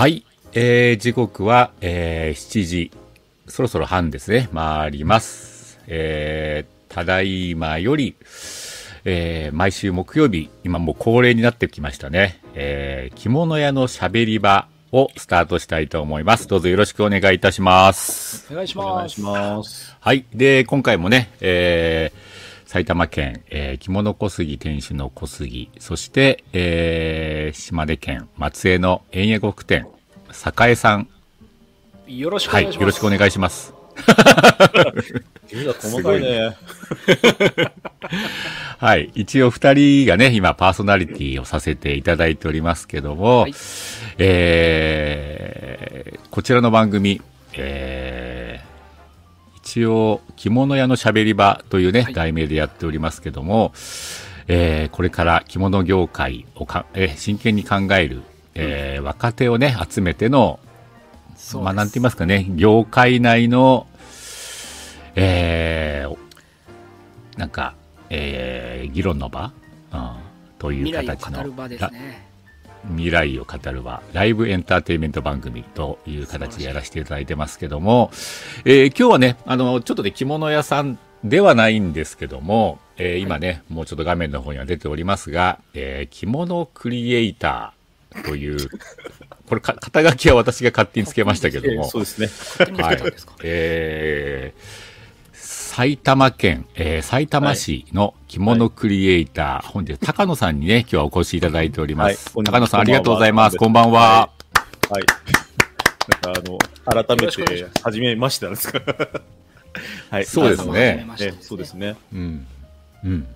はい、えー、時刻は、えー、7時、そろそろ半ですね、回ります。えー、ただいまより、えー、毎週木曜日、今もう恒例になってきましたね。えー、着物屋のしゃべり場をスタートしたいと思います。どうぞよろしくお願いいたします。お願いしお願ます。いします。はい。で、今回もね、えー、埼玉県、えー、着物小杉店主の小杉、そして、えー、島根県松江の円谷国店、栄さん、よろしくおはい、願いします。よろしくお願いします。君が細かいね。はい。一応二人がね、今パーソナリティをさせていただいておりますけども、はいえー、こちらの番組、えー、一応、着物屋のしゃべり場というね、はい。題名でやっておりますけども、えー、これから着物業界をか、えー真剣に考える、えー若手をね、集めての、まあ、なんて言いますかね、業界内の、えー、なんか、えー、議論の場、うん、という未来を形の語る場ですね。未来を語る場、ライブエンターテインメント番組という形でやらせていただいてますけども、えー今日はね、あの、ちょっとね、着物屋さんではないんですけども、えー今ね、もうちょっと画面の方には出ておりますが、えー着物クリエイターという、これか、肩書きは私が勝手につけましたけども、そうですね。はいけたんですか？えー埼玉県、えー埼玉市の着物クリエイター、本日、高野さんにね、今日はお越しいただいております。はい高野さん、ありがとうございます。こんばんは。はい。なんかあの、改めてま、初めましてなんですか。はい。そうですねねそうですね。うん。うん。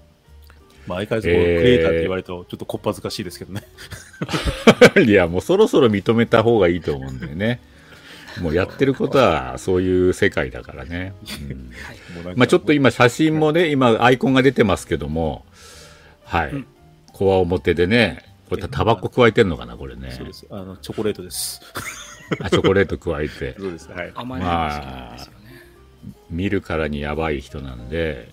まあ、相変わらずクリエイターって言われると、ちょっとこっぱずかしいですけどね。いや、もうそろそろ認めた方がいいと思うんだよね。もうやってることはそういう世界だからね。うんまあちょっと今写真もね、今アイコンが出てますけども、はい。うんこわ表でね、これタバコ加えてんのかな、これね。そうです。あの、チョコレートです。あ、チョコレート加えて。そうです。はい。甘い話なんですよね。見るからにやばい人なんで、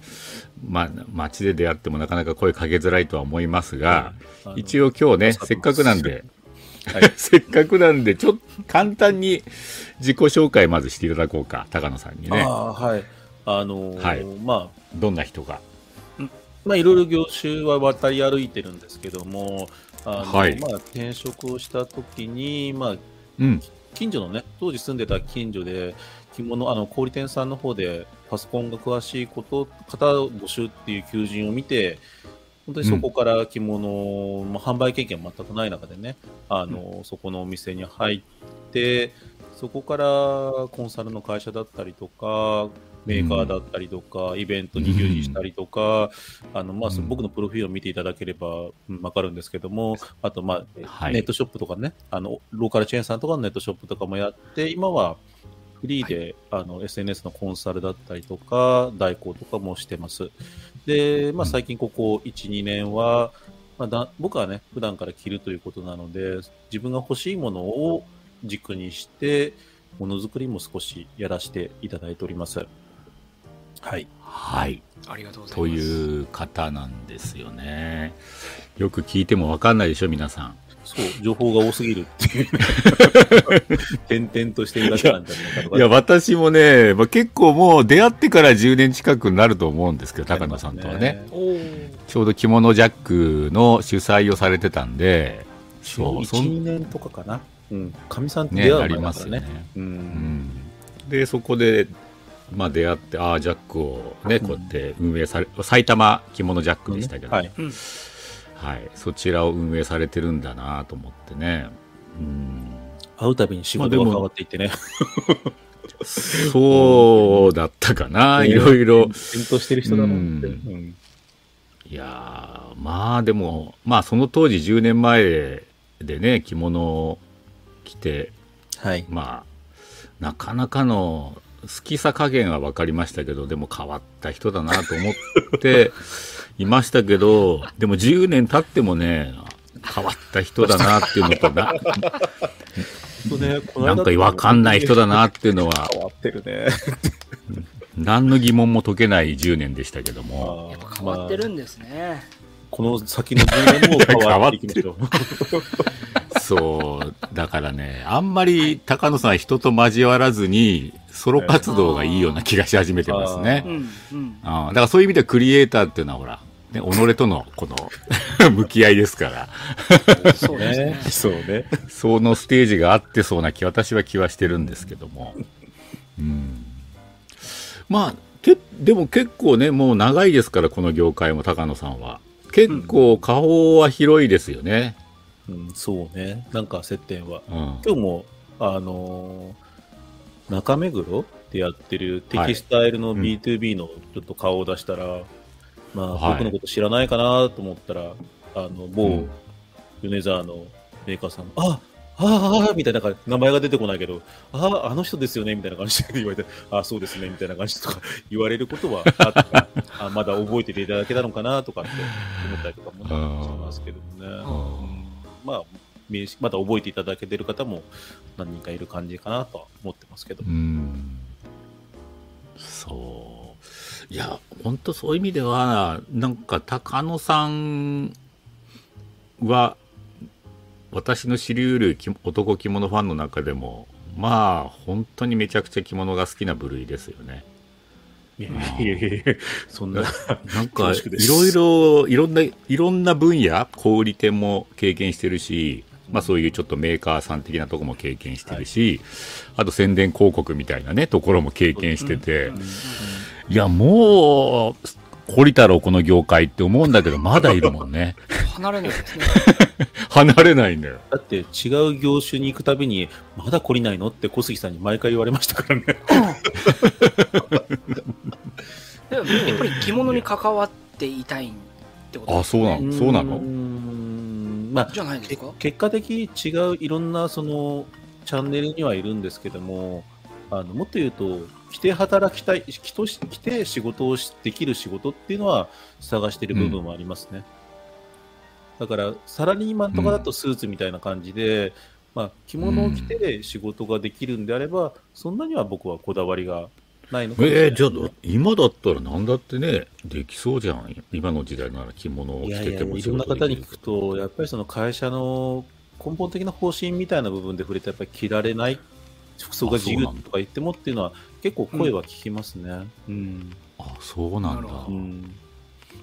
まあ、街で出会ってもなかなか声かけづらいとは思いますが、一応今日ね、せっかくなんで、はい せっかくなんで、ちょっと簡単に自己紹介まずしていただこうか、高野さんにね。ああ、はい。あのーはいまあ、どんな人が？まあ、いろいろ業種は渡り歩いてるんですけども、あのはいまあ、転職をしたときに、まあ、うん。近所のね、当時住んでた近所で、着物、あの、小売店さんの方で、パソコンが詳しいこと、方募集っていう求人を見て、本当にそこから着物、まあ、販売経験全くない中でね、あの、そこのお店に入って、そこからコンサルの会社だったりとか、メーカーだったりとか、イベントに従事したりとか、あの、まあ、僕のプロフィールを見ていただければうんわかるんですけども、あと、まあ、はい。ネットショップとかね、あの、ローカルチェーンさんとかのネットショップとかもやって、今はフリーで、あの、SNS のコンサルだったりとか、代行とかもしてます。で、まあ、最近ここ1、2年は、まあ、だ僕はね、普段から着るということなので、自分が欲しいものを軸にして、ものづくりも少しやらせていただいております。はい。はい。ありがとうございます。という方なんですよね。よく聞いてもわかんないでしょ、皆さん。そう、情報が多すぎるっていう、ね、点々としているだけなんじゃないかとか。いや、私もね、まあ、結構もう出会ってから10年近くになると思うんですけど、高野さんとはね。おーちょうど着物ジャックの主催をされてたんで、そう、そ1、ん2年とかかな。うん。かみさんってね、出会う前だね。ますよね。う。うんん。で、そこで、まあ出会って、ああ、ジャックをね、こうやって運営され、埼玉着物ジャックでしたけど、はい。うん。はい。そちらを運営されてるんだなと思ってね。うん。会うたびに仕事が変わっていってね。そうだったかな、ねいろいろ。戦闘してる人だなって。うんうんいやーまあでも、まあその当時10年前でね、着物を着て、はい。まあ、なかなかの好きさ加減は分かりましたけど、でも変わった人だなと思って いましたけど、でも10年経ってもね、変わった人だなっていうのとな、なんか分かんない人だなっていうのは、変わってるね。何の疑問も解けない10年でしたけども。やっぱ変わってるんですね。この先の10年も 変わっていきましょう。そう、だからね、あんまり高野さん人と交わらずに、ソロ活動がいいような気がし始めてますねあだからそういう意味ではクリエイターっていうのはほら、ね、己とのこの 向き合いですから、そうですね。そうね。そのステージがあってそうな気、私は気はしてるんですけども。うん。まあ、けでも結構ね、もう長いですから、この業界も高野さんは。結構顔は広いですよね。うん、そうね。なんか接点は。うん。今日も、あのー中目黒でやってるテキスタイルのうん B2B のちょっと顔を出したら、まあ、はい僕のこと知らないかなと思ったら、あの、う某ん米沢のメーカーさん、あああみたいな感じ、名前が出てこないけど、ああ、あの人ですよねみたいな感じで 言われて、ああ、そうですねみたいな感じとか 言われることはあったから、あまだ覚えてていただけたのかなとかって思ったりとかもしますけどもね。んうんまあ、名刺まだ覚えていただけてる方も何人かいる感じかなとは思ってますけどう。ん。そう。いや、本当そういう意味では、なんか高野さんは、私の知りうるき男着物ファンの中でも、まあ、本当にめちゃくちゃ着物が好きな部類ですよね。いやいやいやそんな。なんか、いろいろ、いろんな、いろんな分野、小売店も経験してるし、まあそういうちょっとメーカーさん的なところも経験してるし、あと宣伝広告みたいなね、ところも経験してて、いや、もう、懲りたろ、この業界って思うんだけど、まだいるもんね。離れないですね。離れないんだよ。だって違う業種に行くたびに、まだ懲りないのって小杉さんに毎回言われましたからね。でもやっぱり着物に関わっていたいってことあ、ですそうなね。のそうなの？ーんまあ、じゃないですか？け結果的に違ういろんなそのチャンネルにはいるんですけども、あのもっと言うと、来て働きたい、来とし来て仕事をしできる仕事っていうのは探してる部分もありますね。だから、サラリーマンとかだとスーツみたいな感じで、まあ、着物を着て仕事ができるんであれば、そんなには僕はこだわりがないのかもしれないえー、じゃあ、今だったら何だってね、できそうじゃん。今の時代なら着物を着ててもいろんな方に聞くと。と、やっぱりその会社の根本的な方針みたいな部分で触れて、やっぱり着られない、服装が自由とか言ってもっていうのは、結構声は聞きますね。うん。あ、そうなんだうん。だか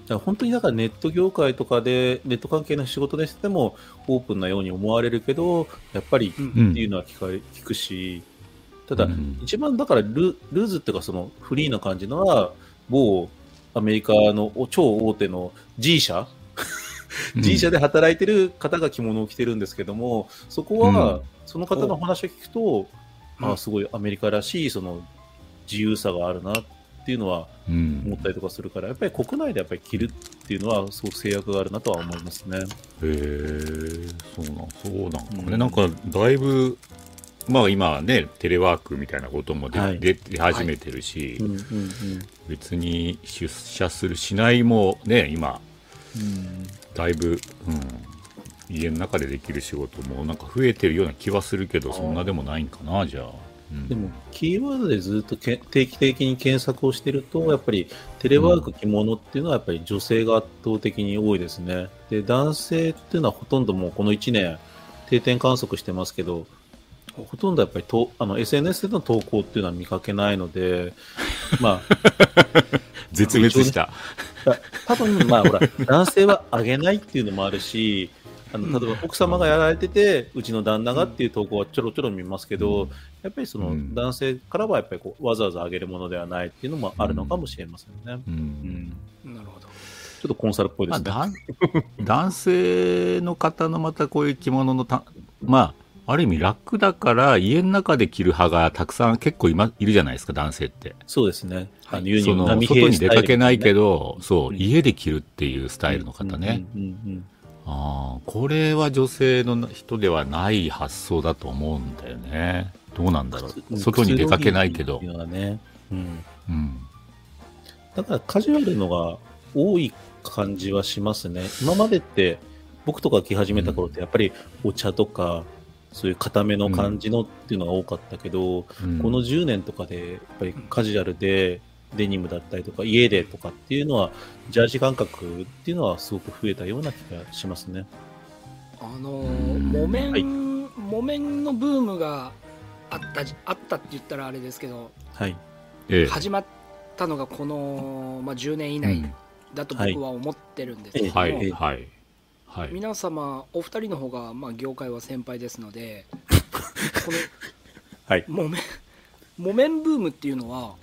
ら本当にだからネット業界とかで、ネット関係の仕事でしても、オープンなように思われるけど、やっぱりうんうんっていうのは聞かれ聞くし、ただ、うん一番だからルルーズっていうか、そのフリーな感じのは、某アメリカのお超大手の G 社、G 社で働いてる方が着物を着てるんですけども、そこは、うんその方の話を聞くと、うんあすごいアメリカらしいその自由さがあるなっていうのはうん。思ったりとかするから、やっぱり国内でやっぱり着るっていうのはすごく制約があるなとは思いますね。へえ、そうなん、そうなんかね。うん。なんか、だいぶ、まあ今はね、テレワークみたいなことも出,、はい。出出始めてるし、うんうんうん。別に出社する、しないもね、今、うん。だいぶ、うん、家の中でできる仕事もなんか増えてるような気はするけど、そんなでもないんかな、じゃあ。うんでも、キーワードでずっとけ定期的に検索をしてると、やっぱりテレワーク着物っていうのはやっぱり女性が圧倒的に多いですね。で、男性っていうのはほとんどもうこの1年定点観測してますけど、ほとんどやっぱりとあの SNS での投稿っていうのは見かけないので、ま絶滅した。あ、多分まあほら、男性はあげないっていうのもあるし、あの例えば奥様がやられてて、うちの旦那がっていう投稿はちょろちょろ見ますけど、うんやっぱりそのうん男性からはやっぱりこうわざわざあげるものではないっていうのもあるのかもしれませんね。ううんんなるほど。ちょっとコンサルっぽいでまあ、すね。男 男性の方のまたこういう着物のた、まあ、ある意味楽だから家の中で着る派がたくさん結構今いるじゃないですか、男性って。そうですね。あはいのユニその波外に出かけないけど、ど、そう、うん家で着るっていうスタイルの方ね。うんうんうんああ、これは女性の人ではない発想だと思うんだよね。どうなんだろう。外に出かけないけどね。うんうん。だからカジュアルのが多い感じはしますね。今までって僕とか着始めた頃ってやっぱりお茶とかそういう固めの感じのっていうのが多かったけど、うんこの10年とかでやっぱりカジュアルでデニムだったりとか家でとかっていうのはジャージ感覚っていうのはすごく増えたような気がしますね。あのー木綿、はい。木綿のブームがあったじあったって言ったらあれですけどはい。ええ。始まったのがこの、まあ、10年以内うん。だと僕は思ってるんですけども、はいええ。はいはい。皆様お二人の方が、まあ、業界は先輩ですので こはい。の木綿木綿ブームっていうのは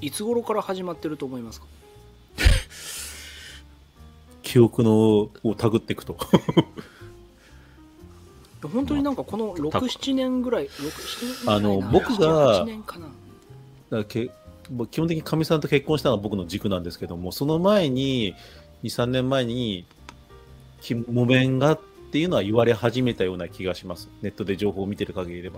いつ頃から始まってると思いますか？記憶のをたぐっていくと。本当になんかこの67年ぐらい67年ぐらいなあの僕が8年かなだけ基本的にかみさんと結婚したのは僕の軸なんですけども、その前に、2、3年前に、き木綿がっていうのは言われ始めたような気がします。ネットで情報を見てる限りでは。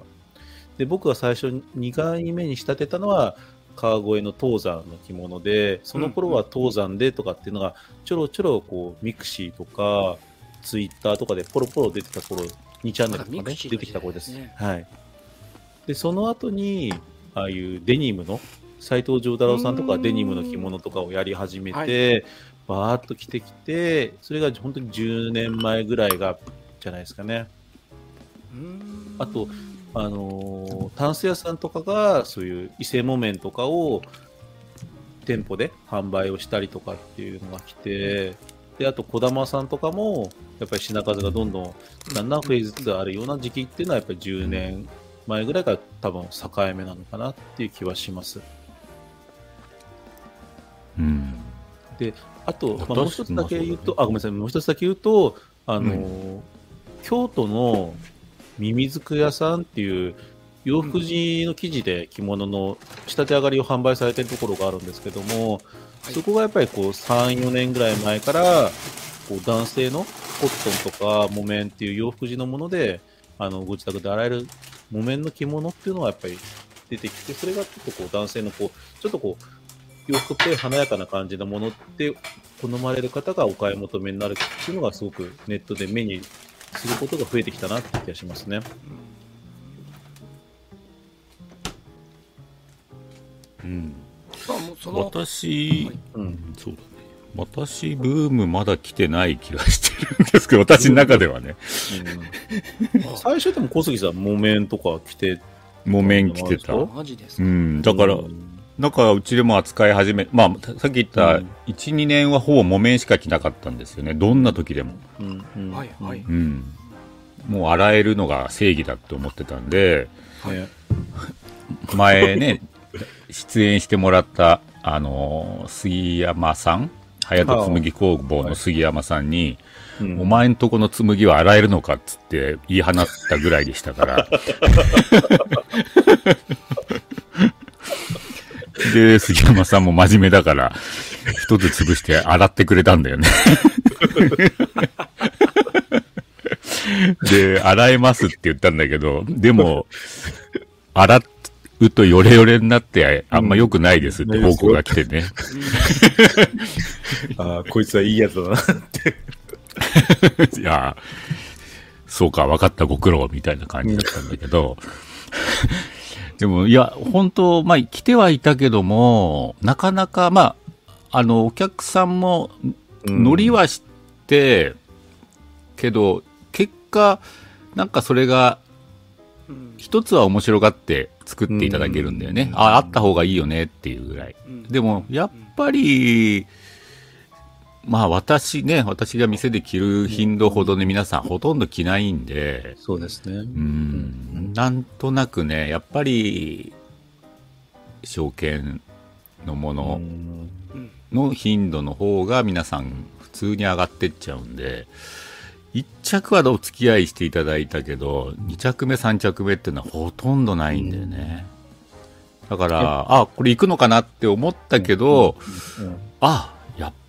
で、僕が最初2回目に仕立てたのは、川越の唐桟の着物で、その頃は唐桟でとかっていうのが、ちょろちょろこう、 mixi とか、ツイッターとかでポロポロ出てた頃、2チャンネルとかね出てきた頃です。はい。で、その後に、ああいうデニムの、斎藤丈太郎さんとかデニムの着物とかをやり始めて、はいバーッと着てきて、それが本当に10年前ぐらいが、じゃないですかね。あとあのータンス屋さんとかが、そういう伊勢木綿とかを店舗で販売をしたりとかっていうのが来て、で、あと小玉さんとかも、やっぱり品数がどんどん、だんだん増えつつあるような時期っていうのは、やっぱり10年前ぐらいが多分境目なのかなっていう気はします。うん。あと、まあ、私もう一つだけ言うと、まああ、ごめんなさい、もう一つだけ言うと、あのー、京都のミミズク屋さんっていう、洋服地の生地で着物の仕立て上がりを販売されてるところがあるんですけども、はい。そこがやっぱりこう3、4年ぐらい前から、こう男性のコットンとか木綿っていう洋服地のもので、あの、ご自宅で洗える木綿の着物っていうのがやっぱり出てきて、それがちょっとこう男性のこう、ちょっとこう、洋服っぽい華やかな感じのものって好まれる方がお買い求めになるっていうのがすごくネットで目にすることが増えてきたなって気がしますね。うん。私、はい。うん。そうだね。私ブームまだ来てない気がしてるんですけど私の中ではね。うん、最初でも小杉さん、木綿とか着て、木綿着てた。そうマジですか、うんだからうんだからうちでも扱い始めまあさっき言ったうん。12年はほぼ木綿しか着なかったんですよね。どんな時でも。もう洗えるのが正義だって思ってたんでね前ね出演してもらったあの杉山さん隼人紬工房の杉山さんに、うん。お前んとこの紬は洗えるのかっつって言い放ったぐらいでしたから。で、杉山さんも真面目だから、一つ潰して洗ってくれたんだよね。で、洗えますって言ったんだけど、でも、洗うとヨレヨレになってあんま良くないですって報告が来てね。あーこいつはいいやつだなって。いや、そうか、分かった、ご苦労、みたいな感じだったんだけど、でも、いや、本当まあ、来てはいたけども、なかなか、まあ、あの、お客さんも、乗りはして、けど、結果、なんかそれが、うん一つは面白がって作っていただけるんだよね。うんあ、あった方がいいよねっていうぐらい。うんでも、やっぱり、まあ私ね、私が店で着る頻度ほどね、皆さんほとんど着ないんで、そうですね。うん、なんとなくね、やっぱり、証券のものの頻度の方が皆さん普通に上がってっちゃうんで、1着はお付き合いしていただいたけど、2着目、3着目っていうのはほとんどないんだよね。だから、あ、これ行くのかなって思ったけど、あ、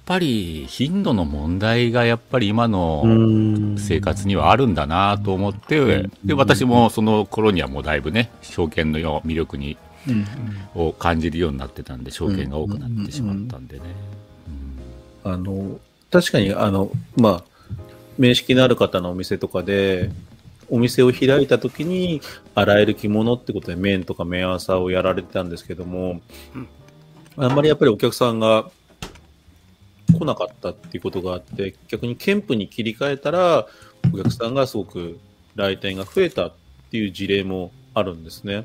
ぱり頻度の問題がやっぱり今のうん。生活にはあるんだなと思って、うん。で、私もその頃にはもうだいぶね、証券の魅力に、うん。を感じるようになってたんで、証券が多くなってしまったんでね。あの、確かに、あの、まあ、面識のある方のお店とかで、お店を開いた時に洗える着物ってことで麺とか麺朝をやられてたんですけども、あんまりやっぱりお客さんが来なかったっていうことがあって、逆にケンプに切り替えたら、お客さんがすごく来店が増えたっていう事例もあるんですね。だ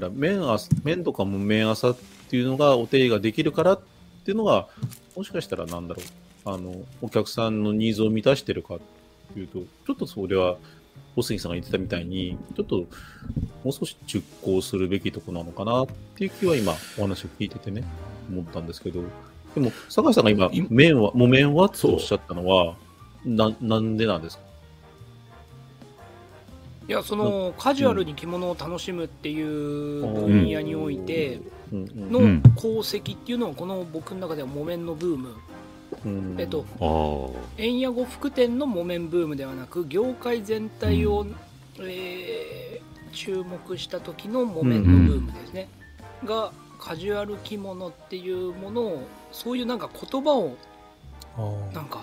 から麺麺とかも麺朝っていうのがお手入れができるからっていうのが、もしかしたらなんだろう、あの、お客さんのニーズを満たしてるかっていうと、ちょっとそれは、小杉さんが言ってたみたいに、ちょっともう少し熟考するべきとこなのかなっていう気は今、お話を聞いててね、思ったんですけど、でも、坂井さんが今、麺は、木綿は？とおっしゃったのは、な、なんでなんですか？いやそのカジュアルに着物を楽しむっていう分野においての功績っていうのはこの僕の中では木綿のブーム、えっと円屋呉服店の木綿ブームではなく業界全体を、えー、注目した時の木綿のブームですね、がカジュアル着物っていうものをそういうなんか言葉をなんか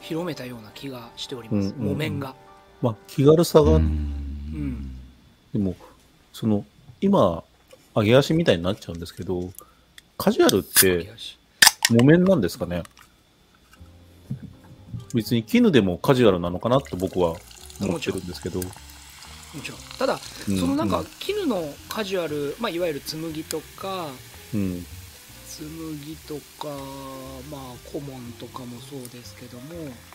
広めたような気がしております、木綿が。まあ、気軽さが、うん、でも、その、今、揚げ足みたいになっちゃうんですけど、カジュアルって、木綿なんですかね？別に絹でもカジュアルなのかなと僕は思ってるんですけど。もちろん。ただ、うん、そのなんか、絹のカジュアル、まあ、いわゆる紬とか、うん、紬とか、まあ、古文とかもそうですけども、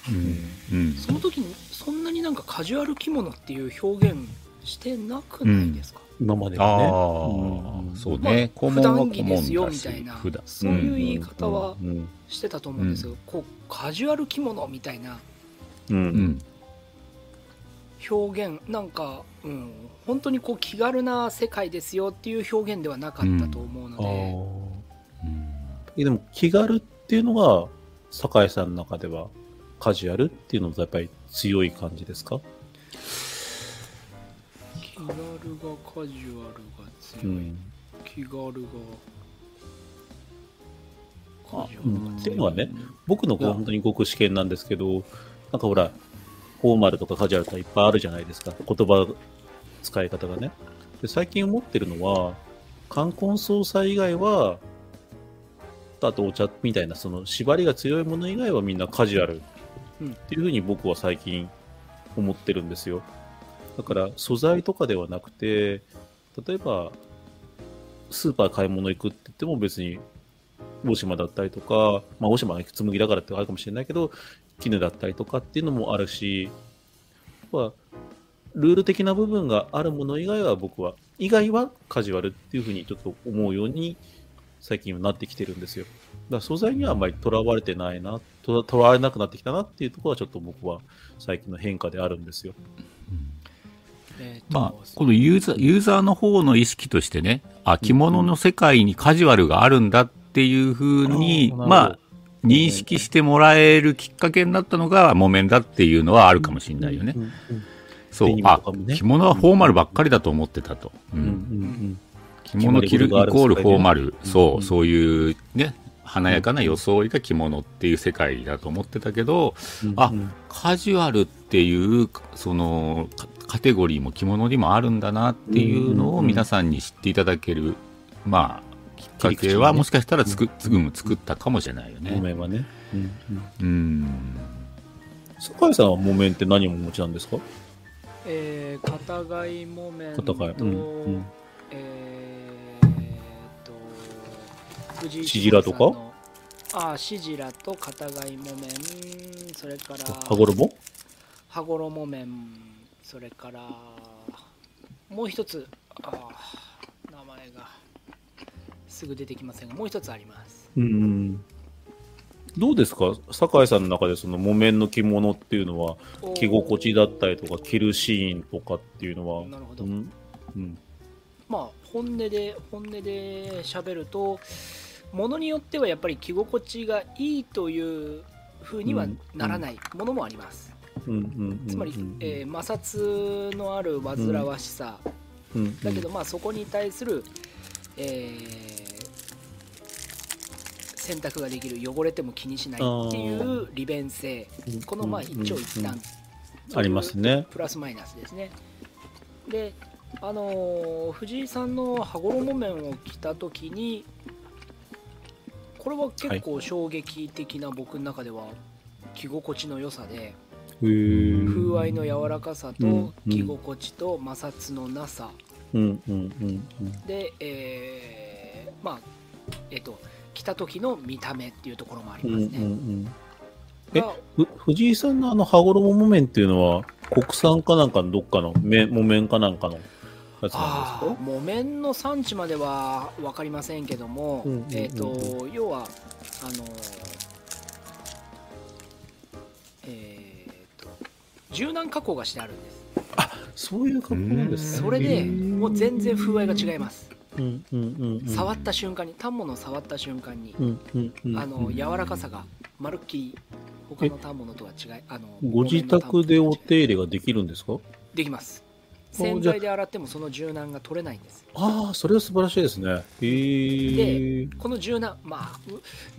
うん。うん、その時にそんなになんかカジュアル着物っていう表現してなくないですか、うん、今まではね、うん、そうね、まあ、普段着ですよみたいな。そういう言い方はしてたと思うんですけど、こうカジュアル着物みたいな表現なんか、うん、本当にこう気軽な世界ですよっていう表現ではなかったと思うので。でも気軽っていうのが、酒井さんの中ではカジュアルっていうのとやっぱり強い感じですか？気軽がカジュアルが強い。うん、気軽が。カジュアルが強い。っていうのはね、僕の本当にごく試験なんですけど、なんかほら、フォーマルとかカジュアルとかいっぱいあるじゃないですか。言葉使い方がね。で最近思ってるのは、冠婚葬祭以外は、あとお茶みたいなその縛りが強いもの以外はみんなカジュアルっていうふうに僕は最近思ってるんですよ。だから素材とかではなくて、例えばスーパー買い物行くって言っても別に大島だったりとか、まあ大島は紬だからってあるかもしれないけど、絹だったりとかっていうのもあるし、はルール的な部分があるもの以外は僕は、以外はカジュアルっていうふうにちょっと思うように最近はなってきてるんですよ。だから素材にはあまりとらわれてないな、とらわれなくなってきたなっていうところはちょっと僕は最近の変化であるんですよ。まあ、このユーザーユーザーの方の意識としてね、あ、着物の世界にカジュアルがあるんだっていうふうに、まあ、認識してもらえるきっかけになったのが木綿だっていうのはあるかもしれないよね。そう、あ、着物はフォーマルばっかりだと思ってたと。うん。着物着るイコールフォーマル、そう、そういうね、華やかな装いが着物っていう世界だと思ってたけど、うん、あ、カジュアルっていう、その、カテゴリーも着物にもあるんだなっていうのを皆さんに知っていただける、まあ、きっかけはもしかしたらつく、つぐ作ったかもしれないよね。木綿はね。うん。うん。酒井さんは木綿って何をお持ちなんですか？えー、片貝木綿と、片貝、うんうん、えーシジラとか？ああシジラと片貝木綿それから羽衣？羽衣麺それからもう一つあ名前がすぐ出てきませんがもう一つあります。うんどうですか？酒井さんの中でその木綿の着物っていうのは着心地だったりとか着るシーンとかっていうのは？なるほど、うん、うん、まあ本音で本音で喋るとものによってはやっぱり着心地がいいというふうにはならないものもあります。つまり、えー、摩擦のある煩わしさ、だけどまあそこに対する、えー、選択ができる汚れても気にしないっていう利便性。このまあ一長一短、ありますね。プラスマイナスですね。であのー、藤井さんの羽衣面を着た時にこれは結構衝撃的な僕の中では着心地の良さで、風合いの柔らかさと着心地と摩擦のなさ、で、えー、まあえっ、ー、と着た時の見た目っていうところもありますね。うんうんうん。え藤井さんのあの羽衣木綿っていうのは国産かなんかのどっかの木綿かなんかの？やつなんですか？木綿の産地までは分かりませんけども、うんうんうん、えっ、ー、と要はあのえっ、ー、と柔軟加工がしてあるんです。あそういう加工なんですかそれでもう全然風合いが違います。触った瞬間に反物を触った瞬間に、あの柔らかさがまるっきり他の反物とは違いあのご自宅でお手入れができるんですか？できます洗剤で洗ってもその柔軟が取れないんです。ああそれは素晴らしいですね。へでこの柔軟まあ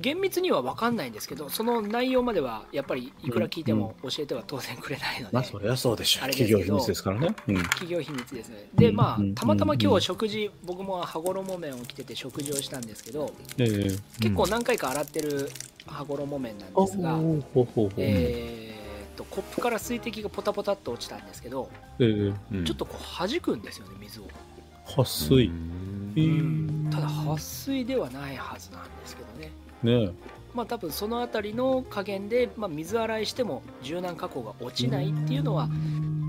厳密には分かんないんですけどその内容まではやっぱりいくら聞いても教えては当然くれないので、まあそりゃそうでしょう。企業秘密ですからね、うん、企業秘密ですね。でまあたまたま今日食事僕も羽衣麺を着てて食事をしたんですけど、えー、結構何回か洗ってる羽衣麺なんですが、えーとコップから水滴がポタポタっと落ちたんですけど、えー、ちょっとこう弾くんですよね水を。撥水、うん、ただ撥水ではないはずなんですけどね。ねまあ多分その辺りの加減で、まあ、水洗いしても柔軟加工が落ちないっていうのは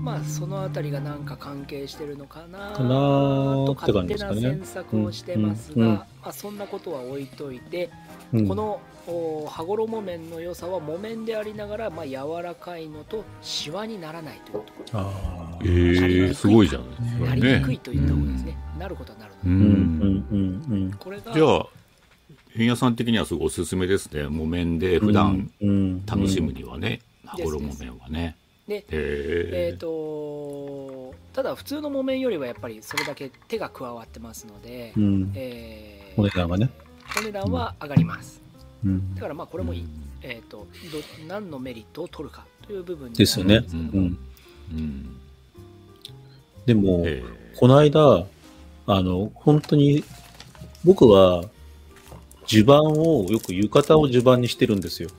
まあその辺りが何か関係してるのかなと勝手な詮索をしてますが、まあ、そんなことは置いといて、うん、この羽衣面の良さは木綿でありながら、まあ、柔らかいのとシワにならないというところ。あえー、すごいじゃん、なりにくいといったことですね、うん、なることはなるので、うん。うんうん、これがじゃあ変屋さん的にはすごいおすすめですね。木綿で普段楽しむにはね、羽衣面はね。でえっ、ー、とただ普通の木綿よりはやっぱりそれだけ手が加わってますので、うん、えー、お値段がね。お値段は上がります、うん、だからまあこれもいい、えーと、ど何のメリットを取るかという部分ですよね、うん、うん、でも、この間あの本当に僕は地盤をよく浴衣を地盤にしてるんですよ。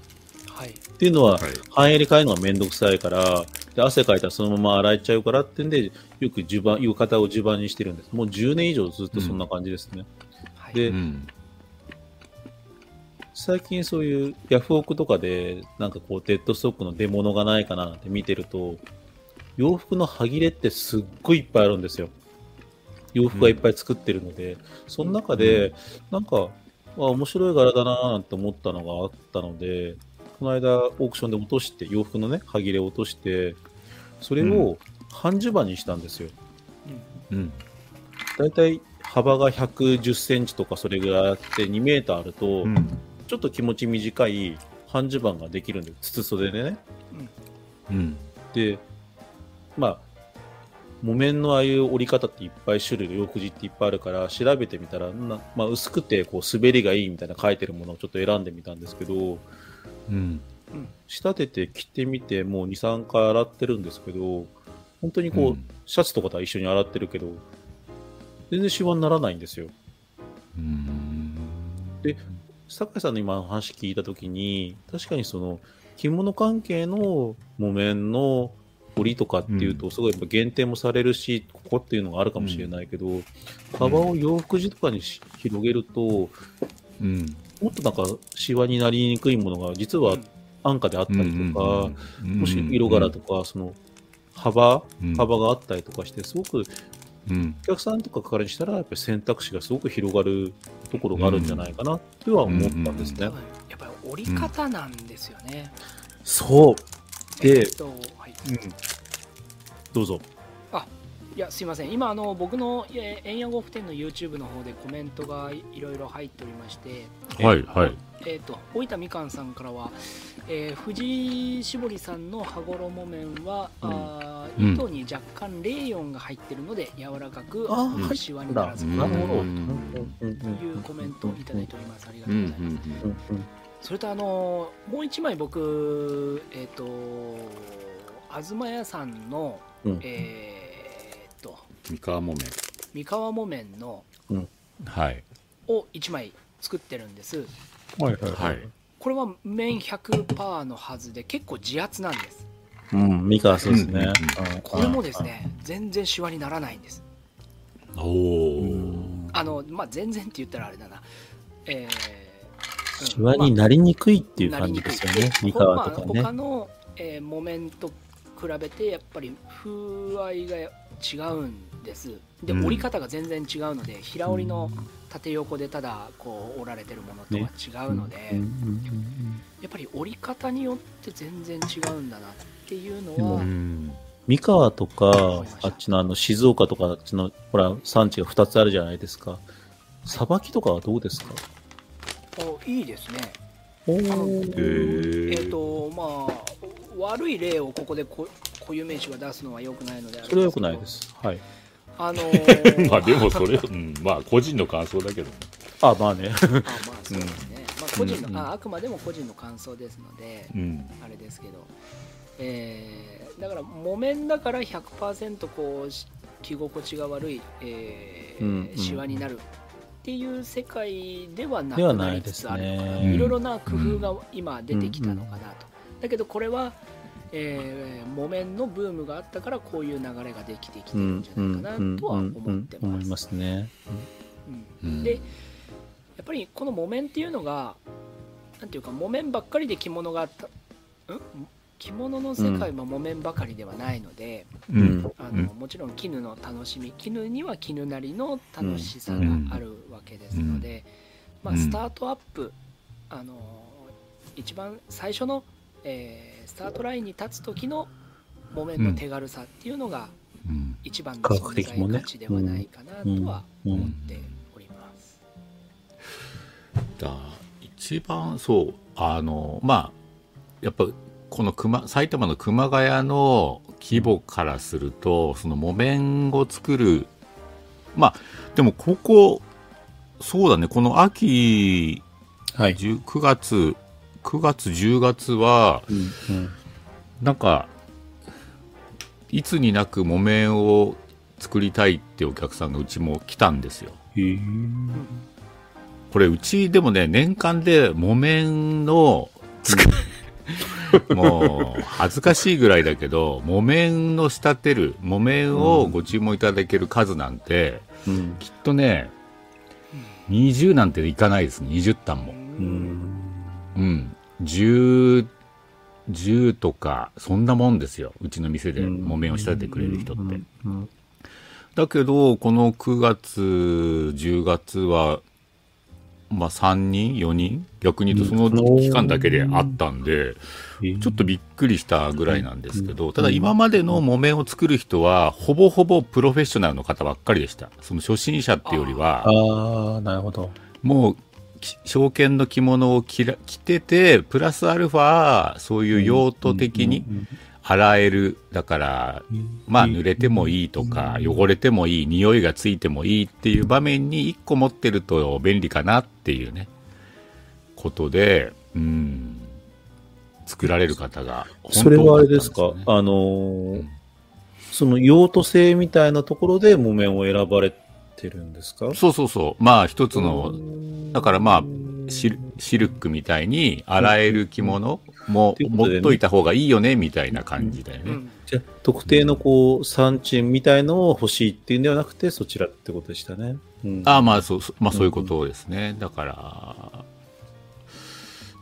っていうのは、はい、半襟変えるのがめんどくさいから、で汗かいたらそのまま洗えちゃうからってんで、よく地盤、浴衣を地盤にしてるんです。もう10年以上ずっとそんな感じですね。うん、で、うん、最近そういうヤフオクとかで、なんかこう、デッドストックの出物がないかなって見てると、洋服の歯切れってすっごいいっぱいあるんですよ。洋服がいっぱい作ってるので、うん、その中で、なんか、あ、面白い柄だなって思ったのがあったので、この間オークションで落として洋服のね歯切れを落としてそれを半襦袢にしたんですよ、うん、だいたい幅が110センチとかそれぐらいあって2メーターあると、うん、ちょっと気持ち短い半襦袢ができるんで筒袖でね、うん、でまあ木綿のああいう折り方っていっぱい種類洋服地っていっぱいあるから調べてみたらな、まあ、薄くてこう滑りがいいみたいな書いてるものをちょっと選んでみたんですけどうん、仕立てて着てみてもう23回洗ってるんですけど本当にこう、うん、シャツとかとは一緒に洗ってるけど全然シワにならないんですよ。で酒井さんの今の話聞いた時に確かにその着物関係の木綿の織りとかっていうと、すごいやっぱ限定もされるし、ここっていうのがあるかもしれないけど、幅を洋服地とかに広げると、うん、もっとなんかシワになりにくいものが実は安価であったりとか、もし色柄とか、その幅、幅があったりとかして、すごくお客さんとかからしたら、やっぱり選択肢がすごく広がるところがあるんじゃないかなとは思ったんですね。やっぱり折り方なんですよね。そう。で、えっとはい、うん、どうぞ。いやすいません。今あの僕の円谷呉服店の YouTube の方でコメントがいろいろ入っておりましてはいはい。えっ、ー、と大分みかんさんからは、えー、藤井絞りさんの羽衣面は、うん、あ糸に若干レーヨンが入ってるので柔らかくしわにならずなるほど。というコメントをいただいております。ありがとうございます。それとあのもう一枚僕えっ、ー、と東屋さんの、うん、えー三河木綿。三河木綿の、うん、はい。を1枚作ってるんです。はいはいはいこれは綿100%のはずで結構自圧なんです。うん、三河そうですね、これもですね、全然シワにならないんです。おお。あの、まあ、全然って言ったらあれだな。えー、シワになりにくいっていう感じですよね、三河とかね。他の、えー、木綿と比べて、やっぱり風合いが違うんです。で、折り方が全然違うので、平織りの縦横でただこう折られてるものとは違うので、ね、やっぱり折り方によって全然違うんだなっていうのは。三河とか、あっちのあの静岡とか、あっちのほら産地が2つあるじゃないですか。さばきとかはどうですか？おいいですね。おえっ、ー、とまあ悪い例をここで固有名詞が出すのはよくないのでそれはよくないです。はい。あのー、まあでもそれ、うん、まあ個人の感想だけどね。あまあね。あまあそうですね。まあ個人の、うん、ああくまでも個人の感想ですので、うん、あれですけど、えー、だから木綿だから100%こう着心地が悪い、えー、うんうん、シワになるっていう世界ではなくなりつつあるのかな、いろいろな工夫が今出てきたのかなと。だけどこれはえー、木綿のブームがあったからこういう流れができてきてるんじゃないかなとは思ってます。思いますね。うん、でやっぱりこの木綿っていうのがなんていうか木綿ばっかりで着物があったん着物の世界は木綿ばかりではないので、うん、あのもちろん絹の楽しみ絹には絹なりの楽しさがあるわけですので、まあ、スタートアップあの一番最初の、えースタートラインに立つ時の木綿の手軽さっていうのが一番の存在価値ではないかなとは思っております。だ一番そうあのまあやっぱこの熊埼玉の熊谷の規模からするとその木綿を作るまあでもここそうだねこの秋、はい、9月9月10月は、うんうん、なんかいつになく木綿を作りたいってお客さんがうちも来たんですよ。これうちでもね年間で木綿の作 もう恥ずかしいぐらいだけど木綿の仕立てる木綿をご注文いただける数なんて、うん、きっとね20なんていかないですね。20単も。うんうん。10、10とか、そんなもんですよ。うちの店で木綿を仕立ててくれる人って。だけど、この9月、10月は、まあ3人 ?4 人？逆に言うとその期間だけであったんで、ちょっとびっくりしたぐらいなんですけど、ただ今までの木綿を作る人は、ほぼほぼプロフェッショナルの方ばっかりでした。その初心者っていうよりは、ああ、なるほど。もう証券の着物を着着てて、プラスアルファ、そういう用途的に洗える。だから、まあ濡れてもいいとか、汚れてもいい、匂いがついてもいいっていう場面に1個持ってると便利かなっていうね、ことで、うん、作られる方が、ね、それはあれですか？あのーうん、その用途性みたいなところで木綿を選ばれてるんですか？そうそうそう。まあ一つの、だからまあシ、シルクみたいに洗える着物も持っといた方がいいよね、みたいな感じだよね。うん、じゃあ、特定のこう、産地みたいのを欲しいっていうんではなくて、そちらってことでしたね。うん、ああ、まあそう、まあそういうことですね。だから、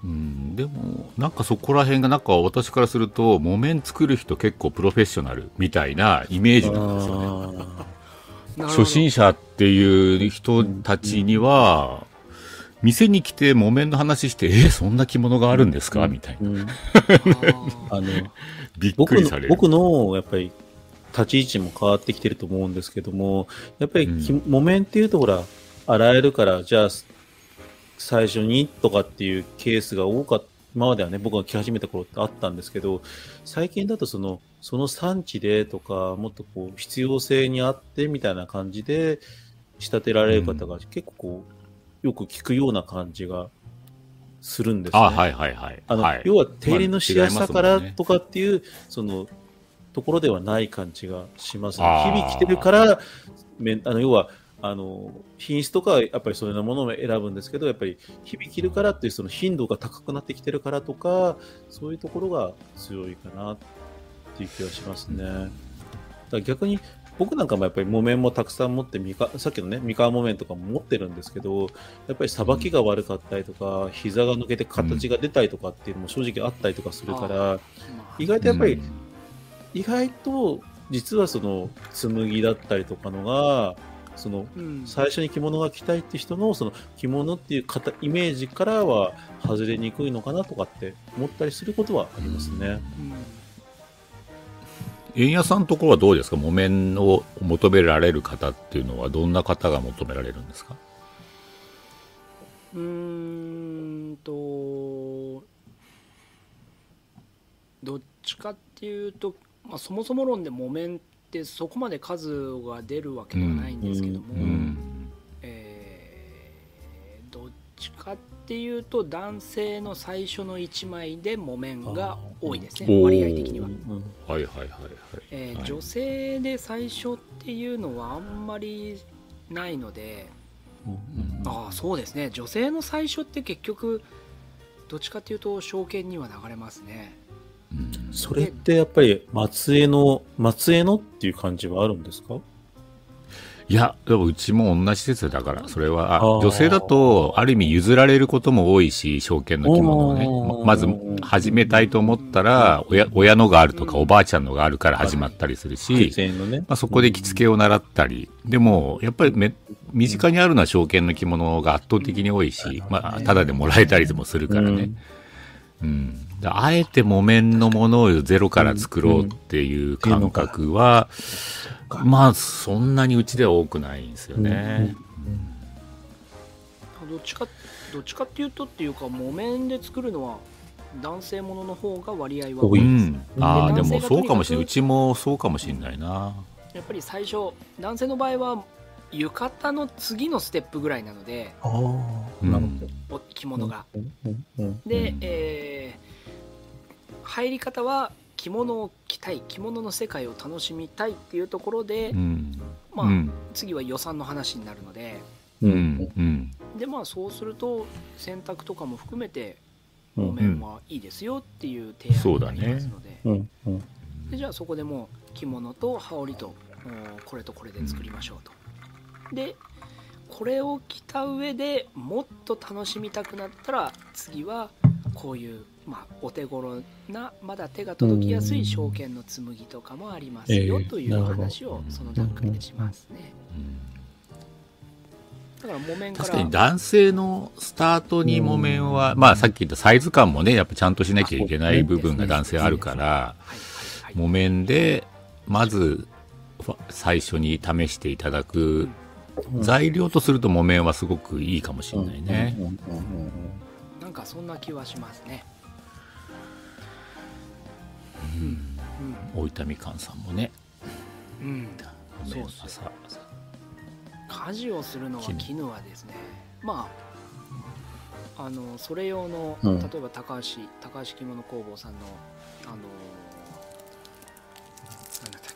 うん、でも、なんかそこら辺が、なんか私からすると、木綿作る人結構プロフェッショナルみたいなイメージなんですよね。初心者っていう人たちには、店に来て木綿の話して、えそんな着物があるんですか？みたいな。あの、びっくりされる。僕の、やっぱり、立ち位置も変わってきてると思うんですけども、やっぱり、うん、木綿っていうと、ほら、洗えるから、じゃあ、最初にとかっていうケースが多かった。今まではね、僕が着始めた頃ってあったんですけど、最近だとその、その産地でとか、もっとこう、必要性にあってみたいな感じで仕立てられる方が結構こう、よく聞くような感じがするんですね。あ、はいはいはい。あの、はい、要は手入れのしやすさからとかっていう、まあね、その、ところではない感じがしますね。日々着てるから、あの、要は、あの品質とかはやっぱりそういうものを選ぶんですけどやっぱり響きるからっていうその頻度が高くなってきてるからとかそういうところが強いかなっていう気がしますね。だから逆に僕なんかもやっぱり木綿もたくさん持ってみか、さっきのね、三河木綿とかも持ってるんですけど、やっぱりさばきが悪かったりとか、膝が抜けて形が出たりとかっていうのも正直あったりとかするから、意外とやっぱり、意外と実はその紬だったりとかのが、その、最初に着物が着たいって人のその着物っていう型イメージからは外れにくいのかなとかって思ったりすることはありますね。うん。円屋さんのところはどうですか？木綿を求められる方っていうのはどんな方が求められるんですか？うんとどっちかっていうと、まあ、そもそも論で木綿ってそこまで数が出るわけではないんですけども、うんうん、えー、どっちかっていうと男性の最初の1枚で木綿が多いですね割合的には。はいはいはいはい、えー、女性で最初っていうのはあんまりないので、ああそうですね。女性の最初って結局どっちかっていうと証券には流れますね。それってやっぱり松江の松江のっていう感じはあるんですか？いや、うちも同じ説だから、それは、女性だと、ある意味譲られることも多いし、証券の着物をね。まず、始めたいと思ったら、親、親のがあるとか、おばあちゃんのがあるから始まったりするし、まあ、そこで着付けを習ったり。でも、やっぱりめ、身近にあるのは証券の着物が圧倒的に多いし、まあ、ただでもらえたりもするからね。うん。あえて木綿のものをゼロから作ろうっていう感覚は、まあ、そんなにうちでは多くないんですよね。どっちか、どっちかっていうとっていうか、木綿で作るのは男性ものの方が割合は多い。です。うん、ああ、でもそうかもしれない。うちもそうかもしれないな。やっぱり最初、男性の場合は浴衣の次のステップぐらいなので、あなるほど着物が。で、えー、入り方は着物を着たい着物の世界を楽しみたいっていうところで、うん、まあ、うん、次は予算の話になるので、うん、でまあそうすると選択とかも含めて木綿はいいですよっていう提案になりますので。ね、でじゃあそこでもう着物と羽織とこれとこれで作りましょうと。でこれを着た上でもっと楽しみたくなったら次はこういうまあ、お手頃なまだ手が届きやすい証券の紬とかもありますよ、という話をその段階でしますね。だから木綿確かに男性のスタートに木綿は、まあさっき言ったサイズ感もね、やっぱちゃんとしなきゃいけない部分が男性あるから、木綿でまず最初に試していただく材料とすると木綿はすごくいいかもしれないね。なんかそんな気はしますね。大分みかんさんもね、うん、そうそう家事をするのは絹はですね。まああのそれ用の、例えば高橋高橋着物工房さんのあのなんだったっ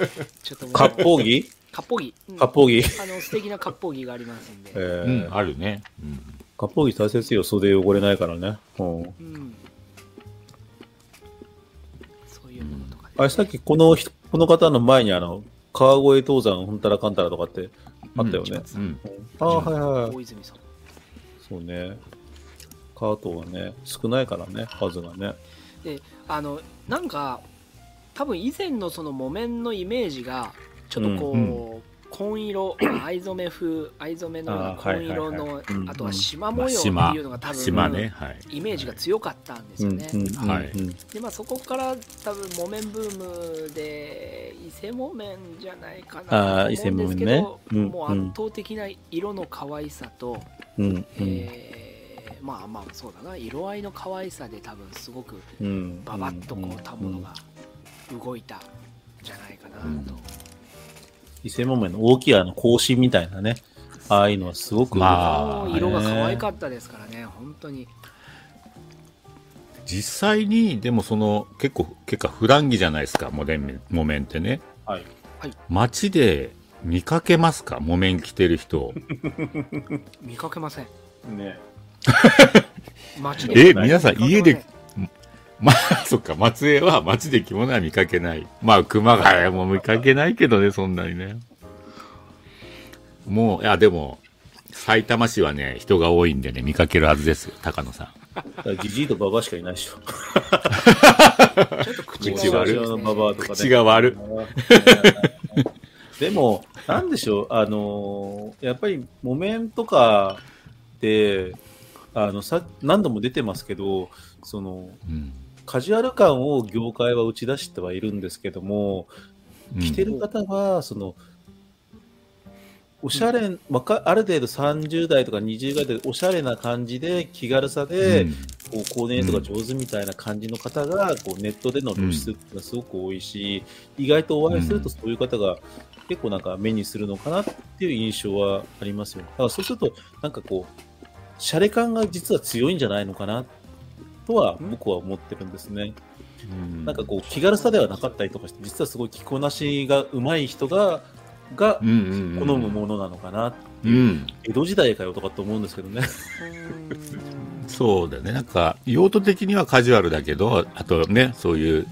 け。ちょっと割烹着？割烹着、割烹着。あの素敵な割烹着がありますんで、えー、うん、あるね、うん、割烹着大切よ。袖汚れないからね、うん、うんあれ、さっきこの人、この方の前にあの、川越東山、ほんたらかんたらとかってあったよね。うん。うん、ああ、はいはい。大泉さん。そうね。カートはね、少ないからね、数がね。で、あの、なんか、多分以前のその木綿のイメージが、ちょっとこう、うん紺色 藍染め風藍染めの紺色のあとは縞模様っていうのが多分、ねはい、イメージが強かったんですよね。でまあそこから多分木綿ブームで伊勢木綿じゃないかなと思うんですけど、ね、もう圧倒的な色の可愛さと、うんえー、まあまあそうだな。色合いの可愛さで多分すごくババッとこうたものが動いたんじゃないかなと。伊勢木綿の大きいあの格子みたいなね、ああいうのはすごく、まあ、色が可愛かったですからね、本当に。実際に、でもその、結構、結構普段着じゃないですか、木綿木綿ってね。はい。街で見かけますか木綿着てる人。見かけません。ね。街で。え、皆さん家で、まあ、そっか、松江は街で着物は見かけない。まあ、熊谷も見かけないけどね、そんなにね。もう、いや、でも、埼玉市はね、人が多いんでね、見かけるはずですよ、高野さん。じじいとババアしかいないでしょ。ちょっと口が悪い。口が悪でも、なんでしょう、あのー、やっぱり木綿とかで、あのさ何度も出てますけど、その、うん、カジュアル感を業界は打ち出してはいるんですけども、着てる方は、その、おしゃれ、まあ、ある程度30代とか20代でおしゃれな感じで気軽さで、こうコーディネートが上手みたいな感じの方がこうネットでの露出っていうのはすごく多いし、意外とお会いするとそういう方が結構なんか目にするのかなっていう印象はありますよ。だからそうするとなんかこうシャレ感が実は強いんじゃないのかなとは僕は思ってるんですね。なんかこう気軽さではなかったりとかして実はすごい着こなしが上手い人がが好むものなのかなっていううん、江戸時代かよとかって思うんですけどね。そうだね。なんか、用途的にはカジュアルだけど、あとね、そういう、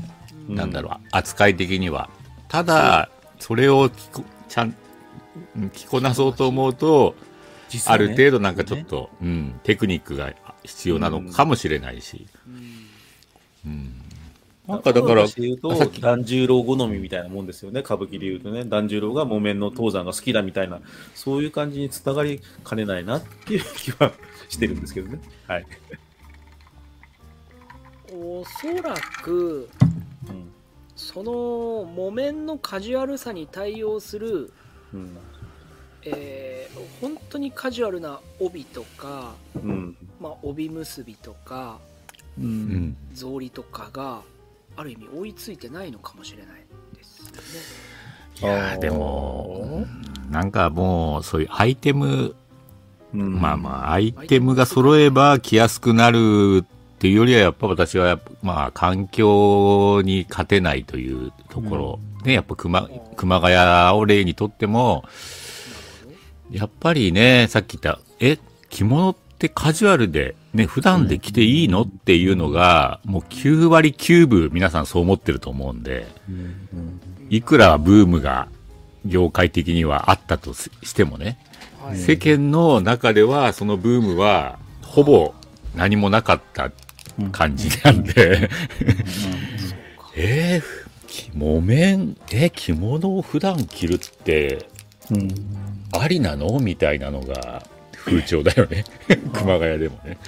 なんだろう、扱い的には。ただ、それをちゃん、着こなそうと思うと、ね、ある程度なんかちょっと、ね、うん、テクニックが必要なのかもしれないし。うん、うん。なんかだから、言うと、團十郎好みみたいなもんですよね、歌舞伎で言うとね、團十郎が木綿の東山が好きだみたいな、そういう感じにつながりかねないなっていう気はしてるんですけどね。はい。おそらく、うん、その木綿のカジュアルさに対応する、うん、えー、本当にカジュアルな帯とか、うん、まあ、帯結びとか、うん、草履とかがある意味追いついてないのかもしれないですよね。いやでも、なんかもう、そういうアイテム、うん、まあまあ、アイテムが揃えば着やすくなるっていうよりは、やっぱ私は、まあ、環境に勝てないというところ、うん、ね、やっぱ熊、熊谷を例にとっても、やっぱりね、さっき言った、え、着物ってカジュアルでね、普段で着ていいのっていうのが、もう9割9分皆さんそう思ってると思うんで、いくらブームが業界的にはあったとしてもね、世間の中ではそのブームはほぼ何もなかった感じなんで。えー、木綿、え、着物を普段着るって、ありなのみたいなのが風潮だよね。熊谷でもね。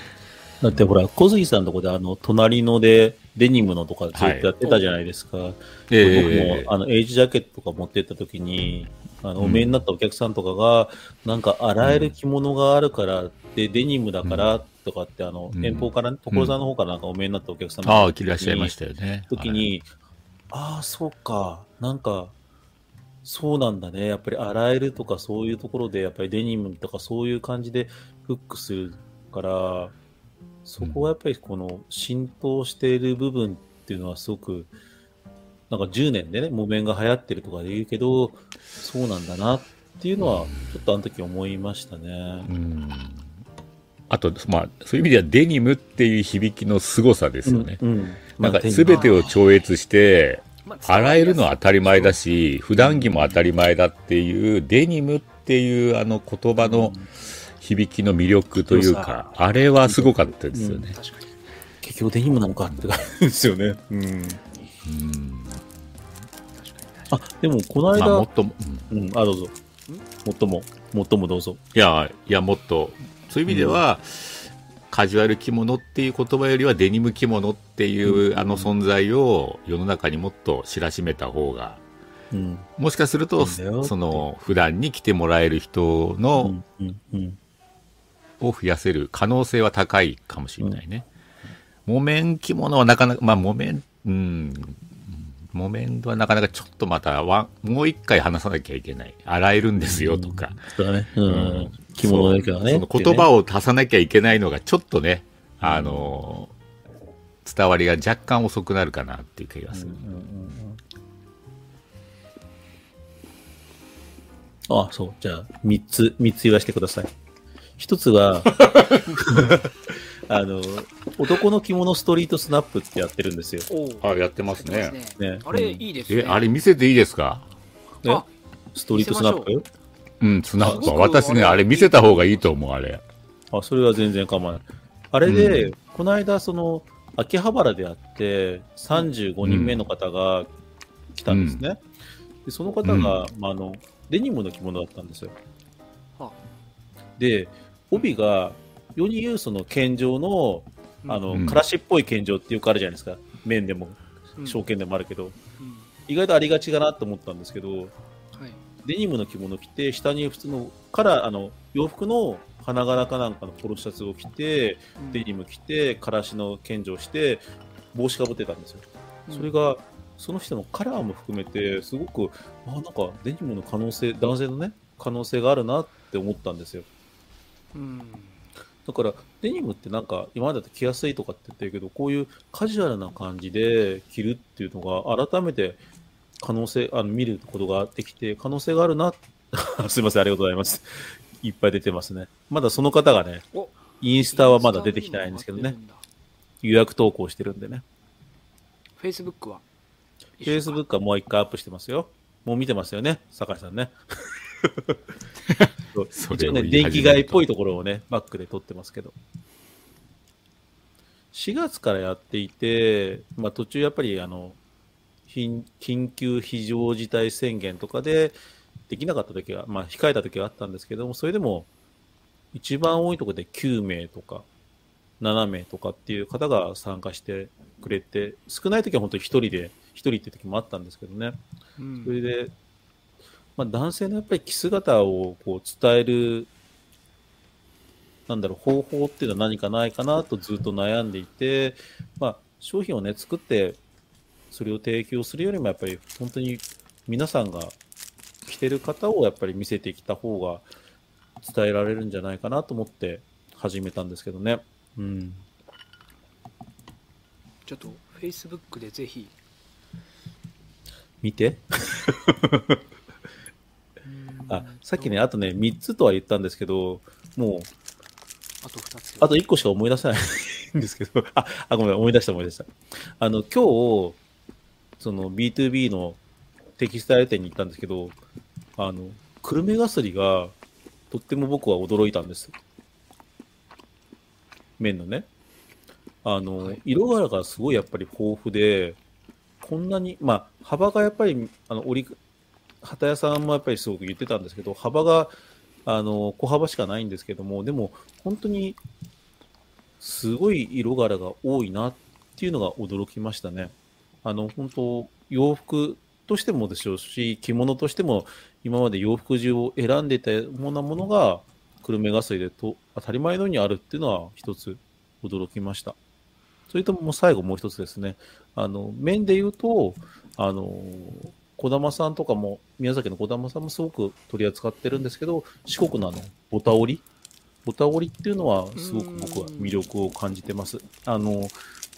だってほら、小杉さんのとこであの、隣のでデニムのとかずっとやってたじゃないですか。はい、僕も、あの、エイジジャケットとか持ってった時に、あの、お見えになったお客さんとかが、うん、なんか洗える着物があるから、で、デニムだからとかって、あの、遠方から、所沢の方からなんかお見えになったお客さんああ、着らっしゃいましたよね。時に、ああ、そうか、なんか、そうなんだね。やっぱり洗えるとかそういうところで、やっぱりデニムとかそういう感じでフックするから、そこはやっぱりこの浸透している部分っていうのはすごく、なんか10年でね、木綿が流行ってるとかで言うけど、そうなんだなっていうのは、ちょっとあの時思いましたね。うん。あと、まあ、そういう意味ではデニムっていう響きの凄さですよね。うん、うん、なんか全てを超越して、洗えるのは当たり前だし、普段着も当たり前だっていう、デニムっていうあの言葉の、うん。響きの魅力というか、あれはすごかったですよね。うん、結局デニムなのかって感じですよね。うん。うん、あ、でもこの間、まあ、もっとも、うん、あ、どうぞ。もっとも、もっともどうぞ。いや、いや、もっと、そういう意味では、カジュアル着物っていう言葉よりはデニム着物っていうあの存在を世の中にもっと知らしめた方が、うん、もしかすると、その普段に来てもらえる人のを増やせる可能性は高いかもしれないね。うん、木綿着物はなかなか、まあ木綿、うん、木綿はなかなかちょっとまたわもう一回話さなきゃいけない。洗えるんですよとか。うん、ね。うん。着物だけどね。その言葉を足さなきゃいけないのがちょっとね、あの、伝わりが若干遅くなるかなっていう気がする。うんうんうんああ、そう。じゃあ、三つ、三つ言わせてください。一つは あの、男の着物ストリートスナップってやってるんですよ。あ、やってますね。ねあれ、いいですね。え、あれ見せていいですか？え？ストリートスナップ？うん、スナップは。私ね、あれ見せた方がいいと思う、あれ。あ、それは全然構わない。あれで、うん、この間、その、秋葉原であって、35人目の方が来たんですね。うん、でその方が、うん、まあ、あの、デニムの着物だったんですよ。で、帯が、世に言うその剣状の、あの、からしっぽい剣状ってよくあるじゃないですか。面でも、証券でもあるけど、意外とありがちかなと思ったんですけど、はい、デニムの着物着て、下に普通の、から、あの、洋服の花柄かなんかのポロシャツを着て、デニム着て、からしの剣状して、帽子かぶってたんですよ。それが、その人のカラーも含めて、すごく、あ、なんかデニムの可能性、男性のね、可能性があるなって思ったんですよ。うん、だからデニムってなんか今までだと着やすいとかって言ってるけどこういうカジュアルな感じで着るっていうのが改めて可能性あの見ることができて可能性があるな。すいませんありがとうございます。いっぱい出てますね。まだその方がねインスタはまだ出てきてないんですけどね。予約投稿してるんでね。フェイスブックはフェイスブックはもう一回アップしてますよ。もう見てますよね酒井さんね。一応ね、電気街っぽいところをね、バックで撮ってますけど。4月からやっていて、まあ、途中やっぱりあの緊急非常事態宣言とかでできなかった時は、まあ、控えた時はあったんですけども、それでも一番多いところで9名とか7名とかっていう方が参加してくれて、少ない時は本当に1人で、1人って時もあったんですけどね。うん、それでまあ、男性のやっぱり着姿をこう伝える、なんだろう、方法っていうのは何かないかなとずっと悩んでいて、まあ、商品をね、作って、それを提供するよりも、やっぱり本当に皆さんが着てる方をやっぱり見せてきた方が伝えられるんじゃないかなと思って始めたんですけどね。うん。ちょっと、Facebook でぜひ。見て。あ、さっきね、あとね、3つとは言ったんですけど、もう、あと2つ。あと1個しか思い出せないんですけど、あ、あ、ごめん、思い出した思い出した。あの、今日、その B2B のテキスタイル店に行ったんですけど、あの、久留米ガスリが、とっても僕は驚いたんです。麺のね。あの、はい、色柄がすごいやっぱり豊富で、こんなに、まあ、幅がやっぱり、あの、折り、旗屋さんもやっぱりすごく言ってたんですけど、幅があの小幅しかないんですけども、でも本当にすごい色柄が多いなっていうのが驚きましたね。あの本当、洋服としてもでしょうし、着物としても今まで洋服中を選んでいたようなものが、久留米ガスでと当たり前のようにあるっていうのは一つ驚きました。それとも最後もう一つですね。あの、面で言うと、あの、児玉さんとかも、宮崎の児玉さんもすごく取り扱ってるんですけど、四国のあの、ボタ折りボタ折りっていうのは、すごく僕は魅力を感じてます。あの、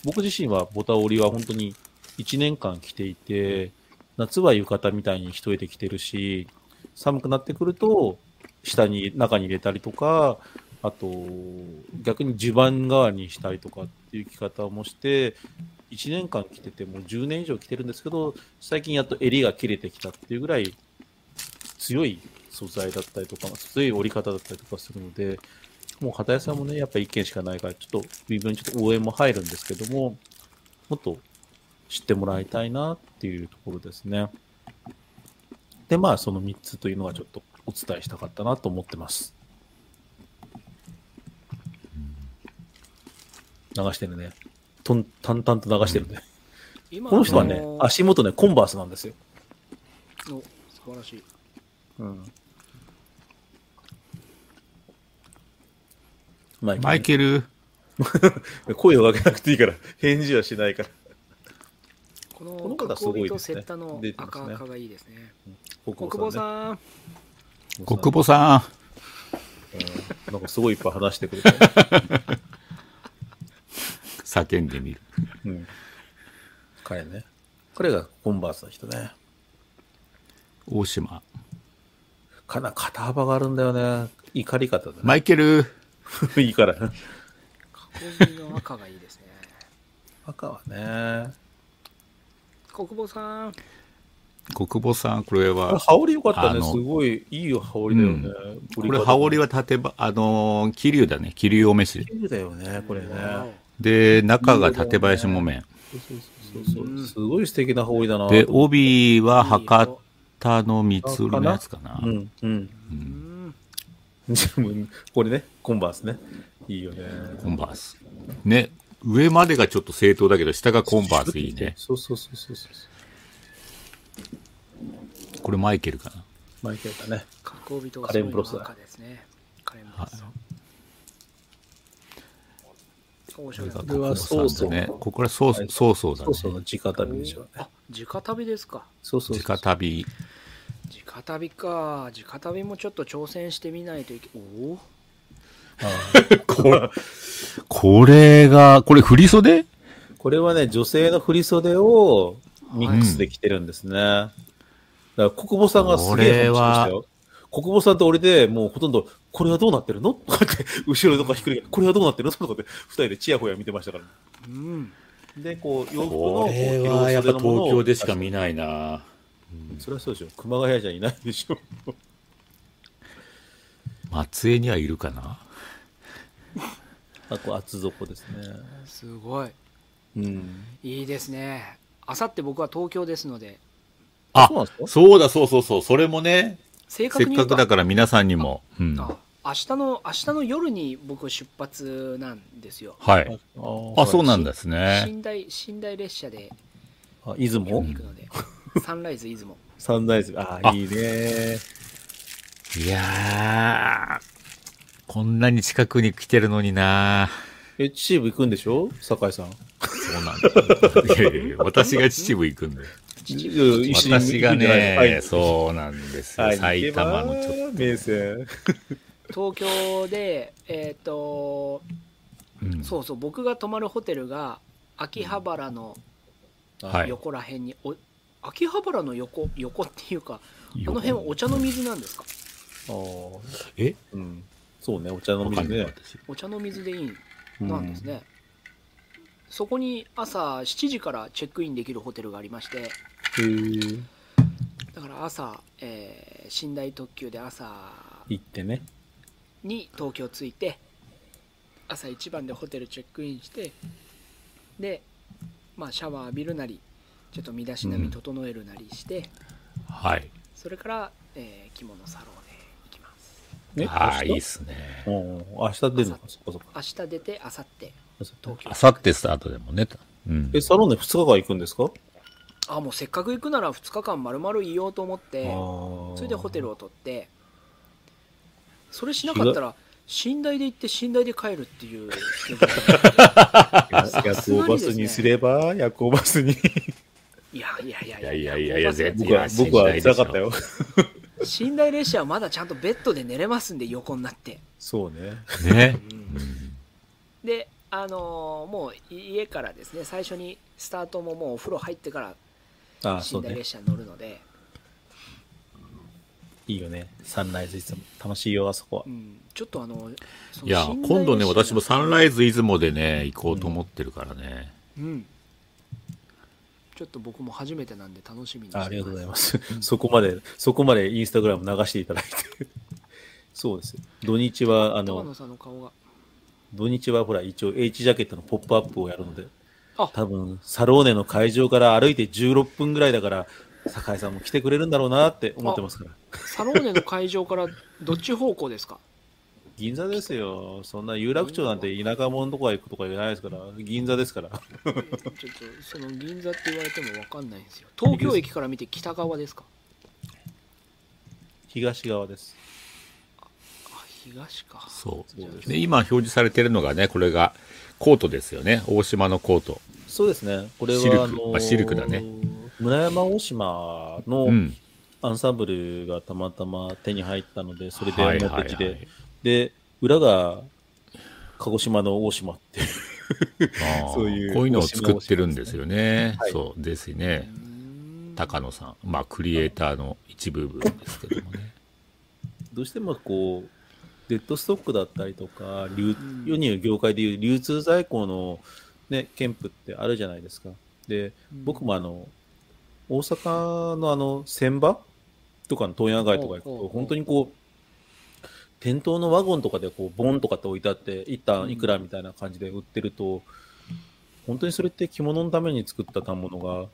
僕自身はボタ折りは本当に1年間着ていて、夏は浴衣みたいに一人で着てるし、寒くなってくると、下に、中に入れたりとか、あと、逆に襦袢側にしたりとかっていう着方もして、1年間着ててもう10年以上着てるんですけど、最近やっと襟が切れてきたっていうぐらい強い素材だったりとか、強い折り方だったりとかするので、もう片屋さんもね、やっぱり1件しかないから、ちょっと微妙にちょっと応援も入るんですけども、もっと知ってもらいたいなっていうところですね。で、まあ、その3つというのはちょっとお伝えしたかったなと思ってます。流してるね。とん淡々と流してるんで、うん、この人はね、足元ね、コンバースなんですよ。お素晴らしい。うん。マイケル。マイケル 声をかけなくていいから、返事はしないから。このこの方すごいですね。の赤赤がいいですね。国保さん。国保さん。なんかすごいいっぱい話してくれ 叫んでみる。うん。彼ね。彼がコンバースの人ね。大島。かな、肩幅があるんだよね。怒り方だね。マイケル。いいから。の赤がいいですね。赤はね。国母さん。国母さん、これは。羽織よかったね。すごいいい羽織だよね。うん、これ羽織は縦ば、あのー、桐生だね。桐生おめし。桐生だよね、これね。で、中が縦林木綿。そうそうそうそう。すごい素敵な羽織だな。で、帯は博多の三つ売りのやつかな。うん、うん。うん、これね、コンバースね。いいよね。コンバース。ね、上までがちょっと正当だけど、下がコンバースいいね。そうそうそうそうそう。これマイケルかな。マイケルだね。カレンプロスだ。カレンプロス。これはソースね。ここはソース、ソーソーだね。ソーソーの直旅でしょうね。あ、直旅ですか。そうそう直旅。直旅か。直旅もちょっと挑戦してみないといけ、おお これ、これが、これ振り袖？これはね、女性の振り袖をミックスで着てるんですね。だから国母さんがすげえ話し国母さんと俺でもうほとんど、これはどうなってるの？とかって、後ろとかひっくり返これはどうなってるの？とかって、二人でチヤホヤ見てましたから、うん。で、こう、洋服の、これはやっぱ東京でしか見ないな、うん、それはそうでしょ。熊谷じゃいないでしょ。松江にはいるかな？あと厚底ですね。すごい。うん。いいですね。あさって僕は東京ですので。あ、そうだ、そうそうそう。それもね、せっかくだから皆さんにも。うん、あ明日の、明日の夜に僕出発なんですよ。はい。あ、そうなんですね。寝台、寝台列車で。あ、出雲？行くので。サンライズ出雲。サンライズ、あ、あいいね。いやー、こんなに近くに来てるのになえ、秩父行くんでしょ？酒井さん。そうなんだ。いやいや私が秩父行くんだよ。私がね、そうなんですよ。埼玉のちょっと。名声。東京で、えっ、ー、と、うん、そうそう、僕が泊まるホテルが、秋葉原の横ら辺に、はい、秋葉原の横、横っていうか、あの辺はお茶の水なんですか？あえ？うん。そうね、お茶の水ね。お茶の水でいいなんですね。うん、そこに朝7時からチェックインできるホテルがありまして、だから朝、えー、寝台特急で朝行ってね。に東京着いて朝一番でホテルチェックインしてで、まあ、シャワー浴びるなりちょっと身だしなみ整えるなりして、うん、はい。それから、えー、着物サロああ、いいっすね。明日出るの？か、そこそこ。明日出て、明後日、東京。明後日スタートでもね。うん、え、サロンで2日間行くんですか？あ、もうせっかく行くなら2日間丸々いようと思って、それでホテルを取って、それしなかったら、寝台で行って寝台で帰るっていう。夜行バスにすれば、夜行バスに。いやいやいやいやいやいやいや、僕は、僕は辛かったよ。寝台列車はまだちゃんとベッドで寝れますんで横に。なってそうねね、うん、であのー、もう家からですね最初に。スタートももうお風呂入ってから寝台列車に。乗るので、ね、いいよねサンライズいつも楽しいよあそこは、うん、ちょっとあのいや今度ね私もサンライズ出雲でね行こうと思ってるからねうん、うんちょっと僕も初めてなんで楽しみにしてありがとうございます。そこまで、そこまでインスタグラム流していただいて。そうですよ。土日は、あの、土日はほら、一応 H ジャケットのポップアップをやるので、多分、サローネの会場から歩いて16分ぐらいだから、酒井さんも来てくれるんだろうなって思ってますから。サローネの会場からどっち方向ですか？銀座ですよ。そんな有楽町なんて田舎者とか行くとか言わないですから、銀座ですから。ちょっと、その銀座って言われても分かんないんですよ。東京駅から見て北側ですか？東側です。あ、東か。そうで今表示されてるのがね、これがコートですよね。大島のコート。そうですね。これは、シルク、あのー、シルクだね。村山大島のアンサンブルがたまたま手に入ったので、それで持ってきて、で、裏が鹿児島の大島ってそういう。こういうのを作ってるんですよね。はい、そうですね。高野さん。まあ、クリエイターの一部分ですけどもね。どうしてもこう、デッドストックだったりとか、流世に言う業界でいう流通在庫の、ね、憲布ってあるじゃないですか。で、僕もあの、大阪のあの、船場とかの問屋街とか行くと、本当にこう、店頭のワゴンとかでこう、ボンとかって置いてあって、一旦いくらみたいな感じで売ってると、本当にそれって着物のために作った反物が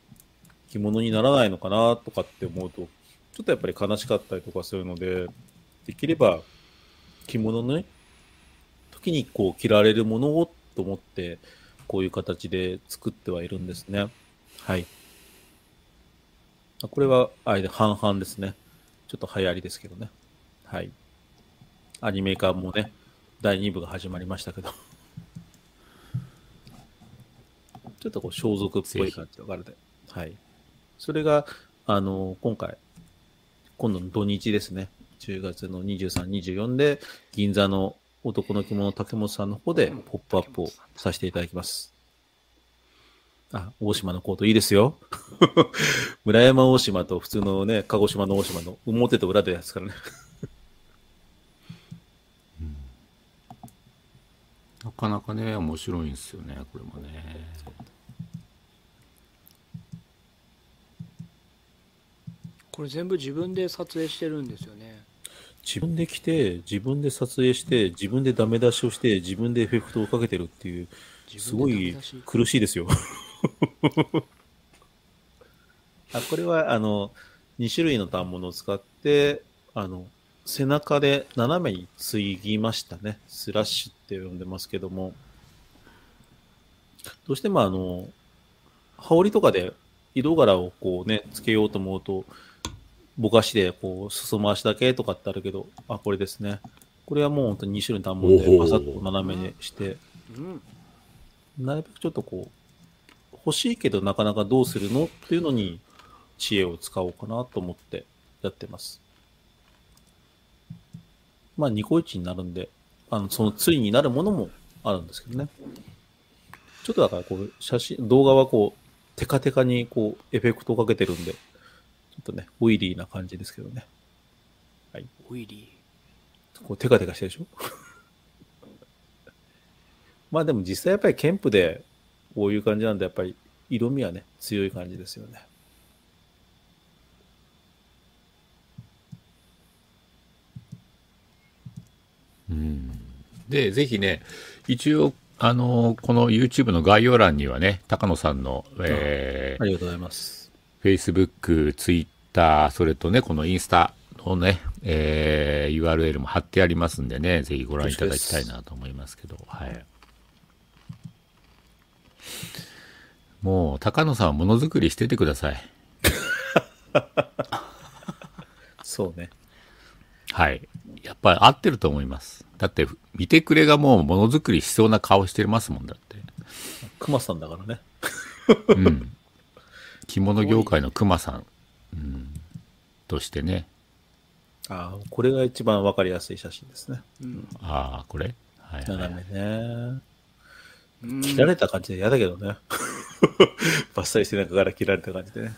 着物にならないのかなとかって思うと、ちょっとやっぱり悲しかったりとかするので、できれば着物のね、時にこう着られるものをと思って、こういう形で作ってはいるんですね。はい。これは、あれで半々ですね。ちょっと流行りですけどね。はい。アニメ化もね、第2部が始まりましたけど。ちょっとこう、装束っぽい感じとかあるで。はい。それが、あの、今回、今度の土日ですね。10月の23、24で、銀座の男の着物竹本さんの方でポップアップをさせていただきます。あ、大島のコートいいですよ。村山大島と普通のね、鹿児島の大島の表と裏でやつからねなかなかね、面白いんですよね、これもね。これ全部自分で撮影してるんですよね。自分で来て、自分で撮影して、自分でダメ出しをして、自分でエフェクトをかけてるっていう、すごい苦しいですよ。あこれは、あの、2種類の反物を使って、あの、背中で斜めに継ぎましたね。スラッシュって呼んでますけども。どうしてもあの、羽織とかで色柄をこうね、つけようと思うと、ぼかしで、こう、裾回しだけとかってあるけど、あ、これですね。これはもう本当に2種類の単語でパサッと斜めにして、なるべくちょっとこう、欲しいけどなかなかどうするのっていうのに知恵を使おうかなと思ってやってます。まあ、ニコイチになるんで、あの、その対になるものもあるんですけどね。ちょっとだからこう、写真、動画はこう、テカテカにこう、エフェクトをかけてるんで、ちょっとね、オイリーな感じですけどね。はい。オイリー。こう、テカテカしてるでしょ？まあでも実際やっぱりンプでこういう感じなんで、やっぱり色味はね、強い感じですよね。うん。で、ぜひね、一応、あのこの YouTube の概要欄にはね、高野さんの、えー、ありがとうございます。Facebook、Twitter、それとね、このインスタのね、えー、URL も貼ってありますんでね、ぜひご覧いただきたいなと思いますけど、はい。もう、高野さんはものづくりしててください。そうね。はい。やっぱり合ってると思います。だって、見てくれがもうものづくりしそうな顔してますもんだって。熊さんだからね。うん。着物業界の熊さん、うん、としてね。ああ、これが一番わかりやすい写真ですね。うん、ああ、これ、はい、はい、斜めね。切られた感じで嫌だけどね。バッサリ背中から切られた感じでね。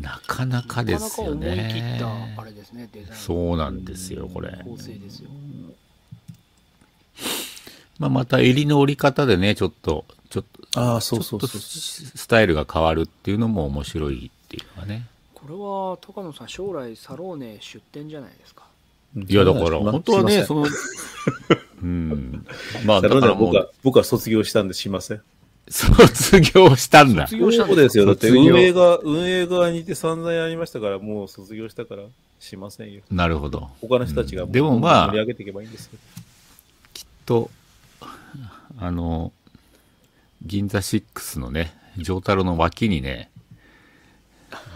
なかなかですよね。なかなか思い切ったあれですね、デザイン。そうなんですよ、これ。構成ですよ。まあ、また襟の折り方でね、ちょっと、ちょっと、ああ、そうそうそうスタイルが変わるっていうのも面白いっていうのはね。これは、高野さん、将来、サローネ出店じゃないですか。いや、だから、本当はね、その、うん。まあ、だから僕は、僕は卒業したんでしません。卒業したんだ。卒業したんですよ。だって、運営が、運営側にいて散々やりましたから、もう卒業したからしませんよ。なるほど。他の人たちが、でもまあ、盛り上げていけばいいんですけど。きっと、あの、銀座6のね、上太郎の脇にね、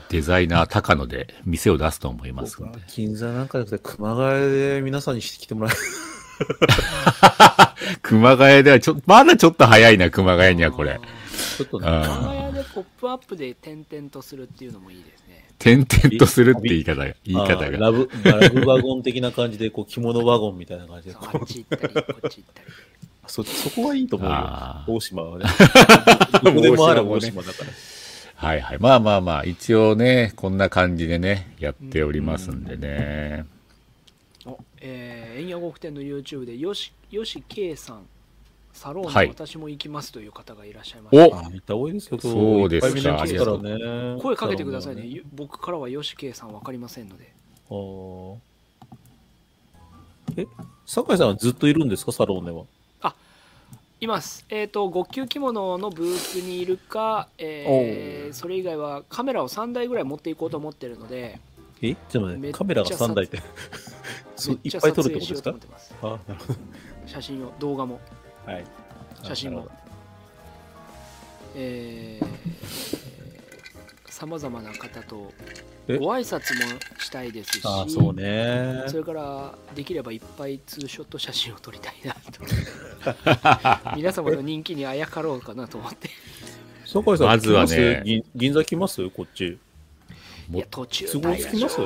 デザイナー高野で店を出すと思いますので。銀座なんかじゃなくて熊谷で皆さんにしてきてもらえ 熊谷ではちょ、まだちょっと早いな、熊谷にはこれ。ちょっとね、熊谷でポップアップで点々とするっていうのもいいですね。点々とするって言い方が、言い方が。ラブ、ラブワゴン的な感じで、こう、着物ワゴンみたいな感じで。こっち行ったり、こっち行ったり。そ、そこはいいと思うよ。大島はね。どこでもある大島だから。はいはい。まあまあまあ、一応ね、こんな感じでね、やっておりますんでね。あおえー、円谷呉服店の YouTube でよしよし K さんサローン私も行きますという方がいらっしゃいます、ね、おあ、いた多いですよ。そうですか。ね、声かけてくださいね。ね僕からはよし K さんわかりませんので。え、酒井さんはずっといるんですか、サローネは。あ、います。えっ、ー、と、極級着物のブースにいるか、えー、それ以外はカメラを3台ぐらい持っていこうと思ってるので。え？ちょっと待って、カメラが3台って。いっぱい撮るってことですか？あ、なるほど。写真を、動画も。はい、写真も。えさまざまな方とご挨拶もしたいですし。あそうね。それからできればいっぱいツーショット写真を撮りたいなと。皆様の人気にあやかろうかなと思って。酒井さんまずはね。銀座来ます？こっちいや途中都合つきます？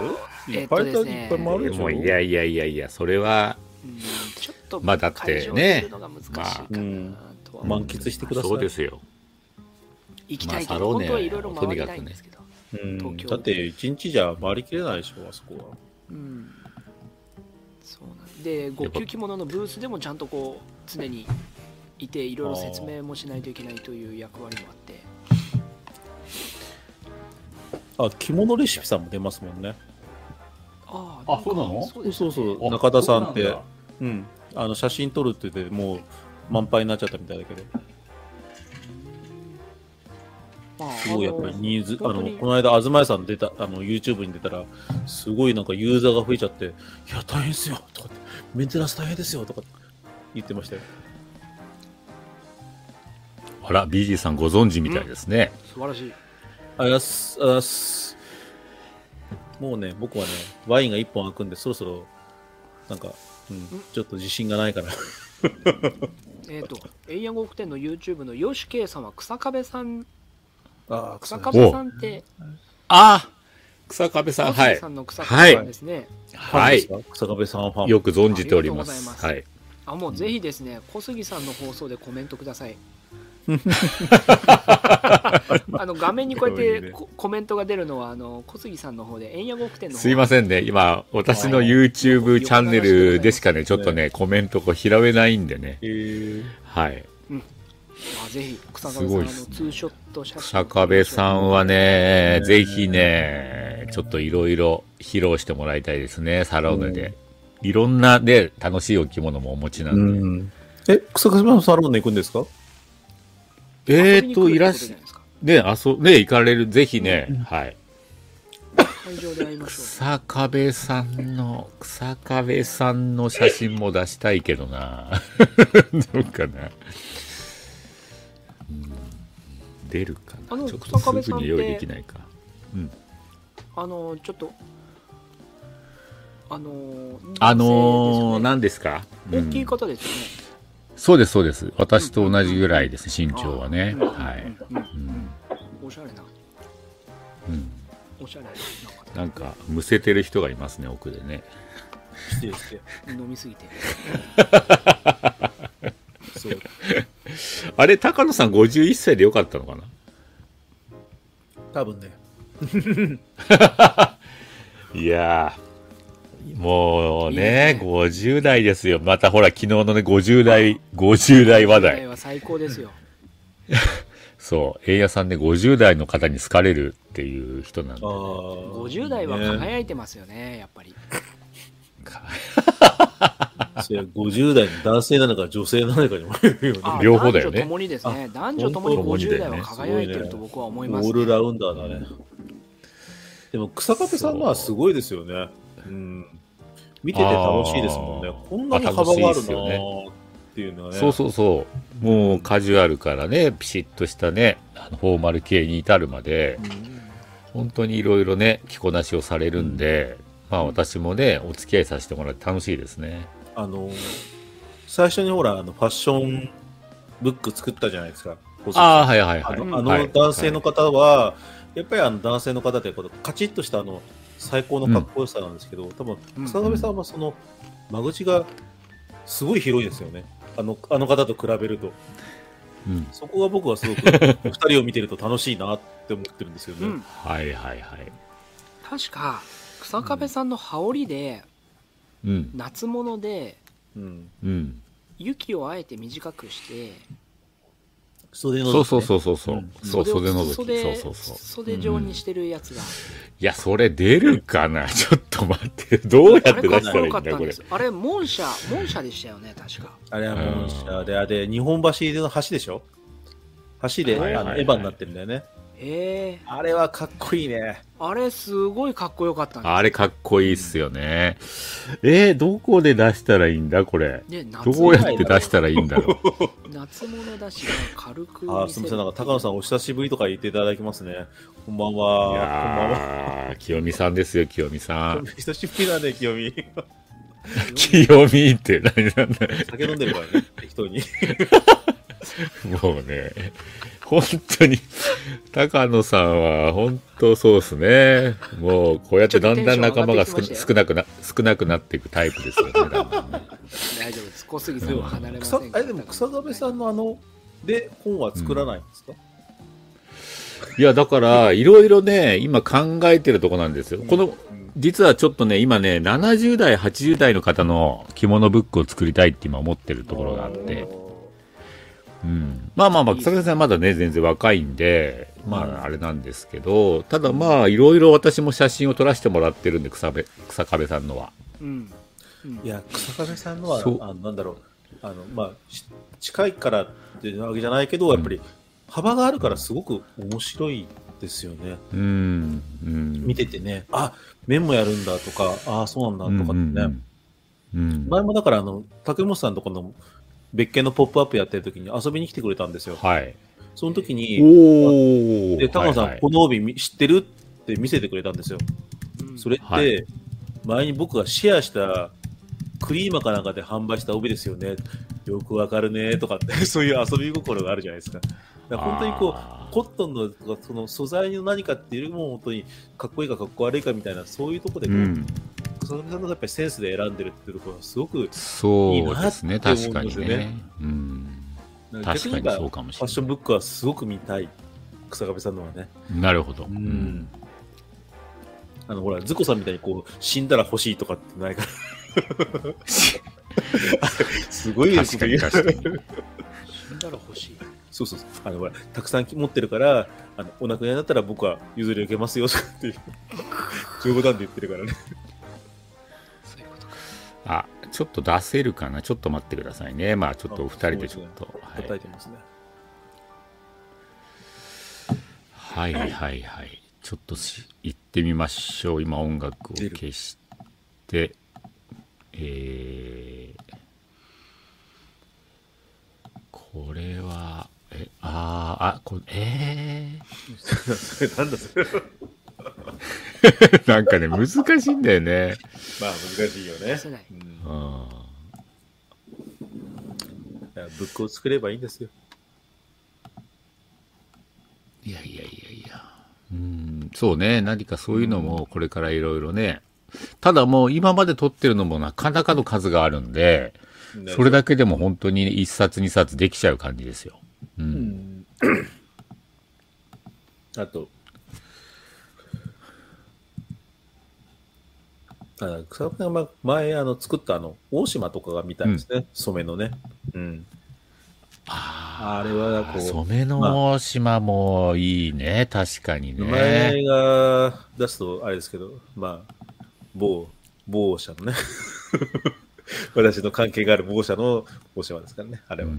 えっとですね。もういやいやいやいやそれはちょっとまあだってね。まあ、満喫してください。そうですよ。行きたいけど、まあ、本当はいろいろ回りたいんですけど、ね、東京だって一日じゃ回りきれないでしょあそこは。うん。そうなん。で極級着物のブースでもちゃんとこう常にいていろいろ説明もしないといけないという役割もあってあ着物レシピさんも出ますもんね。ああそうなの？そうそうそう中田さんって。うんあの写真撮るって言ってもう満杯になっちゃったみたいだけど。すごいやっぱりニーズ、あの、この間、東屋さん出た、あの、YouTube に出たら、すごいなんかユーザーが増えちゃって、いや、大変ですよとかって、メンテナンス大変ですよとか言ってましたよ。あら、BG さんご存知みたいですね。うん、素晴らしい。あやす、あやす。もうね、僕はね、ワインが1本開くんで、そろそろ、なんか、うん、ちょっと自信がないから。えっと、エイヤンゴーク店の YouTube のヨシケイさんは草壁さんあ草壁さんって。ああ草壁さん、はい。さんの草壁さんですね。はい。草壁さんファン。よく存じております。はい。あ、もうぜひですね、小杉さんの放送でコメントください。あの画面にこうやってコメントが出るのはあの小杉さんの方で円谷極天のすいませんね。今私の YouTube チャンネルでしかねちょっとねコメントこう拾えないんでね。はい。あぜひ草壁さんのツーショット写真。草壁さんはね、ぜひね、ちょっといろいろ披露してもらいたいですね、サローネで。いろんなで楽しいお着物もお持ちなんで。うん、え、草壁さんサローネ行くんですか？えーと、いらっしゃ、ね、あそ、ね、行かれる、ぜひね、うん、はい。会場で会いましょう。草壁さんの、草壁さんの写真も出したいけどな。どうかな。出るかな。あのちょっとすぐに用意できないか、うん、あのちょっとあのあのー、何ですか？大きい方ですよね、うん、そうですそうです。私と同じぐらいです、身長はね、はい、おしゃれな。うん。おしゃれな。なんかむせてる人がいますね奥でね。失礼して。飲みすぎて。そう。あれ、高野さん51歳でよかったのかな？多分ね。いやもうね、いいね50代ですよ。またほら、昨日のね、50代、50代話題。は最高ですよ。そう、円谷さんね、50代の方に好かれるっていう人なんで、ね。50代は輝いてますよね、やっぱり。それ50代の男性なのか女性なのかにもよるよね。両方だよね。男女ともにですね。男女ともに50代は輝いてると僕は思います、ね、オールラウンダーだね。でも草壁さんはすごいですよね。うん。見てて楽しいですもんね。こんなに幅があるなっていうのはね。そうそうそう。もうカジュアルからね、ピシッとしたね、あのフォーマル系に至るまで、うん、本当にいろいろね、着こなしをされるんで、まあ私もね、お付き合いさせてもらって楽しいですね。あの、最初にほら、あの、ファッションブック作ったじゃないですか。ああ、はいはいはい。あの男性の方は、やっぱりあの男性の方ってことカチッとしたあの最高のかっこよさなんですけど、うん、多分草壁さんはその間口がすごい広いですよね。あのあの方と比べると。うん、そこが僕はすごく 2人を見てると楽しいなって思ってるんですよね。うん、はいはいはい。確か草壁さんの羽織で、夏物で、うん。うん、雪をあえて短くして袖の、ね、そうそうそうそう、う。ん、そう袖のぞき。そうそうそう。袖状にしてるやつが、うん、いやそれ出るかな？ちょっと待って。どうやって出したらいいんだこれ。あれ門社門社でしたよね確か。あれは門社であれ日本橋の橋でしょ？橋で、はいはいはい、あのエヴァになってるんだよねえあれはかっこいいね。あれすごいかっこよかったあれかっこいいっすよね、うん、えー、どこで出したらいいんだこれ、ね、どうやって出したらいいんだろう？夏物だし軽くあすみません。なんか高野さんお久しぶりとか言っていただきますね。こんばんは。いやー清美さんですよ清美さん。久しぶりだね清美。清美って何なんだ酒飲んでるからね適当に。もうね本当に、高野さんは本当そうですね。もうこうやってだんだん仲間が少なくな少なくなっていくタイプですよね。大丈夫です。小杉さんは離れませんえでも草壁さんのあので本は作らないんですか、うん、いやだからいろいろね今考えてるとこなんですよ。この実はちょっとね、今ね、70代、80代の方の着物ブックを作りたいって今思ってるところがあって、うん、まあまあまあ、草壁さんまだね、全然若いんで、まああれなんですけど、ただまあ、いろいろ私も写真を撮らせてもらってるんで、草壁草壁さんのは。うん。いや、草壁さんのは、あなんだろう、あの、まあ、近いからっていうわけじゃないけど、やっぱり幅があるからすごく面白いですよね。うん。うん、見ててね、あ、面もやるんだとか、ああ、そうなんだとかってね。うん、前もだから、あの、竹本さんとこの別件のポップアップやってる時に遊びに来てくれたんですよ。はい。その時に、で、高野さん、はいはい、この帯知ってる？って見せてくれたんですよ。それって、はい、前に僕がシェアしたクリーマかなんかで販売した帯ですよね。よくわかるねとかって、そういう遊び心があるじゃないですか。か本当にこう、コットンのその素材の何かっていうよりも、本当にかっこいいかかっこ悪いかみたいな、そういうところでこう、うんそのさんのやっぱりセンスで選んでるっていうところはすごくいいなそうですね、確かにね。うん。確かにそうかもしれない。ファッションブックはすごく見たい、草壁さんのはね。なるほど。うん。あの、ほら、ズコさんみたいにこう、死んだら欲しいとかってないから。すごいですね。確かに確かに。死んだら欲しい。そうそうそう。あの、ほら、たくさん持ってるから、あの、お亡くなりになったら僕は譲り受けますよとかっていう、冗談で言ってるからね。あ、ちょっと出せるかな？ちょっと待ってくださいね。まあ、ちょっとお二人でちょっと。叩いてますね。はい、はい、はいはい。ちょっと行ってみましょう。今音楽を消して、えー、これは、え、ああ、あ、これ、えー、なんだそれ なんかね、難しいんだよね。まあ、難しいよね。うん、ブックを作ればいいんですよ。いやいやいやいや。うん、そうね。何かそういうのもこれからいろいろね。ただもう今まで撮ってるのもなかなかの数があるんで、それだけでも本当に一冊二冊できちゃう感じですよ。うん。うん、あと、あ草笛が前あの作ったあの大島とかが見たいですね、うん、染めのね。うん。ああれはこう。染めの大島もいいね、まあ、確かにね。前が出すとあれですけど、まあ、某、某社のね 私の関係がある某社の大島ですからね、あれはね。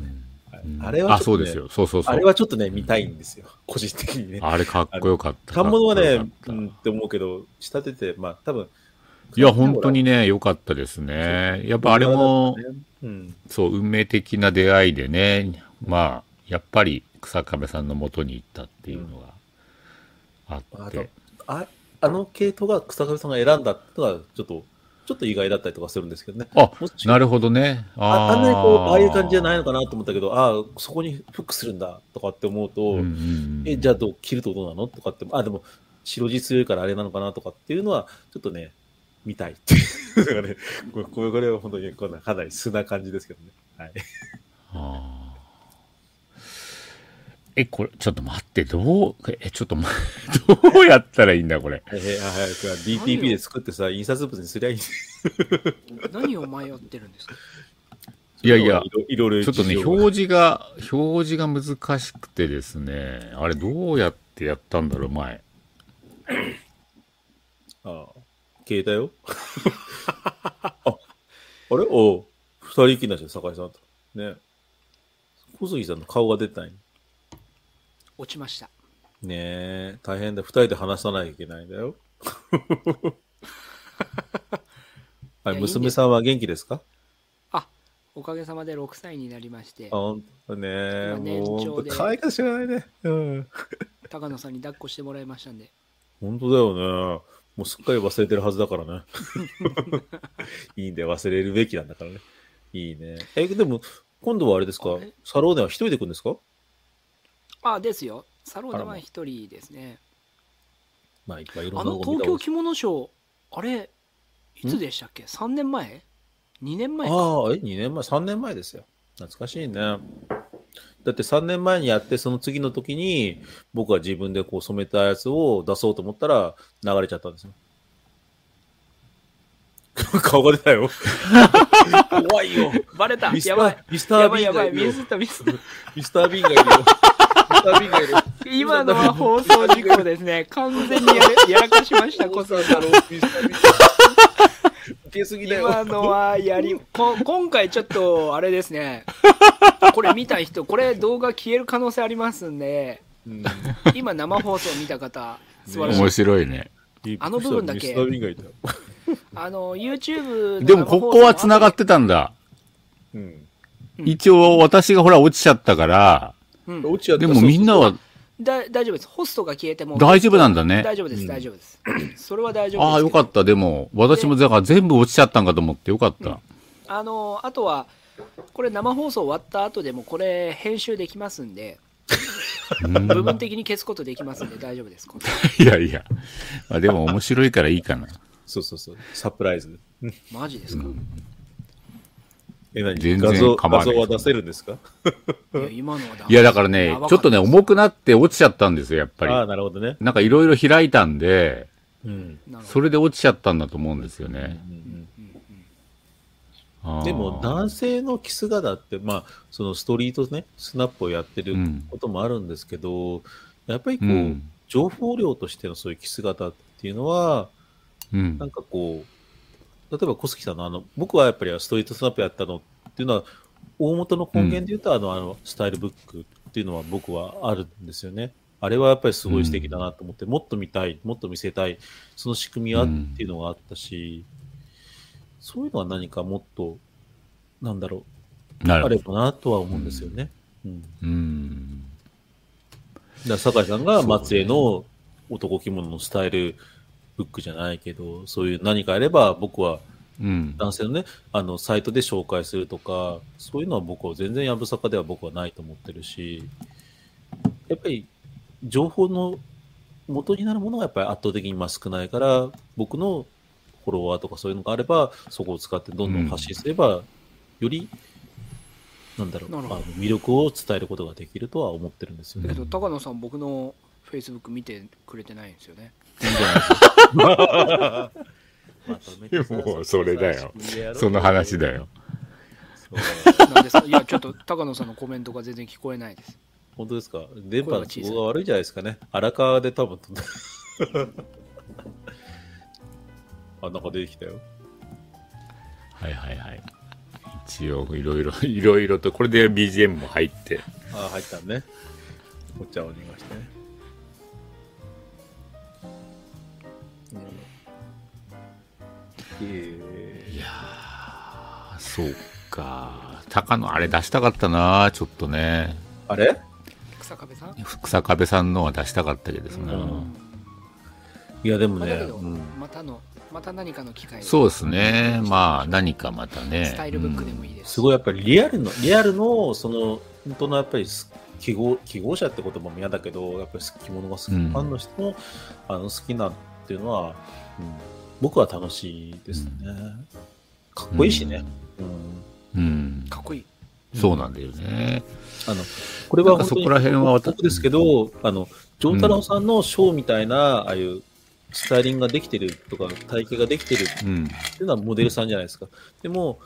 うん、あれは、ね、あ、そうですよ。そうそうそう。あれはちょっとね、見たいんですよ。個人的にね。あれかっこよかった。反物はね、うんって思うけど、仕立てて、まあ多分、いや、本当にね、良かったですね。やっぱあれも、うん、そう、運命的な出会いでね、まあ、やっぱり草壁さんのもとに行ったっていうのがあって。ああの系統が草壁さんが選んだってのは、ちょっと、ちょっと意外だったりとかするんですけどね。あ、なるほどね。ああんなにこう、ああいう感じじゃないのかなと思ったけど、ああ、そこにフックするんだとかって思うと、うんうんうん、え、じゃあどう、切るとどうなのとかって、あ、でも、白地強いからあれなのかなとかっていうのは、ちょっとね、見たいっていう。だからね、これこれは本当にこんなかなり素な感じですけどね。はい。え、これ、ちょっと待って、どう、え、ちょっと、どうやったらいいんだ、これ？えー、早く DTP で作ってさ、印刷物にすりゃいい。何を迷ってるんですか？いやいや、いろいろちょっとね、表示が、表示が難しくてですね、あれどうやってやったんだろう、前。ああ、携帯よ。あ、あれ？おう、二人きりなしよ、酒井さんと。ね。小杉さんの顔が出たん落ちました。ねえ、大変だ。二人で話さないといけないんだよ。は い、娘さんは元気ですか？おかげさまで6歳になりまして。あ、ほんとね。年長で。可愛いかしらないね。うん。高野さんに抱っこしてもらいましたんで。本当だよね。もうすっかり忘れてるはずだからね。いいんで忘れるべきなんだからね。いいね。え、でも、今度はあれですか？サローネは一人で来るんですか？あ、ですよ。サローネは一人ですね。まあ、いっぱいいろんなあの東京着物ショー、あれ、いつでしたっけ ?3 年前？2年前か。ああ、え、2年前、3年前ですよ。懐かしいね。だって3年前にやって、その次の時に、僕は自分でこう染めたやつを出そうと思ったら、流れちゃったんですよ。顔が出たよ。怖いよ。バレた。ミスやばい。ミスター・ビーンがいるミスター・ミスター。ミスター・ビーンがいるよ。ミスター・ビーンがいる。今のは放送事故ですね。完全にややらかしました、コスさん。ミスター・ビーン。けすぎだよ。今のはやり、こ今回ちょっと、あれですね。これ見た人、これ動画消える可能性ありますんで、うん、今生放送見た方、素晴らしい。面白いね。あの部分だけ。あの、YouTube でもここは繋がってたんだ。うん。一応私がほら落ちちゃったから、うん、落ちちゃったでもみんなはだ大丈夫です。ホストが消えても。大丈夫なんだね。大丈夫です、大丈夫です。それは大丈夫です。ああ、よかった。でも、私もだから全部落ちちゃったんかと思ってよかった。うん、あの、あとは、これ生放送終わった後でもこれ編集できますんで、部分的に消すことできますんで大丈夫です。いやいや。まあ、でも面白いからいいかな。そうそうそう。サプライズ。マジですか、うんえ、何？全然画像画像は出せるんですか？いや、今のはいや、だからね、ちょっとね、重くなって落ちちゃったんですよ、やっぱり。ああ、なるほどね。なんかいろいろ開いたんで、うん、それで落ちちゃったんだと思うんですよね。でも男性のキス肌って、まあ、そのストリートね、スナップをやってることもあるんですけど、うん、やっぱりこう、うん、情報量としてのそういうキス肌っていうのは、うん、なんかこう、例えば小杉さんのあの、僕はやっぱりストリートスナップやったのっていうのは、大元の根源で言うと、あの、あの、スタイルブックっていうのは僕はあるんですよね。あれはやっぱりすごい素敵だなと思って、もっと見たい、もっと見せたい、その仕組みはっていうのがあったし、そういうのは何かもっと、なんだろう、あればなとは思うんですよね。うん。うん。だ酒井さんが松江の男着物のスタイルブックじゃないけど、そういう何かあれば僕は男性のね、あの、サイトで紹介するとか、そういうのは僕は全然やぶさかでは僕はないと思ってるし、やっぱり情報の元になるものがやっぱり圧倒的に今少ないから、僕のフォロワーとかそういうのがあれば、そこを使ってどんどん発信すれば、より、なんだろう、あの魅力を伝えることができるとは思ってるんですよね。けど、高野さん、僕のフェイスブック見てくれてないんですよね。もうそれだよ。その話だよ。なんですいや、ちょっと高野さんのコメントが全然聞こえないです。本当ですか？電波の都合が悪いじゃないですかね。荒川で多分飛んだ。あ、なんか出てきたよ。はいはいはい。一応、いろいろ、いろいろと、これで BGM も入って。ああ、入ったね。お茶を濁してね。いやそうか。高野、あれ出したかったな、ちょっとね。あれ？草壁さん？草壁さんのは出したかったけどですね。いや、でもね、またの、また何かの機会そうですね。まあ、何かまたね。スタイルブックでもいいです。すごいやっぱりリアルの、リアルの、その、本当のやっぱり記号、記号者って言葉も嫌だけど、やっぱり着物が好き、ファンの人も、あの、好きなっていうのは、うん僕は楽しいですね。かっこいいしね。うん。かっこいい。そうなんだよね。あの、これはそこら辺は僕ですけど、あの、ジョー太郎さんのショーみたいな、ああいうスタイリングができてるとか、体型ができてるっていうのはモデルさんじゃないですか。でも、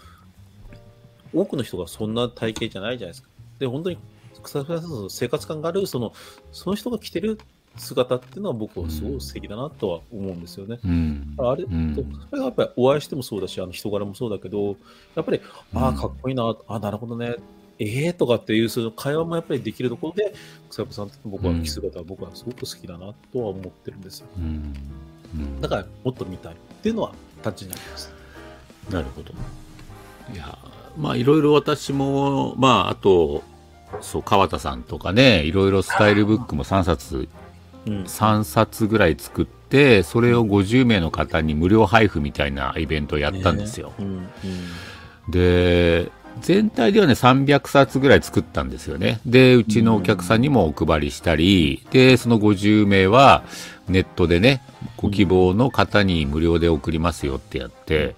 多くの人がそんな体型じゃないじゃないですか。で、本当に草刈さんの生活感がある、その、その人が着てる姿っていうのは僕はすごい素敵だなとは思うんですよね。うん、あれ、うん、それがやっぱりお会いしてもそうだし、あの人柄もそうだけど、やっぱり、ああ、かっこいいな、ああ、なるほどね、ええー、とかっていう、その会話もやっぱりできるところで、草山さんと僕は着姿は僕はすごく好きだなとは思ってるんですよ。うんうん、だから、もっと見たいっていうのはタッチになります。なるほど。いや、まあ、いろいろ私も、まあ、あと、そう、川田さんとかね、いろいろスタイルブックも3冊、うん、3冊ぐらい作って、それを50名の方に無料配布みたいなイベントをやったんですよ。ねうんうん、で、全体ではね、300冊ぐらい作ったんですよね。で、うちのお客さんにもお配りしたり、で、その50名はネットでね、ご希望の方に無料で送りますよってやって、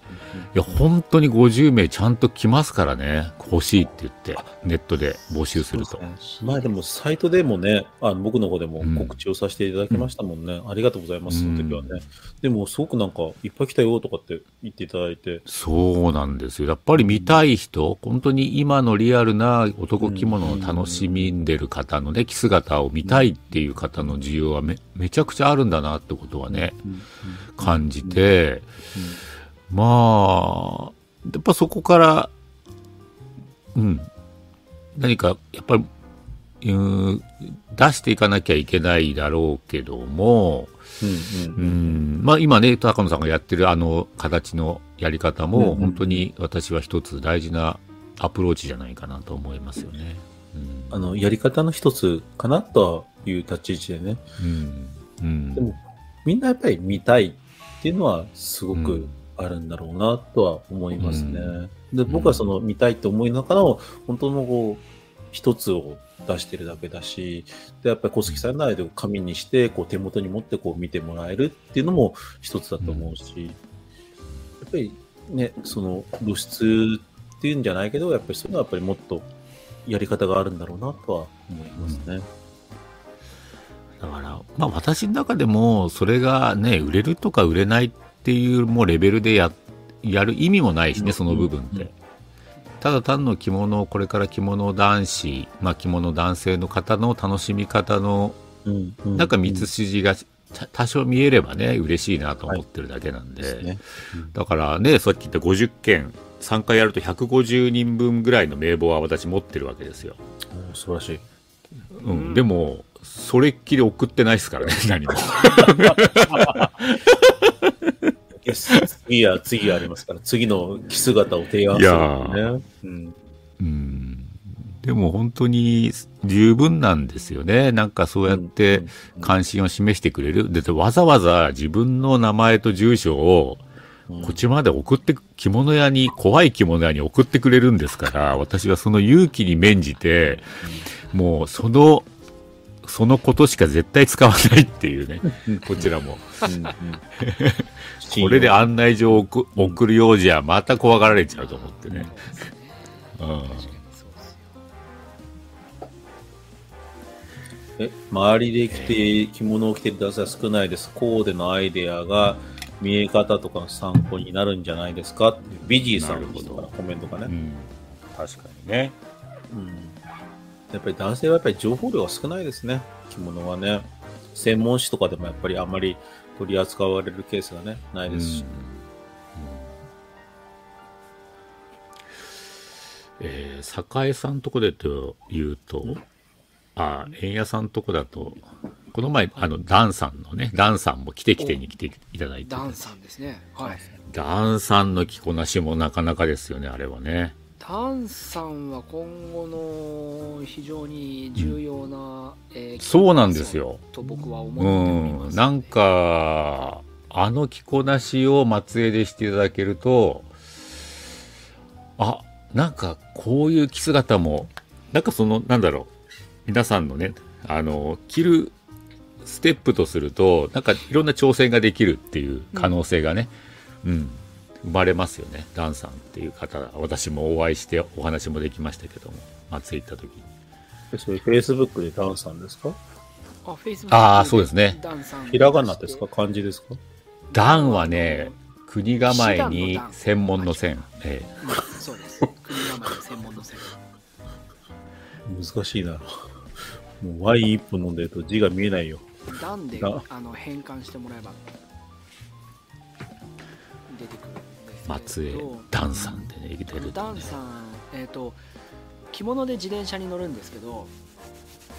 いや、本当に50名ちゃんと来ますからね、欲しいって言って、ネットで募集すると。まあでも、サイトでもね、あの僕の方でも告知をさせていただきましたもんね。うん、ありがとうございます、その時はね。でも、すごくなんか、いっぱい来たよとかって言っていただいて。そうなんですよ。やっぱり見たい人、本当に今のリアルな男着物を楽しみんでる方のね、着姿を見たいっていう方の需要はめめちゃくちゃあるんだなってことはね、感じて、まあ、やっぱそこから、うん、何か、やっぱり、うん、出していかなきゃいけないだろうけども、うん、うん、まあ今ね、高野さんがやってるあの形のやり方も、本当に私は一つ大事なアプローチじゃないかなと思いますよね。うん、あの、やり方の一つかなという立ち位置でね。うん。うん、でも、みんなやっぱり見たいっていうのはすごくあるんだろうなとは思いますね。うん、で、僕はその見たいって思いの中の本当のこう、一つを出してるだけだし、で、やっぱり小杉さんの間を紙にして、こう手元に持ってこう見てもらえるっていうのも一つだと思うし、やっぱりね、その露出っていうんじゃないけど、やっぱりそういうのはやっぱりもっとやり方があるんだろうなとは思いますね。だから、まあ私の中でも、それがね、売れるとか売れないっていうもうレベルでや、やる意味もないしね、その部分って。ただ単の着物を、これから着物男子、まあ着物男性の方の楽しみ方の、なんか道筋が多少見えればね、嬉しいなと思ってるだけなんで。はいでねうん、だからね、さっき言った50件、3回やると150人分ぐらいの名簿は私持ってるわけですよ。素晴らしい。うん、でも、それっきり送ってないですからね、何も。次は、次がありますから、次の着姿を提案する、ね。うん。うんでも本当に十分なんですよね。なんかそうやって関心を示してくれる。で、わざわざ自分の名前と住所をこっちまで送って、着物屋に、怖い着物屋に送ってくれるんですから、私はその勇気に免じて、もうそのそのことしか絶対使わないっていうね、こちらも。これで案内状を送るようじゃ、また怖がられちゃうと思ってね。うん、え周りで着て着物を着てる男性は少ないです。コーデのアイデアが見え方とかの参考になるんじゃないですかビジーさんのコメントがね、うん、確かにね。うんやっぱり男性はやっぱり情報量が少ないですね。着物はね。専門誌とかでもやっぱりあんまり取り扱われるケースがね、ないですし。うん、えー、栄さんとこでと言うと、あ、円谷さんとこだと、この前、あの、ダンさんのね、ダンさんも来て来てに来ていただいて。ダンさんですね。はい。ダンさんの着こなしもなかなかですよね、あれはね。タンさんは今後の非常に重要な、うん。えー、そうなんですよ。と僕は思っております、うん、なんかあの着こなしを松江でしていただけるとあなんかこういう着姿もなんかそのなんだろう。皆さんのねあの着るステップとするとなんかいろんな挑戦ができるっていう可能性がね、うん、うん生まれますよね。ダンさんっていう方私もお会いしてお話もできましたけども。松江行った時に。それフェイスブックでダンさんですか？あフェイスブックああそうですね。ひらがなですか？漢字ですか？ダンはね国構えに専門の線、ええ、そうです。国構え専門の線。難しいな。もうワイン一本飲んでると字が見えないよ。ダンであの変換してもらえば松江ダンさんでね出てる、ね、ダンさんえっ、ー、と着物で自転車に乗るんですけど、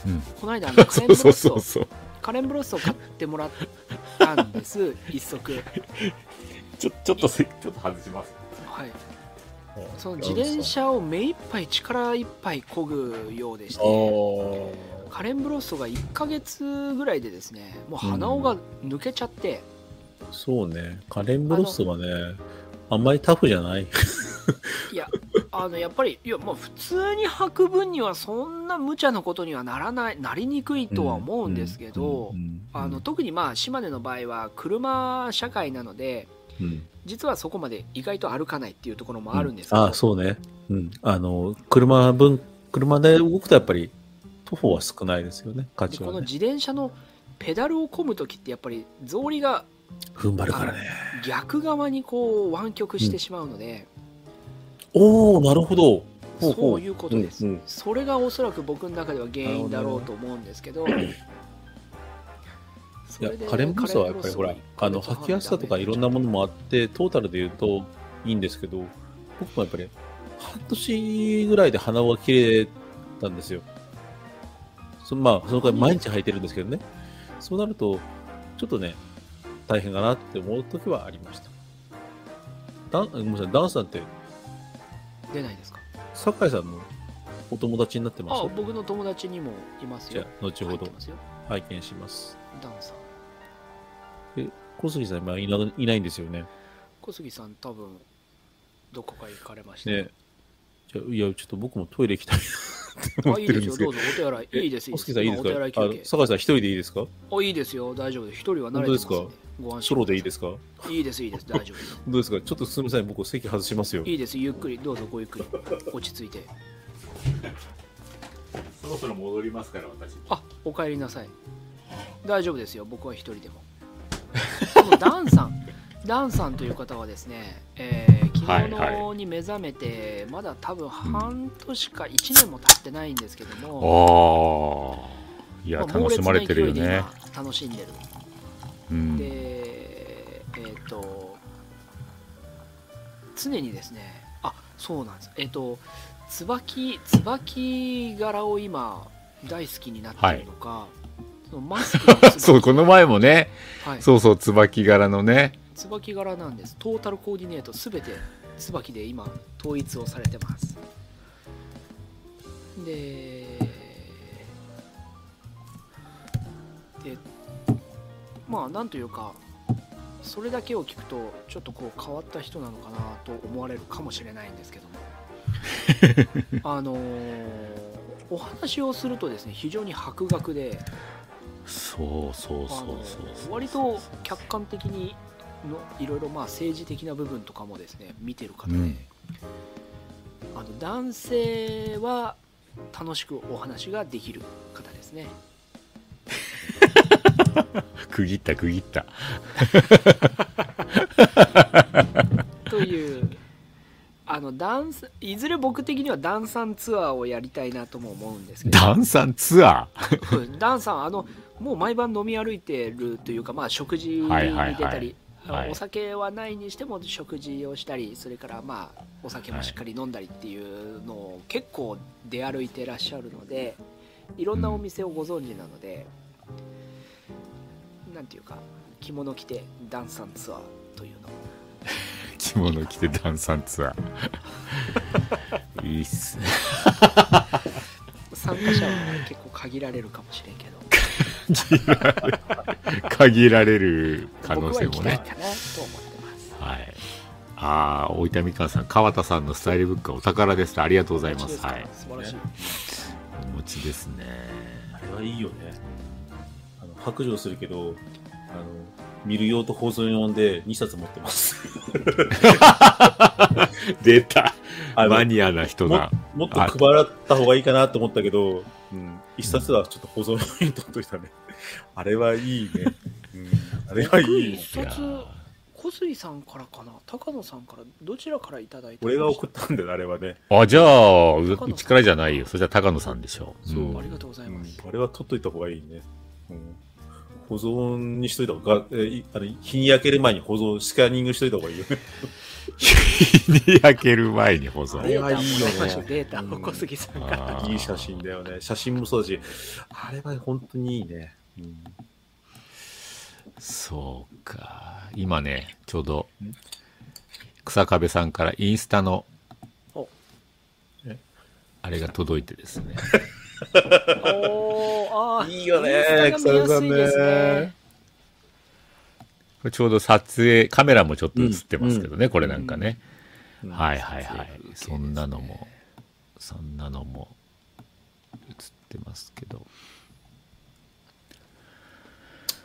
うん、この間あの カレンブロスをカレンブロスを買ってもらったんです 一足。ちょちょっとちょっと外します。はい。その自転車を目いっぱい力いっぱい漕ぐようでしてカレンブロッソが1か月ぐらいでですねもう鼻緒が抜けちゃって、うん、そうね。カレンブロッソはねあんまりタフじゃない？いやあのやっぱりいや、まあ、普通に履く分にはそんな無茶なことにはならないなりにくいとは思うんですけど、あの特にまあ島根の場合は車社会なので、うん、実はそこまで意外と歩かないっていうところもあるんですけど、うん、あそうね、うん、あの車分車で動くとやっぱり徒歩は少ないですよね。価値は、ね、この自転車のペダルを込む時ってやっぱり草履が踏ん張るからね。逆側にこう湾曲してしまうので、うん、おおなるほど。そういうことです、うんうん、それがおそらく僕の中では原因だろうと思うんですけどいやカレンブスはやっぱりほらあの履きやすさとかいろんなものもあってトータルで言うといいんですけど僕もやっぱり半年ぐらいで鼻緒が切れたんですよ。そまあそのくらい毎日履いてるんですけどね。そうなるとちょっとね大変かなって思う時はありました。ダンごめんなさいダンさんって出ないですか？酒井さんのお友達になってます？あ僕の友達にもいますよ。じゃあ後ほど拝見します。ダンさん。え、小杉さん今いないないんですよね？小杉さん多分、どこか行かれました。ね。じゃいや、ちょっと僕もトイレ行きたいあ、いいですよ、どうぞ、お手洗い。いいです、いいです。小杉さんいいですか？酒井さん一人でいいですか？あ、いいですよ、大丈夫です。一人は慣れてます、ね。本当ですか？ソロでいいですか？いいです、いいです、大丈夫です。どうですか？ちょっとすみません、僕席外しますよ。いいです、ゆっくり、どうぞごゆっくり。落ち着いて。そろそろ戻りますから、私。あ、お帰りなさい。大丈夫ですよ、僕は一人でも。ダンさん ダンさんという方はですね、えー、着物に目覚めて、まだ多分半年か1年も経ってないんですけども、あいや、楽しまれてるよね楽しんでる、うん、でと常にですねあそうなんです。えっ、ー、と椿椿柄を今大好きになってるのか、はい。マスク そうこの前もね、はい、そうそう椿柄のね。椿柄なんです。トータルコーディネートすべて椿で今統一をされてます。ででまあなんというかそれだけを聞くとちょっとこう変わった人なのかなと思われるかもしれないんですけども。あのー、お話をするとですね非常に博学で。そうそうそうそう割と客観的にのいろいろまあ政治的な部分とかもですね見てる方で、うん、あの男性は楽しくお話ができる方ですね区切った区切った。というあのダンスいずれ僕的にはダンサンツアーをやりたいなとも思うんですけど。ダンサンツアー？ダンサンあのもう毎晩飲み歩いてるというか、まあ、食事に出たり、はいはいはい、お酒はないにしても食事をしたりそれからまあお酒もしっかり飲んだりっていうのを結構出歩いてらっしゃるのでいろんなお店をご存知なので、うん、なんていうか着物着てダンサンツアーというの 着物着てダンサンツアーいいっすね参加者は結構限られるかもしれんけど 限られる可能性もね。はい。ああ、大分みかんさん、川田さんのスタイルブックはお宝です。ありがとうございます。はい。素晴らしい。お持ちですね。あれはいいよね。あの白状するけど、あの見る用と保存用で2冊持ってます。出た。マニアな人だ。も。もっと配った方がいいかなと思ったけど、うん、1冊はちょっと保存用に取っといたね。あれはいいね。うん、あれはいい、ね。小杉さんからかな？高野さんからどちらからいただいた俺が送ったんだよあれはね。あじゃあうちからじゃないよ。それじゃ高野さんでしょ。う、そう、うん、ありがとうございます、うん、あれは取っといた方がいいね、うん、保存にしといた方がえあれ日に焼ける前に保存スキャニングしといた方がいいよね。日に焼ける前に保存。あれはいいよね。データを小杉さんから、いい写真だよね。写真もそうだしあれは本当にいいね、うん。そうか。今ね、ちょうど、草壁さんからインスタの、あれが届いてですね。おあいいよね、草壁さんね。これちょうど撮影、カメラもちょっと映ってますけどね、うん、これなんかね。うん、はいはいはい。そんなのも、そんなのも映ってますけど。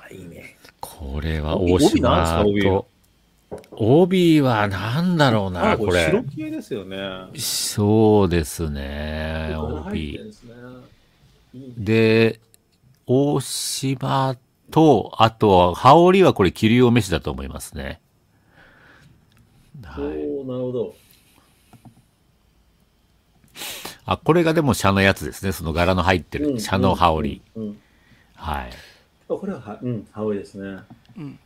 いいね。これは大島と、帯は？何だろうな、これ。白系ですよね。そうですね、帯。で、大島と、あと、羽織はこれ、桐生飯だと思いますね。はい、おなるほど。あ、これがでも社のやつですね。その柄の入ってる、社の羽織。はい。これはは、うん、羽織ですね。うん。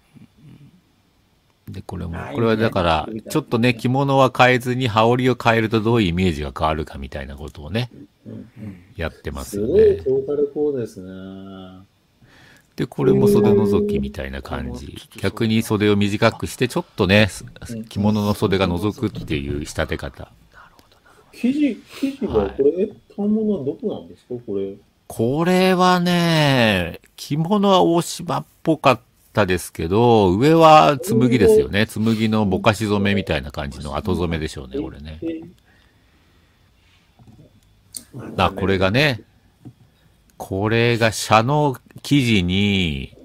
で、これも、これはだから、ちょっとね、着物は変えずに羽織を変えるとどういうイメージが変わるかみたいなことをね、やってますよね。すごいトータルコーですね。で、これも袖覗きみたいな感じ。逆に袖を短くして、ちょっとね、着物の袖が覗くっていう仕立て方。生地、生地はこれ、反物はどこなんですか？これ。これはね、着物は大島っぽかったですけど、上は紬ですよね。紬のぼかし染めみたいな感じの後染めでしょうね、これね。あ、これがね、これが車の生地に、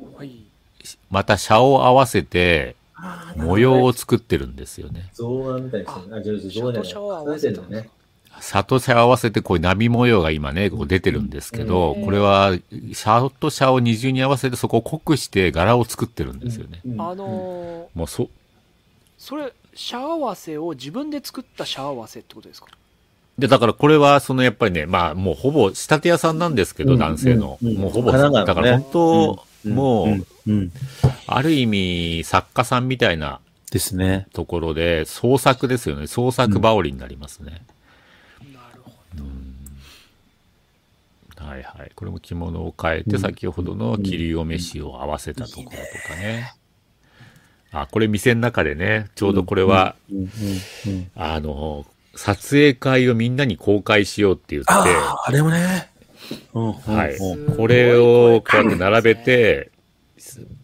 また車を合わせて、模様を作ってるんですよね。象みたいですね。あ、象じゃない。ね。里車合わせてこういう波模様が今ね、こう出てるんですけど、これは、車と車を二重に合わせてそこを濃くして柄を作ってるんですよね。あのー、もうそ、それ、車合わせを自分で作った車合わせってことですか？で、だからこれは、そのやっぱりね、まあもうほぼ仕立て屋さんなんですけど、男性の。もうほぼ、だから本当、もう、ある意味、作家さんみたいな、ですね。ところで、創作ですよね。創作羽織になりますね。はいはい。これも着物を変えて、先ほどの桐生飯を合わせたところとかね。あ、これ店の中でね、ちょうどこれは、あの、撮影会をみんなに公開しようって言って。ああれもね。はい。これをこうやって並べて、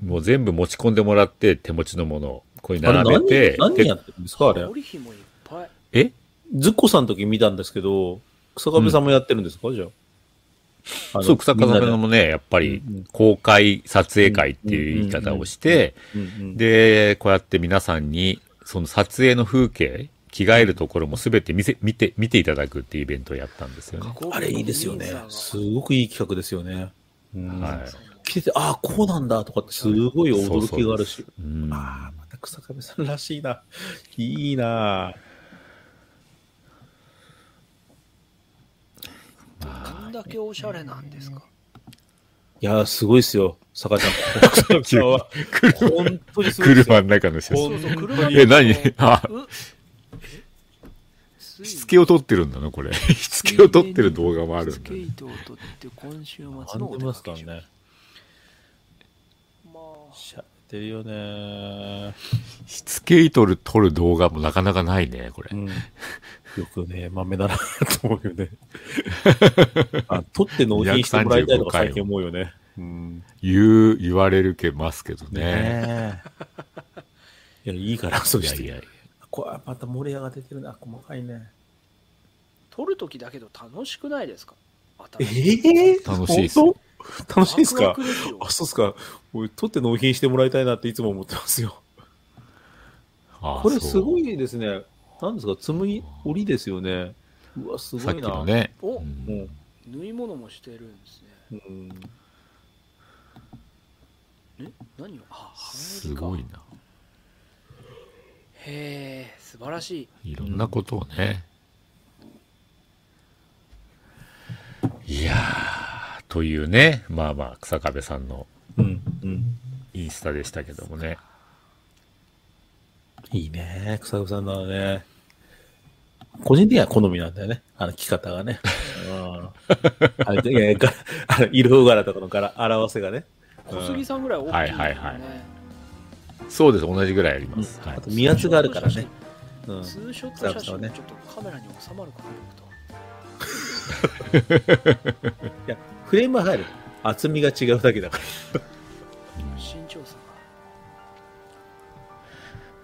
もう全部持ち込んでもらって、手持ちのものを。こう並べて。何何やってるんですかあれ？え？ずっこさんの時見たんですけど、草壁さんもやってるんですか、うん、じゃあ？そう、草風もね、やっぱり公開撮影会っていう言い方をして、で、こうやって皆さんに、その撮影の風景、着替えるところもすべて見せ、見て、見ていただくっていうイベントをやったんですよね。あれいいですよね。すごくいい企画ですよね。はい。着てて、ああ、こうなんだとかってすごい驚きがあるし。ああ、また草壁さんらしいな。いいな。どんだけおしゃれなんですか？いやすごいですよ、坂ちゃん。本当にすごい車の中の写真。え、何？あ、しつけを撮ってるんだな、これ。しつけを撮ってる動画もあるんだ。しつけ糸を撮って今週末のお出かけね。まあ。しゃってるよね。しつけ糸を撮る動画もなかなかないね、これ。うんよくね、豆だなと思うよね。あ、取って納品してもらいたいとか最近思うよね。うん、言う、言われるけますけどね。ねいや、いいから、そうして。いやいやこれまた盛り上がってるな、細かいね。取るときだけど楽しくないですか？ええー、楽しいです。楽しいですか？あ、そうっすか。取って納品してもらいたいなっていつも思ってますよ。これすごいですね。なんですか、紡ぎ、織りですよね。うわ、すごいな。ね。お、うん、縫い物もしてるんですね。うん。え、何を、あ、すごいな。へえ、素晴らしい。いろんなことをね。いやというね、まあまあ、草壁さんの、うん、うん。インスタでしたけどもね。いいね、草壁さんのね。個人的には好みなんだよね。あの着方がね。うん。あれ、いやがあの色柄とかの柄、表せがね。小杉さんぐらい大きい、ね、はいはいはい。そうです、同じぐらいあります。うん、あと、見圧があるからね。うん、ツーショット写真、ね、ちょっとカメラに収まるかな、と。いや、フレーム入る。厚みが違うだけだから。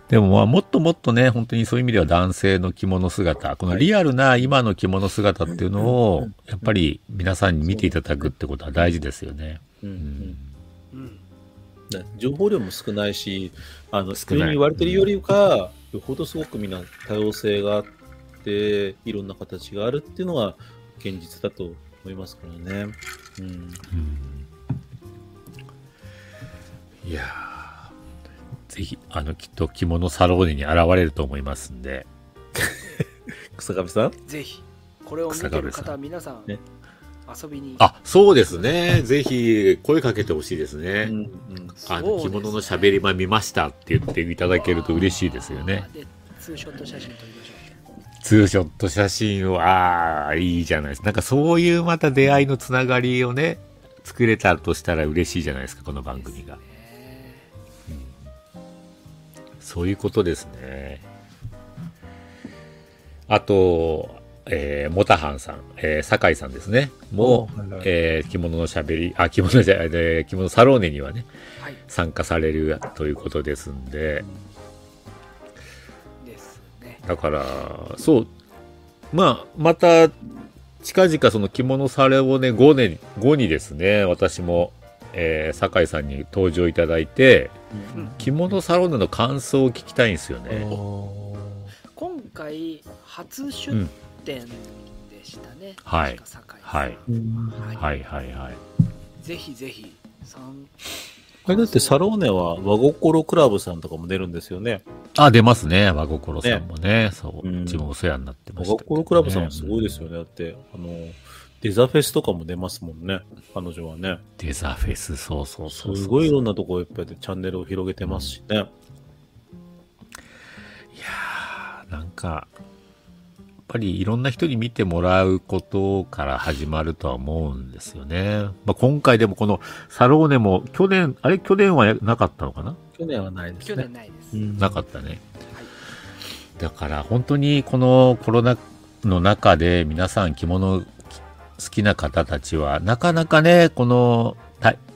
でもまあもっともっとね、本当にそういう意味では男性の着物姿、このリアルな今の着物姿っていうのを、やっぱり皆さんに見ていただくってことは大事ですよね。うん情報量も少ないし、あの、上に言われてるよりか、よほどすごくみんな多様性があって、いろんな形があるっていうのが現実だと思いますからね。うん。うん、いやー。ぜひ、あの、きっと着物サローネに現れると思いますんで。草上さん？ぜひ、これを見てる方、皆さん、ね、遊びに。あ、そうですね。ぜひ、声かけてほしいですね。うんうん、あの、着物のしゃべり場見ましたって言っていただけると嬉しいですよね。で、ツーショット写真撮りましょう。ツーショット写真は、いいじゃないですか。なんかそういうまた出会いのつながりをね、作れたとしたら嬉しいじゃないですか、この番組が。そういうことですね。あと、えー、モタハンさん、えー、酒井さんですね。もう、えー、着物のしゃべり、あ、着物じゃ、えー、着物サローネにはね、はい、参加されるということですんで、ですね。だから、そう、まあ、また、近々その着物サローネ5年後にですね、私も、えー、酒井さんに登場いただいて、うん、着物サロンの感想を聞きたいんですよね。今回初出店でしたね。はい。はい。はいはいはい。ぜひぜひあれだってサローネは和心クラブさんとかも出るんですよね。あ、出ますね。和心さんもね。ねそう。うちもお世話になってました、ね、和心クラブさんもすごいですよね。だって、あの、デザフェスとかも出ますもんね、彼女はね。デザフェス、そうそうそうすごいいろんなとこいっぱいでチャンネルを広げてますしね。いやー、なんか、やっぱりいろんな人に見てもらうことから始まるとは思うんですよね。まあ、今回でもこのサローネも去年、あれ去年はなかったのかな？去年はないですね。去年ないです。なかったね。はい、だから本当にこのコロナの中で皆さん着物好きな方たちは、なかなかね、この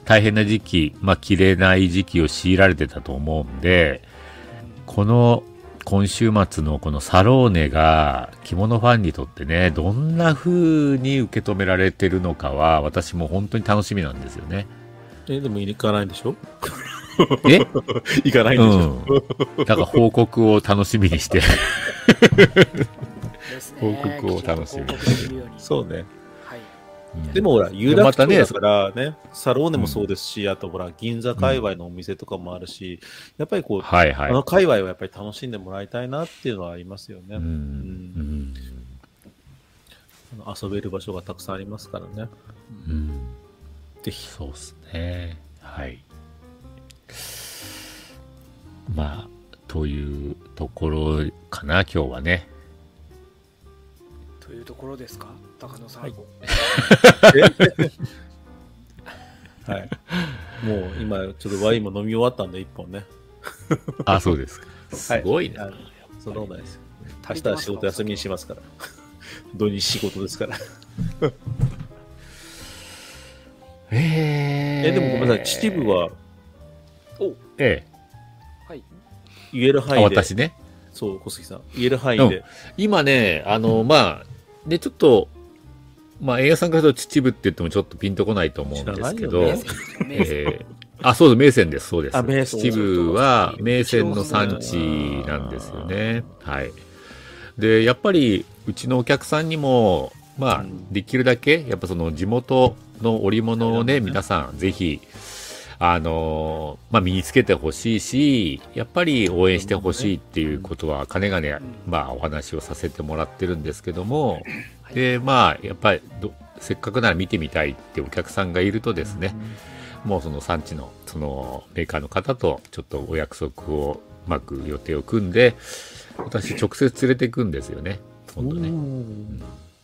大変な時期、まあ、着れない時期を強いられてたと思うんで、この今週末のこのサローネが着物ファンにとってね、どんな風に受け止められてるのかは、私も本当に楽しみなんですよね。え、でも行かないんでしょ？え？行かないんでしょ、うん、だから報告を楽しみにして。報告を楽しみにして。そうね。でもほら、有楽町だからね、ねサローネもそうですし、うん、あとほら、銀座界隈のお店とかもあるし、やっぱりこう、はいはい、あの界隈はやっぱり楽しんでもらいたいなっていうのはありますよね。うん、うん遊べる場所がたくさんありますからね。うん。ぜひ。そうですね。はい。まあ、というところかな、今日はね。というところですか？高野さん。はい。はい。もう今、ちょっとワインも飲み終わったんで、一本ね。あ、そうですか。すごいね。はい、そんなことないですよ。明日は仕事休みにしますから。土日仕事ですから。えー、え、でもごめんなさい、秩父は、おええ。はい。言える範囲で。私ね。そう、小杉さん。言える範囲で。うん、今ね、あの、まあ、で、ちょっと、まあ、映画さんからと秩父って言ってもちょっとピンとこないと思うんですけど、えー、あ、そうです、名泉です、そうです。秩父は名泉の産地なんですよね。はい。で、やっぱり、うちのお客さんにも、まあ、できるだけ、やっぱその地元の織物をね、皆さん、ぜひ、あのまあ、身につけてほしいし、やっぱり応援してほしいっていうことは、かねがね、まあ、お話をさせてもらってるんですけども、で、まあ、やっぱりせっかくなら見てみたいってお客さんがいるとですね、もうその産地の、そのメーカーの方とちょっとお約束をうまく予定を組んで、私直接連れていくんですよね、今度ね。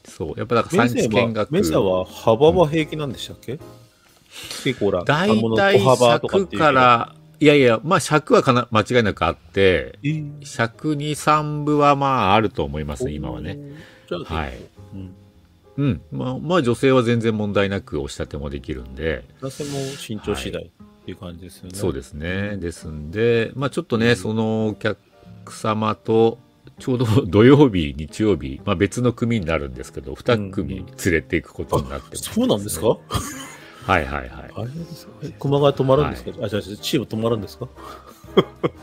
そう、やっぱだから産地見学。メジャーは幅は平気なんでしたっけ、うん、結構ほら、大体尺から、いやいや、まあ尺はかな間違いなくあって、えー、尺2、3部はまああると思いますね、今はね。はい。うん。うん。まあ、まあ女性は全然問題なく押し立てもできるんで。男性も身長次第っていう感じですよね。そうですね。ですんで、まあちょっとね、うん、そのお客様と、ちょうど 土曜日、日曜日、まあ別の組になるんですけど、2組連れていくことになってます、ね、そうなんですか？はいはいはい。あれですか？熊谷泊まるんですか、はい、あ、じゃあチーム泊まるんですか？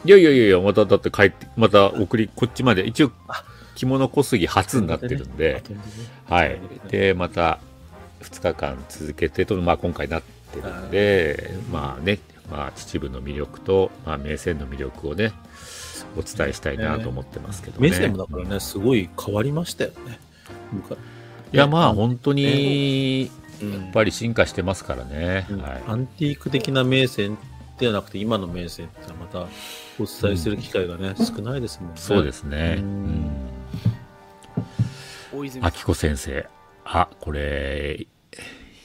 いやいやいやまただって帰って、また送り、こっちまで、一応、着物小杉初になってるんで、はい。で、また2日間続けてと、まあ今回なってるんで、まあね、まあ秩父の魅力と、まあ名船の魅力をね、お伝えしたいなと思ってますけどね。名船もだからね、すごい変わりましたよね。いや、まあ本当に、やっぱり進化してますからね。はい、アンティーク的な名船ではなくて、今の名船ってまたお伝えする機会がね、うん、少ないですもんね。そうですね。うん大泉子先生。あ、これ、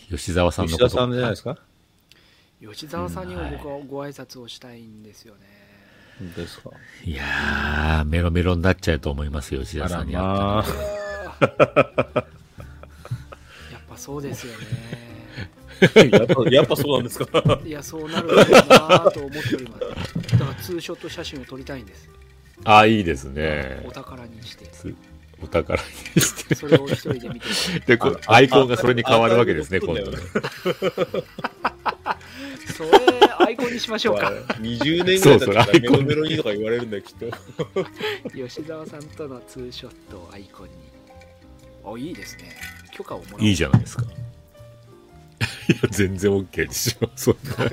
吉沢さんのこと吉沢さんじゃないですか？吉沢さんにも僕はご挨拶をしたいんですよね。うんはい、ですか？いやー、メロメロになっちゃうと思いますよ、吉沢さんに会ったら。やっぱそうですよね。やっぱやっぱそうなんですか？いや、そうなるだろうなと思っております。だからツーショット写真を撮りたいんです。あ、いいですね。お宝にして。お宝にして。それを一人で見て。で、アイコンがそれに変わるわけですね、今度ね。それ、アイコンにしましょうか。20年ぐらい経ったらメロメロにとか言われるんだよ、きっと。吉沢さんとのツーショットをアイコンに。あ、いいですね。許可をもらう。いいじゃないですか。いや、全然 OK でしょ、そんな。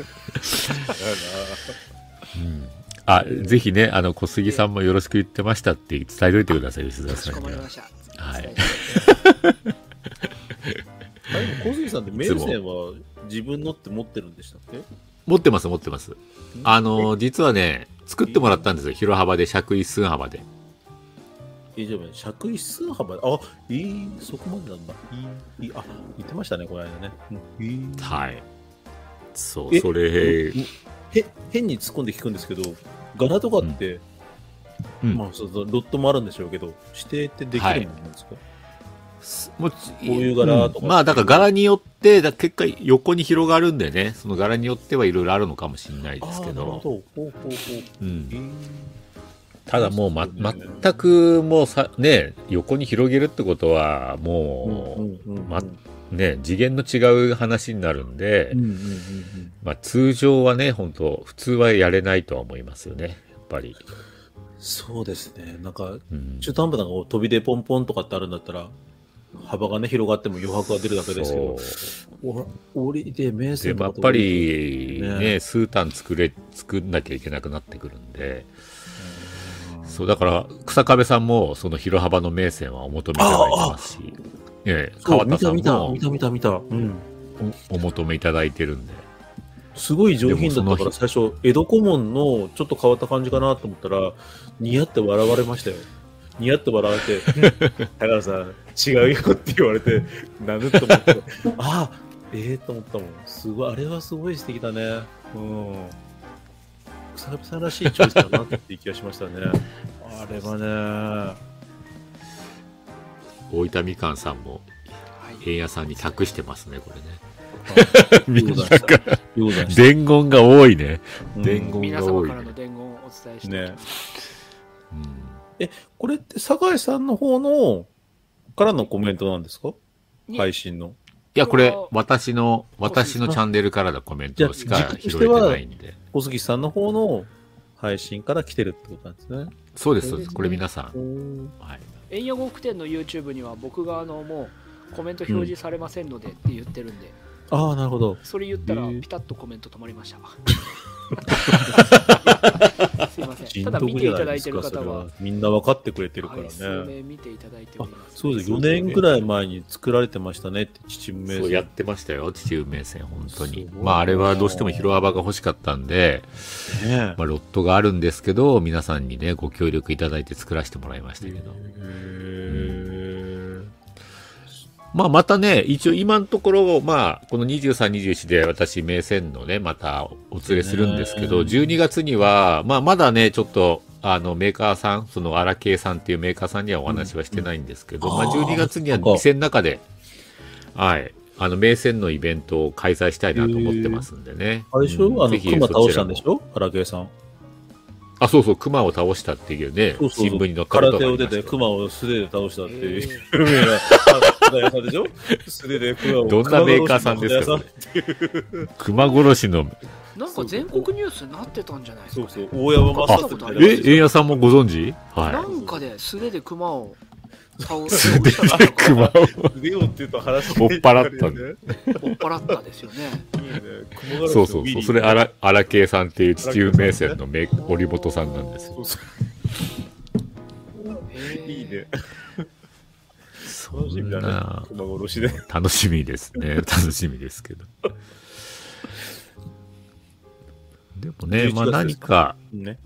うんあ、ぜひね、あの、小杉さんもよろしく言ってましたって伝えといてください、吉沢さんには。はい。小杉さんって名線は自分のって持ってるんでしたっけ？持ってます、持ってます。あの、実はね、作ってもらったんですよ。広幅で、尺一寸幅で。え、じゃあ、尺一寸幅。で、あ、いい、そこまでなんだ。いい、あ、言ってましたね、この間ね。いい。はい。そう、それ。へ、変に突っ込んで聞くんですけど、柄とかって、うん、まあそうそうロットもあるんでしょうけど指定ってできるものなんですか、はい、もうこういう柄とか、うん、まあだから柄によってだ結果横に広がるんでね。その柄によってはいろいろあるのかもしれないですけどただもう、ま、全くもうさね横に広げるってことはもう、ま、ね次元の違う話になるんで、うんうんうんうん。まあ、通常はね、本当普通はやれないとは思いますよね、やっぱり。そうですね。なんか、中途半端な飛びでポンポンとかってあるんだったら、幅がね、広がっても余白が出るだけですけど、折りで名線とかやっぱりね、ね数単作れ、作んなきゃいけなくなってくるんで、そう、だから、草壁さんも、その広幅の名線はお求めいただいてますし、ね、川田さんも、見た、見た、見た、見た、うん。お求めいただいてるんで、すごい上品だったから、最初、江戸古門のちょっと変わった感じかなと思ったら、似合って笑われましたよ。似合って笑われて、高原さん、違うよって言われて、なんと思って、ああ、ええー、と思ったもん。すごい、あれはすごい素敵だね。うん。草壁さんらしいチョイスだなって気がしましたね。あれはね。大分みかんさんも、円屋さんに託してますね、これね。みんなから伝言が多いね。伝言が多い、ね、皆様からの伝言をお伝えして。ね。うん、え、これって酒井さんの方のからのコメントなんですか？配信の。いや、これ、私の、私のチャンネルからのコメントしか拾えてないんで。小杉さんの方の配信から来てるってことなんですね。そうです、そうです。これ皆さん。はい。円谷呉服店の YouTube には僕があの、もう、コメント表示されませんのでって言ってるんで。うん、ああ、なるほど。それ言ったら、ピタッとコメント止まりました。すいません。ただ見ていただいてる方はみんな分かってくれてるからね。はい、見ていただいております、ね、そうです。4年ぐらい前に作られてましたねって秩父名線。そうやってましたよ。秩父名線本当に。まああれはどうしても広幅が欲しかったんで、ね、まあロットがあるんですけど皆さんにねご協力いただいて作らせてもらいましたけど。まあ、またね、一応今のところ、まあ、この23、21で私、名線のね、またお連れするんですけど、12月には、まあ、まだね、ちょっと、あの、メーカーさん、その、荒系さんっていうメーカーさんにはお話はしてないんですけど、うん、まあ、12月には店の中で、はい、あの、名線のイベントを開催したいなと思ってますんでね。あれでしょ、うん、あの、熊倒したんでしょ？荒系さん。あ、そうそう、熊を倒したっていうね、そうそうそう。新聞に載った空手を出て熊を素手で倒したっていう、有名な花屋さんでしょ？素手で熊を。どんなメーカーさんですか？熊殺しの。なんか全国ニュースになってたんじゃないですか、ね、そうそう、大山正人え、円屋さんもご存知？はい。なんかで素手で熊を素手で熊を。腕をって言うと話追っ払ったん追っ払ったですよね。いいね。そうそうそう。それ、荒、荒慶さんっていう地中名線のめ森本さんなんですよ。いいね。そんな、楽しみですね。楽しみですけど。でもね、まあ何か、ね、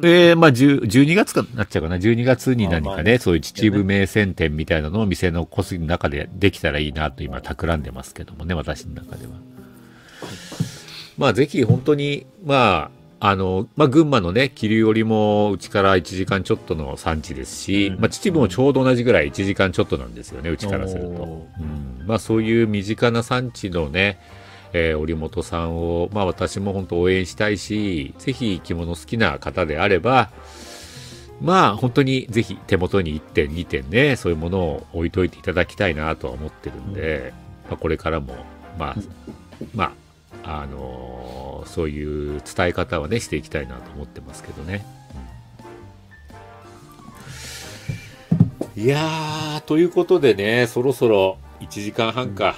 で、まあ、12月かなっちゃうかな。12月に何かね、そういう秩父名線店みたいなのを店のコスの中でできたらいいなと今企んでますけどもね、私の中では。まあ、ぜひ本当に、まあ、あの、まあ、群馬のね、桐生りもうちから1時間ちょっとの産地ですし、うん、まあ、秩父もちょうど同じぐらい1時間ちょっとなんですよね、うちからすると。うん、まあ、そういう身近な産地のね、えー、織本さんを、まあ私も本当応援したいし、ぜひ着物好きな方であれば、まあ本当にぜひ手元に1点2点ね、そういうものを置いといていただきたいなとは思ってるんで、まあ、これからも、まあ、まあ、あのー、そういう伝え方はね、していきたいなと思ってますけどね。いやー、ということでね、そろそろ1時間半か。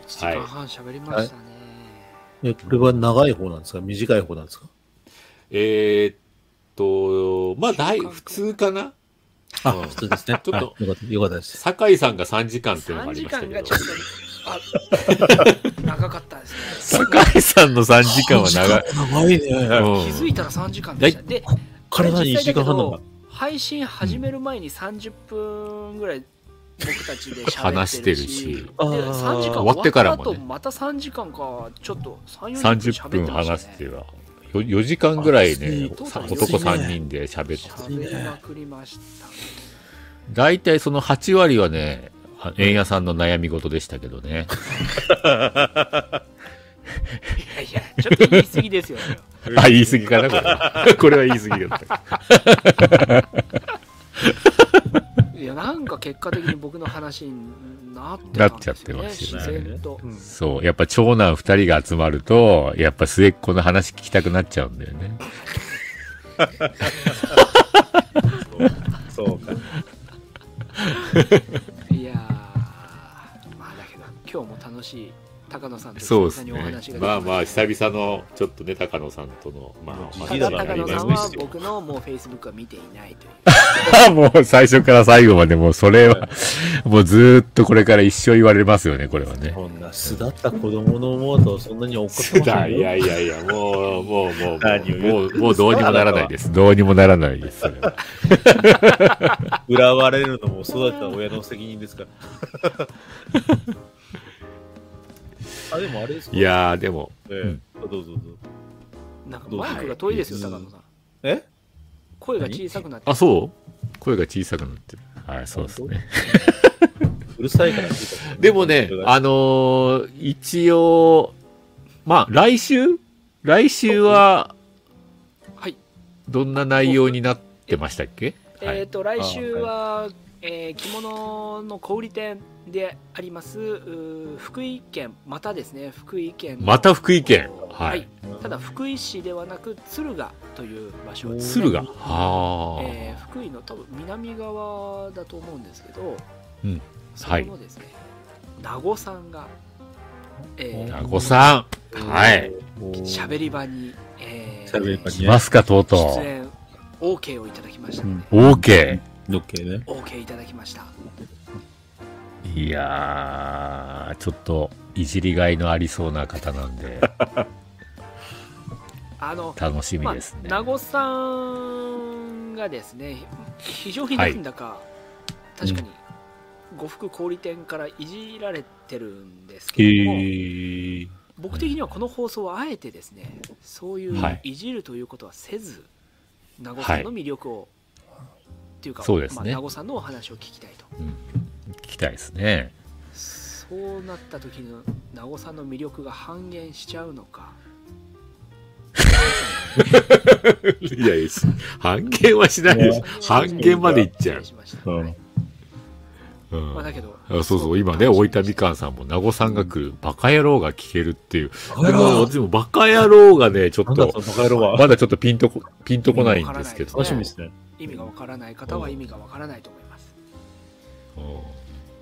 うん。1時間半喋りましたね、はい、え、これは長い方なんですか？短い方なんですか？えー、っと、まあ、大、普通かな？あ、普通ですね。ちょっと、よかった、よかったです。酒井さんが3時間っていうのがありましたけど。3時間がちょっと、あ、長かったですね。酒井さんの3時間は長い。長いね。気づいたら3時間でした。で、体に1時間半なんだ？配信始める前に30分ぐらい僕たちで 話してるし3時間終わってからも、ね、また3時間かちょっと30分話しては4時間ぐらいね男3人で喋って喋りまくりました大体その8割はね円屋さんの悩み事でしたけどねいやいやちょっと言い過ぎですよ あ言い過ぎかなこれは これは言い過ぎだったいやなんか結果的に僕の話になってなっちゃってますよね。自然と。そう。やっぱ長男二人が集まると、やっぱ末っ子の話聞きたくなっちゃうんだよね。そうか。楽しい高野さんと久々にお話が、ね、まあまあ久々のちょっとね高野さんとのまあ、まあ、高野さんは僕のもうフェイスブックは見ていないという。もう最初から最後までもうそれはもうずっとこれから一生言われますよねこれはね。こんな巣だった子供の思うとそんなに怒ってまいやいやいやもうもうもうもう もうどうにもならないです。どうにもならないです 恨まれるのも育てた親の責任ですからあ、でもあれですか？いやでも。ええ。どうぞどうぞ。なんかマイクが遠いですよ、高野さん。え？声が小さくなってあ、そう？声が小さくなってる。はい、そうですね。うるさいからでもね、あのー、一応、まあ、来週？来週は、はい。どんな内容になってましたっけ？えっ、と来週は、えー、着物の小売店であります福井県またですね福井県。また福井県。はい、はい、ただ福井市ではなく敦賀という場所です、ね、敦賀。はあ、えー、福井の多分南側だと思うんですけど、うん、そこのですね、はい、名護さんが、えー、名護さん。はい。しゃべり場に、えー、来ますかとうとう。出演 OK をいただきましたので、うん、OK OK ね。OK いただきました。いやーちょっといじりがいのありそうな方なんで。あの楽しみですね、まあ、名護さんがですね非常になんだか、はい、確かに呉服小売店からいじられてるんですけども、僕的にはこの放送はあえてですねそういうい。じるということはせず、名護さんの魅力を、はい、っていうかそうですね、まあ、名護さんのお話を聞きたいと、うん、聞きたいですね。そうなった時の名護さんの魅力が半減しちゃうのか。いやいや半減はしないです。半減までいっちゃう、うん。うん。まあ、だけどそうそう。今ね大分みかんさんも名護さんが来るバカ野郎が聞けるっていう。でも私もバカ野郎がねちょっとまだちょっとピンとこピンとこないんですけど、楽しみですね意味がわからない方は意味がわからないと思います、うん、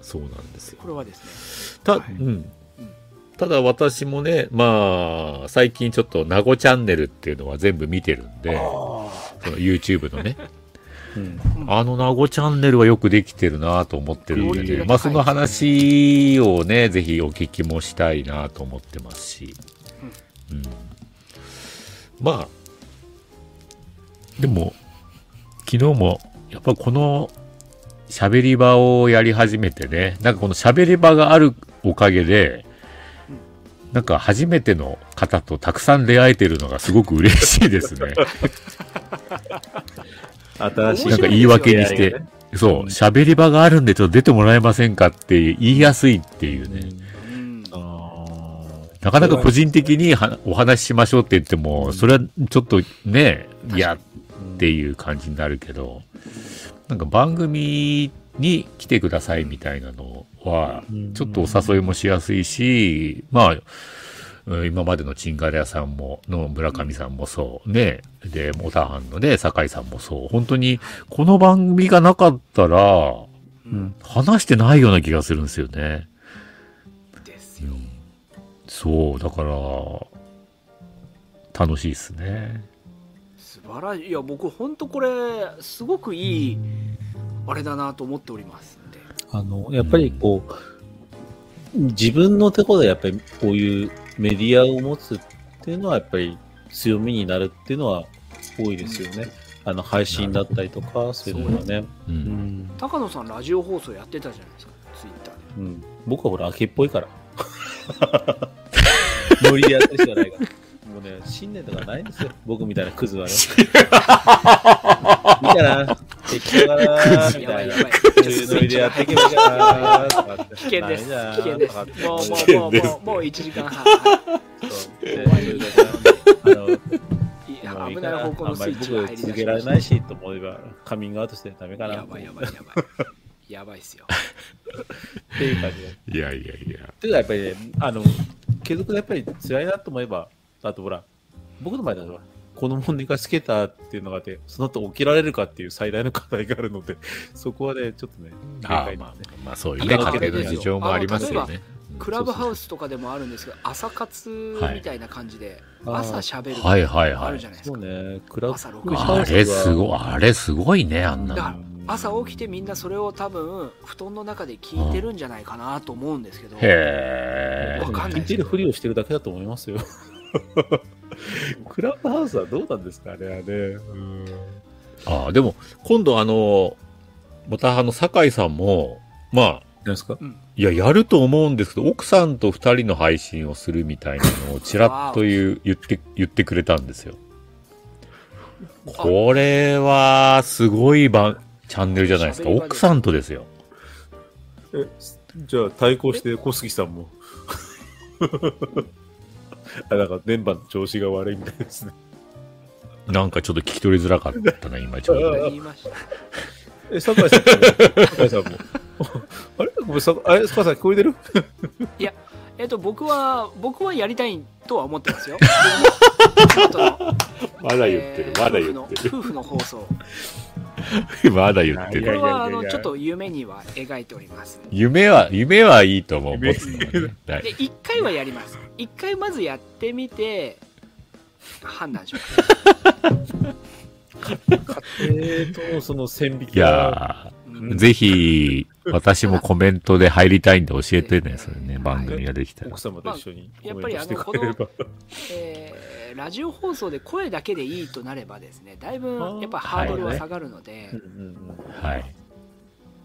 そうなんですよ。これはですね。た、はい、うん。ただ私もね、まあ、最近ちょっと名護チャンネルっていうのは全部見てるんで、その YouTube のね。うん、あの名護チャンネルはよくできてるなと思ってるんでね、まあその話をね、ぜひお聞きもしたいなと思ってますし、うん、まあ、でも、昨日も、やっぱこの喋り場をやり始めてね、なんかこの喋り場があるおかげで、なんか初めての方とたくさん出会えてるのがすごく嬉しいですね。新しい。なんか言い訳にして、そう、喋り場があるんでちょっと出てもらえませんかって言いやすいっていうね。なかなか個人的にお話ししましょうって言っても、それはちょっとね、いやっていう感じになるけど、なんか番組に来てくださいみたいなのは、ちょっとお誘いもしやすいし、まあ、今までのチンガレ屋さんも、の村上さんもそう、ね、で、モタハンのね、酒井さんもそう、本当に、この番組がなかったら、うん、話してないような気がするんですよね。ですよ。そう、だから、楽しいですね。素晴らしい。いや、僕、本当これ、すごくいい、あれだなと思っております。あの、やっぱりこう、うん、自分のところでやっぱりこういうメディアを持つっていうのはやっぱり強みになるっていうのは多いですよね。あの配信だったりとか、そういうのはね、うん。高野さん、ラジオ放送やってたじゃないですか、ツイッターで。うん、僕はほら、秋っぽいから。ノリでやってるしかないから。もうね、信念とかないんですよ。僕みたいなクズはね。いいかな。適当だなみたいな。そういうノリでやっていけばいいかなとかって。危険です。危険です。もう、もう、もう、もう、もう1時間半。そう。危ない方向のスイッチが入り続けられないし、と思えば、カミングアウトしてダメかな。やばいやばいやばい。やばいっすよ。っていう感じで。いやいやいや。ていうか、やっぱりね、あの、継続でやっぱり辛いなと思えば、あとほら、僕の場合だと、この問題がつけたっていうのがあって、その後起きられるかっていう最大の課題があるので、そこはね、ちょっとね、あまあ、まあ、そういうね、家庭の事情もありますよね。クラブハウスとかでもあるんですけど、朝活みたいな感じで、朝しゃべるはいはいはい。あるじゃない。ですか。そうね、クラブ朝6時あれすごい、あれすごいね、あんなの。朝起きてみんなそれを多分布団の中で聞いてるんじゃないかなと思うんですけど、へえ聞いてるふりをしてるだけだと思いますよ クラブハウスはどうなんですかね、あれ。うん、ああ、でも、今度あの、またあの、酒井さんも、まあ、ですか？いや、やると思うんですけど、奥さんと二人の配信をするみたいなのをちらっと言う言って、言ってくれたんですよ。これは、すごい番、チャンネルじゃないですか。奥さんとですよ。え、じゃあ対抗して小杉さんも。あ、なんか電波の調子が悪いみたいですね。なんかちょっと聞き取りづらかったな、今ちょうど、ね。え、酒井さんも、酒井さんも。あれごめん、井さん聞こえてる？いや、えっ、と、僕は、僕はやりたいとは思ってますよ。まだ言ってる、まだ言ってる。夫婦の放送。まだ言ってる。これは、あの、ちょっと夢には描いております。夢は、夢はいいと思う。持つのね。で、一回はやります。一回まずやってみて、判断します。家庭とその線引きいやぜひ、私もコメントで入りたいんで教えてね、それね、番組ができたら。奥様と一緒にやっぱりあの、この、えー、ラジオ放送で声だけでいいとなればですね、だいぶやっぱハードルは下がるので、はい。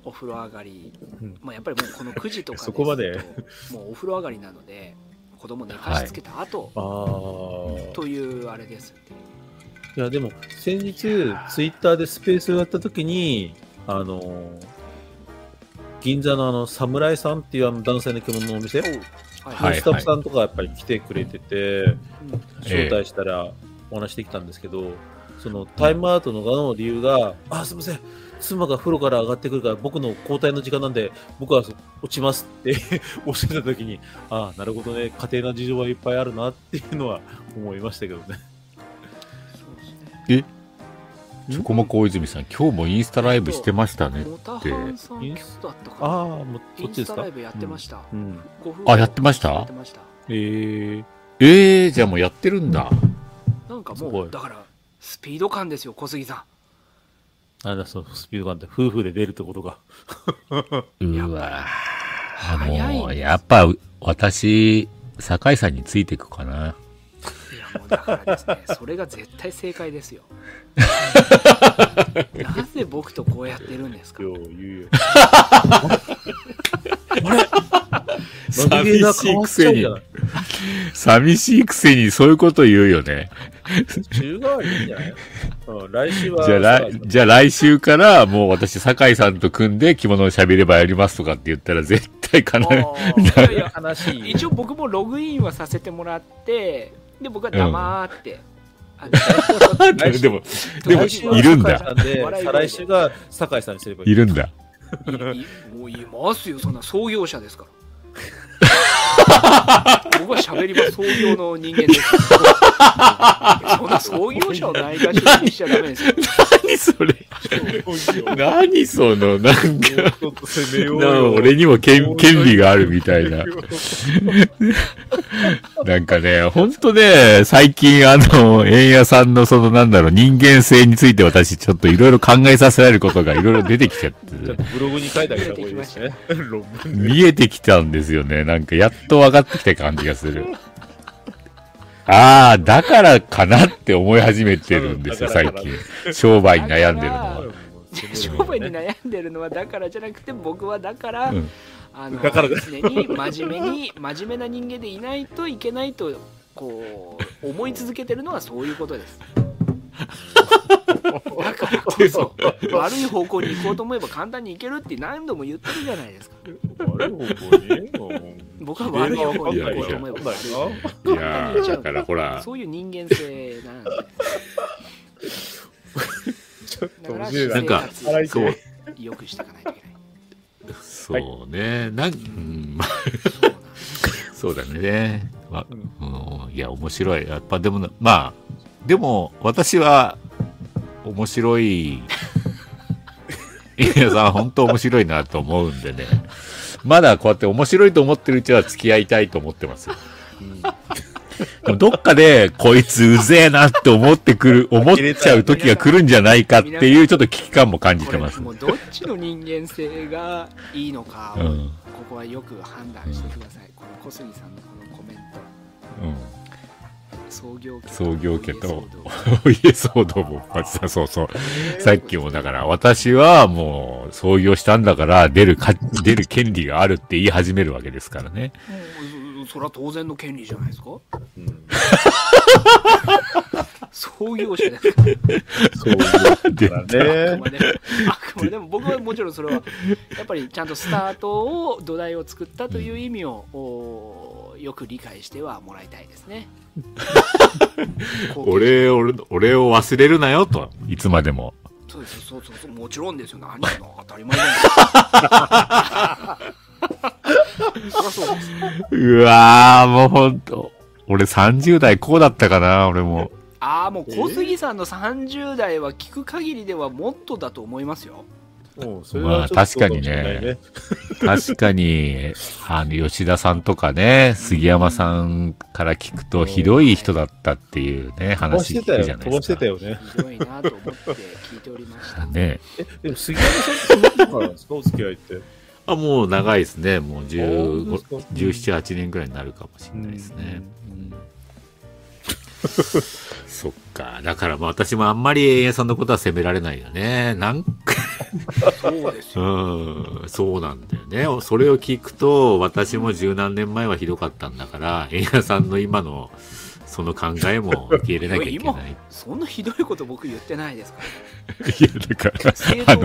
お風呂上がり、まあやっぱりもうこの9時とか そこまで。もうお風呂上がりなので、子供寝かしつけた後、はい、というあれですいや、でも、先日、ツイッターでスペースをやったときに、あの、銀座のあの、侍さんっていうあの男性の着物のお店、はい、スタッフさんとかやっぱり来てくれてて、招待したらお話できたんですけど、そのタイムアウトの側の理由が、あ、すみません、妻が風呂から上がってくるから僕の交代の時間なんで僕は落ちますっておっしゃった時にああなるほどね。家庭の事情はいっぱいあるなっていうのは思いましたけどね。え？チョコモコ大泉さん、今日もインスタライブしてましたねって。ああ、もうそっちですか？インスタライブやってました。うん、あ、やってました？やえー、えー、じゃあもうやってるんだ。なんかもう、だから、スピード感ですよ、小杉さん。あだそう、スピード感って夫婦で出るってことか。うわあの、やっぱ私、酒井さんについていくかな。もうだからですね、それが絶対正解ですよ。なぜ僕とこうやってるんですか？よう言うよ。寂しいくせに、寂しいくせにそういうこと言うよね。週替わりいいんじゃない？うん、来週は。じゃあ来、じゃあ来週からもう私、酒井さんと組んで着物を喋ればやりますとかって言ったら絶対かな。いやいや、悲しい。一応僕もログインはさせてもらって、で僕は黙って、うん、でも、でも、いるんだ。再来週が酒井さんにすればいい。いるんだ。もういますよ、そんな創業者ですから。僕は喋り場創業の人間です。そんな創業者をないがしろにしちゃダメですよ。何それ？何その、なんか、な俺にも権権利があるみたいな。なんかね、ほんとね、最近あの、円屋さんのそのなんだろう、人間性について私ちょっといろいろ考えさせられることがいろいろ出てきちゃって。ブログに書いてあげた方がいいですね。見えてきたんですよね。なんかやっと分かってきた感じがする。ああ、だからかなって思い始めてるんですよ、最近。商売に悩んでるのは。商売に悩んでるのはだからじゃなくて、僕はだから、うん、あの常に真面目に、真面目な人間でいないといけないと、こう、思い続けてるのはそういうことです。だからこそ悪い方向に行こうと思えば簡単に行けるって何度も言ってるじゃないですか。悪い方向に僕は悪い方向に行こうと思えばいやだからほら。そういう人間性なんで。ちょっと面白い。なんかそうよくしていかないといけないそうね、なん、うん、そうだね。ま、うん、いや、面白い。やっぱでも、まあ、でも、私は、面白い、皆さん、本当面白いなと思うんでね。まだこうやって面白いと思ってるうちは付き合いたいと思ってますよ。うん、どっかで、こいつうぜえなって思ってくる、思っちゃう時が来るんじゃないかっていうちょっと危機感も感じてます。もうどっちの人間性がいいのかを、ここはよく判断してください。うん、この小杉さんのこのコメント。うん創業家。創業家と。お 家騒動も。そうそう、さっきもだから私はもう創業したんだから出るか出る権利があるって言い始めるわけですからね、うん、それは当然の権利じゃないですか、うん、創業者。ですから創業者ね。あくまで。も僕はもちろんそれはやっぱりちゃんとスタートを土台を作ったという意味を、よく理解してはもらいたいですね。俺俺俺を忘れるなよといつまでも。そうですそうそうそうもちろんですよ。何の当たり前だうわーもうほんと。俺30代こうだったかな俺も。ああもう小杉さんの30代は聞く限りではもっとだと思いますよまあ確かにね。確かに、あの、吉田さんとかね、杉山さんから聞くと、ひどい人だったっていうね、話聞くじゃないですか。飛ばしてたよね。ひどいなと思って聞いておりました。ねえ、でも杉山さんって何からですかお付き合いって？あ、もう長いですね。もう15、17、8年くらいになるかもしれないですね。そっか。だからまあ私もあんまり円谷さんのことは責められないよね。なんかそうですよ。うん、そうなんだよね。それを聞くと、私も十何年前はひどかったんだから、円谷さんの今のその考えも 受け入れなきゃいけない。そんなひどいこと僕言ってないですか？ら。いや、だから、あ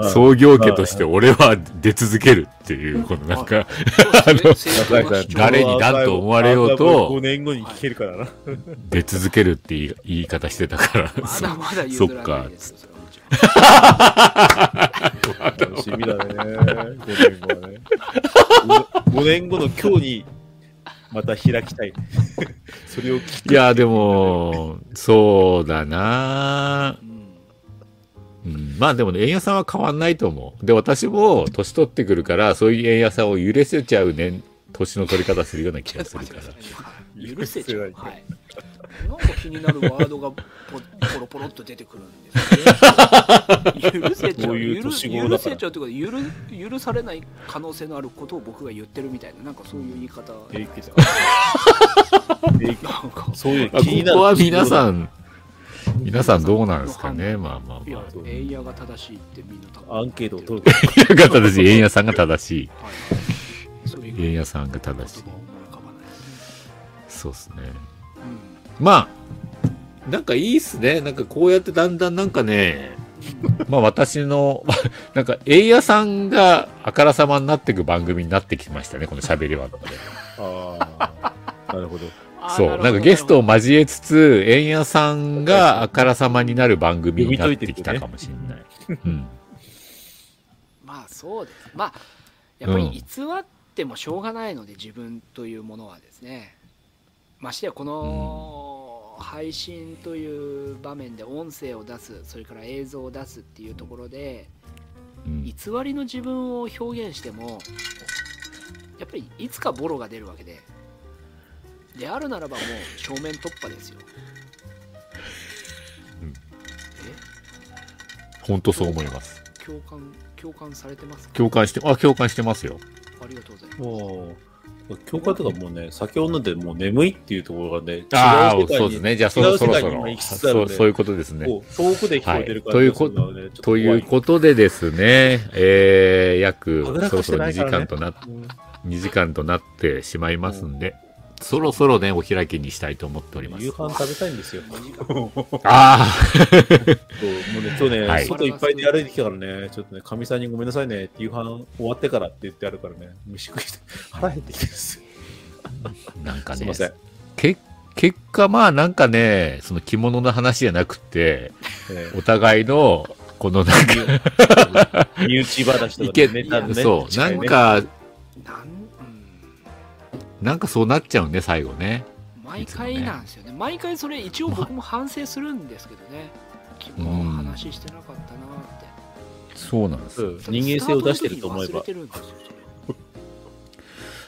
の、創業家として俺は出続けるっていう、このなんか、あの、誰に何と思われようと、5年後に聞けるからな。出続けるって言い方してたから、まだまだそっか。楽しみだね。5年後はね。5年後の今日にまた開きたい。それをいや、でも、そうだなうん、まあでもね、円安さんは変わんないと思う。で、私も年取ってくるから、そういう円安さんを許せちゃうね、年の取り方するような気がするから。許せちゃう。はい。なんか気になるワードがポロポロっと出てくるんですね。許せちゃう。許せちゃうというか許、許されない可能性のあることを僕が言ってるみたいな、なんかそういう言い方。そういう気になる。ここは皆さん、皆さんどうなんですかね、まあまあまあ。円谷が正しいってみんなアンケートを取る。円谷が正しい、円谷さんが正しい。円谷さんが正しい。そうですね。まあ、なんかいいっすね。なんかこうやってだんだんなんかね、まあ私の、なんか、エイヤさんがあからさまになっていく番組になってきましたね、この喋りは。ああ、なるほど。そう、なんかゲストを交えつつ、エイヤさんがあからさまになる番組になってきたかもしれない。うん、まあそうです。まあ、やっぱり偽ってもしょうがないので、自分というものはですね。ましてやこの配信という場面で音声を出すそれから映像を出すっていうところで、偽りの自分を表現してもやっぱりいつかボロが出るわけでであるならばもう正面突破ですよ、うん、え？本当そう思います。共感共感されてます共感してあ共感してますよ。ありがとうございます教科とかもうね、酒を飲んでもう眠いっていうところがね、ああ、そうですね。じゃあそろそろそろそう、そういうことですね。遠くで聞こえてるから、はい、とい。うこと、ということでですね、えー、約、そろそろ2時間とな、2時間となってしまいますんで、そろそろね、お開きにしたいと思っております。夕飯食べたいんですよ。ああ。もうね、今日ね、はい、外いっぱいで歩いてきたからね、ちょっとね、かみさんにごめんなさいね、夕飯終わってからって言ってあるからね、飯食い腹減ってきてるんですよ。なんかね、すいません。け結果、まあなんかね、その着物の話じゃなくて、えー、お互いの、このなんか身内話とか、ね。そう、なんか、なんかそうなっちゃうね、最後ね。毎回なんですよね。毎回それ一応僕も反省するんですけどね。もう話してなかったなって。そうなんですよ。人間性を出してると思えば。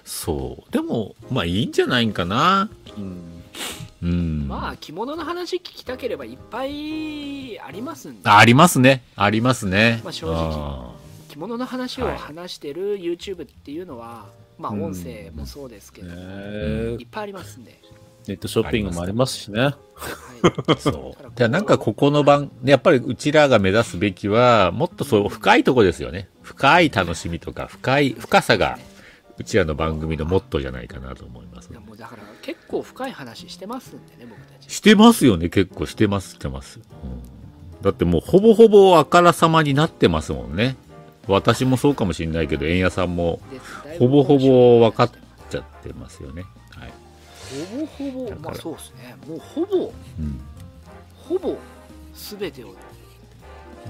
そう。でも、まあいいんじゃないんかな。うん。うん、まあ着物の話聞きたければいっぱいありますんでありますねありますね、まあ、正直着物の話を話してる YouTube っていうのは、まあ音声もそうですけど、うん、いっぱいありますんで。ネットショッピングもありますしね。はい、そう。じゃなんかここの番、やっぱりうちらが目指すべきは、もっとそう深いとこですよね。深い楽しみとか、深い、深さが、うちらの番組のモットーじゃないかなと思います、ね。もうだから結構深い話してますんでね、僕たち。してますよね、結構してます、してます。うん、だってもうほぼほぼあからさまになってますもんね。私もそうかもしれないけど、円谷さんも、ほぼほぼ分かっちゃってますよね。はい。ほぼほぼ、まあそうですね。もうほぼ、うん、ほぼ、すべてを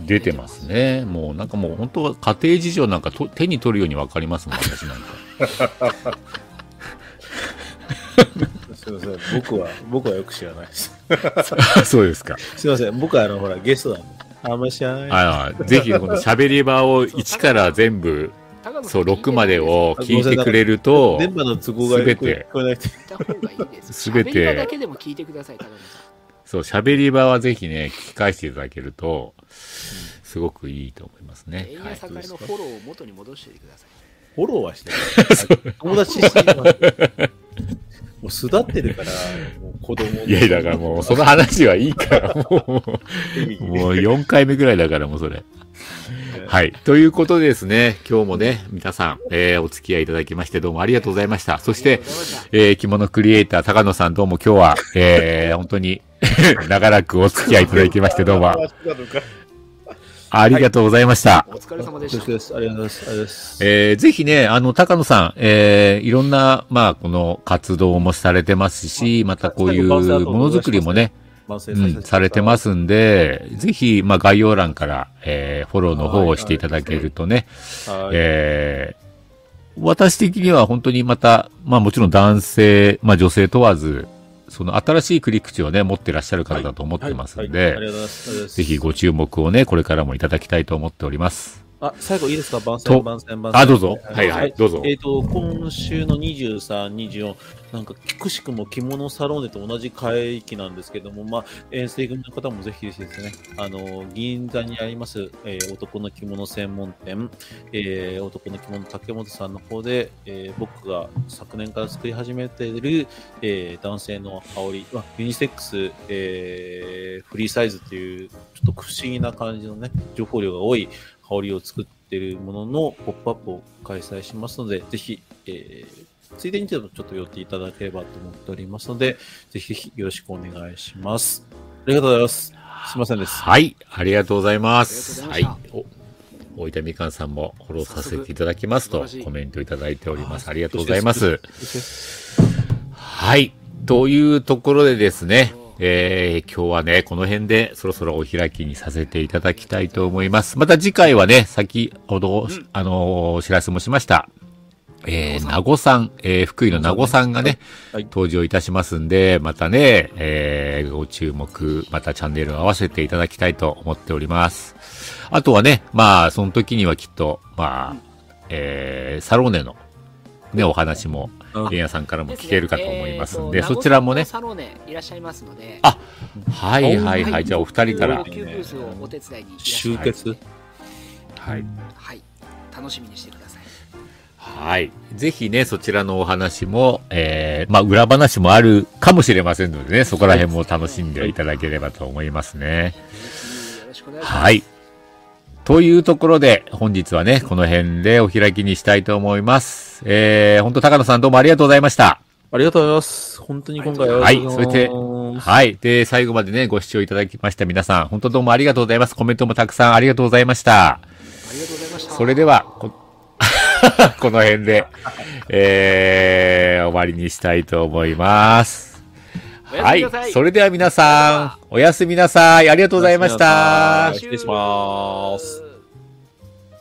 出てますね。もうなんかもう本当家庭事情なんかと手に取るようにわかりますもん、私なんか。すみません、僕は、僕はよく知らないです。そうですか。すみません、僕はあの、ほら、ゲストなんで。あんまり知らない。あぜひ、この喋り場を1から全部、そう、6までを聞いてくれると、電波の都合がすべて、すべて、だけでも聞いてください、そう、喋り場はぜひね、聞き返していただけると、すごくいいと思いますね。円安のフォローを元に戻してください。フォローはしてない。友達してます。もう巣立ってるから、もう子供いや、だからもう、その話はいいから、もう、もう4回目ぐらいだから、もうそれ。はい。ということでですね、今日もね、皆さん、えー、お付き合いいただきましてどうもありがとうございました。そして、えー、着物クリエイター、高野さんどうも今日は、えー、本当に 長らくお付き合いいただきましてどうも。ありがとうございました。お疲れ様でした。ありがとうございます。ありがとうございます。えー、ぜひね、あの、高野さん、えー、いろんな、まあ、この活動もされてますし、またこういうものづくりもね、うん、されてますんで、ぜひ、まあ、概要欄から、えー、フォローの方をしていただけるとね、えー、私的には本当にまた、まあもちろん男性、まあ女性問わず、その新しい切り口をね、持ってらっしゃる方だと思ってますんで、ぜひご注目をね、これからもいただきたいと思っております。あ、最後いいですか番宣、番宣、番宣。あ、どうぞ。はいはい、どうぞ。えっ、と、今週の23、24、なんか、くしくも着物サロンネと同じ会域なんですけども、まあ、遠征組の方もぜひですね、あの、銀座にあります、えー、男の着物専門店、えー、男の着物竹本さんの方で、えー、僕が昨年から作り始めている、えー、男性の羽織、まあ、ユニセックス、えー、フリーサイズという、ちょっと不思議な感じのね、情報量が多い香りを作っているもののポップアップを開催しますので、ぜひ、えー、ついでにちょっと寄っていただければと思っておりますので、ぜひぜひよろしくお願いします。ありがとうございます。すいませんです。はい、ありがとうございます。はい。大分みかんさんもフォローさせていただきますとコメントいただいております。ありがとうございます。はい。というところでですね、えー、今日はね、この辺でそろそろお開きにさせていただきたいと思います。また次回はね、先ほど、うん、あのー、お知らせもしました。えー、名護さん、えー、福井の名護さんがね、はい、登場いたしますんで、またね、えー、ご注目、またチャンネルを合わせていただきたいと思っております。あとはね、まあ、その時にはきっと、まあ、えー、サローネの、ね、お話も、レンヤさんからも聞けるかと思いますんで、でねえー、そちらもね。サロネいらっしゃいますので。あ、はいはいはい。じゃあお二人から。集結？はい。はい。楽しみにしてください。はい。ぜひね、そちらのお話も、えー、まあ、裏話もあるかもしれませんのでね、そこら辺も楽しんでいただければと思いますね。はい。というところで、本日はね、この辺でお開きにしたいと思います。えー、本当高野さんどうもありがとうございました。ありがとうございます。本当に今回は。はい、それで、はい。で、最後までね、ご視聴いただきました皆さん、本当どうもありがとうございます。コメントもたくさんありがとうございました。ありがとうございました。それでは、こ この辺で、えー、終わりにしたいと思います。はい。それでは皆さん、おやすみなさい。ありがとうございました。失礼します。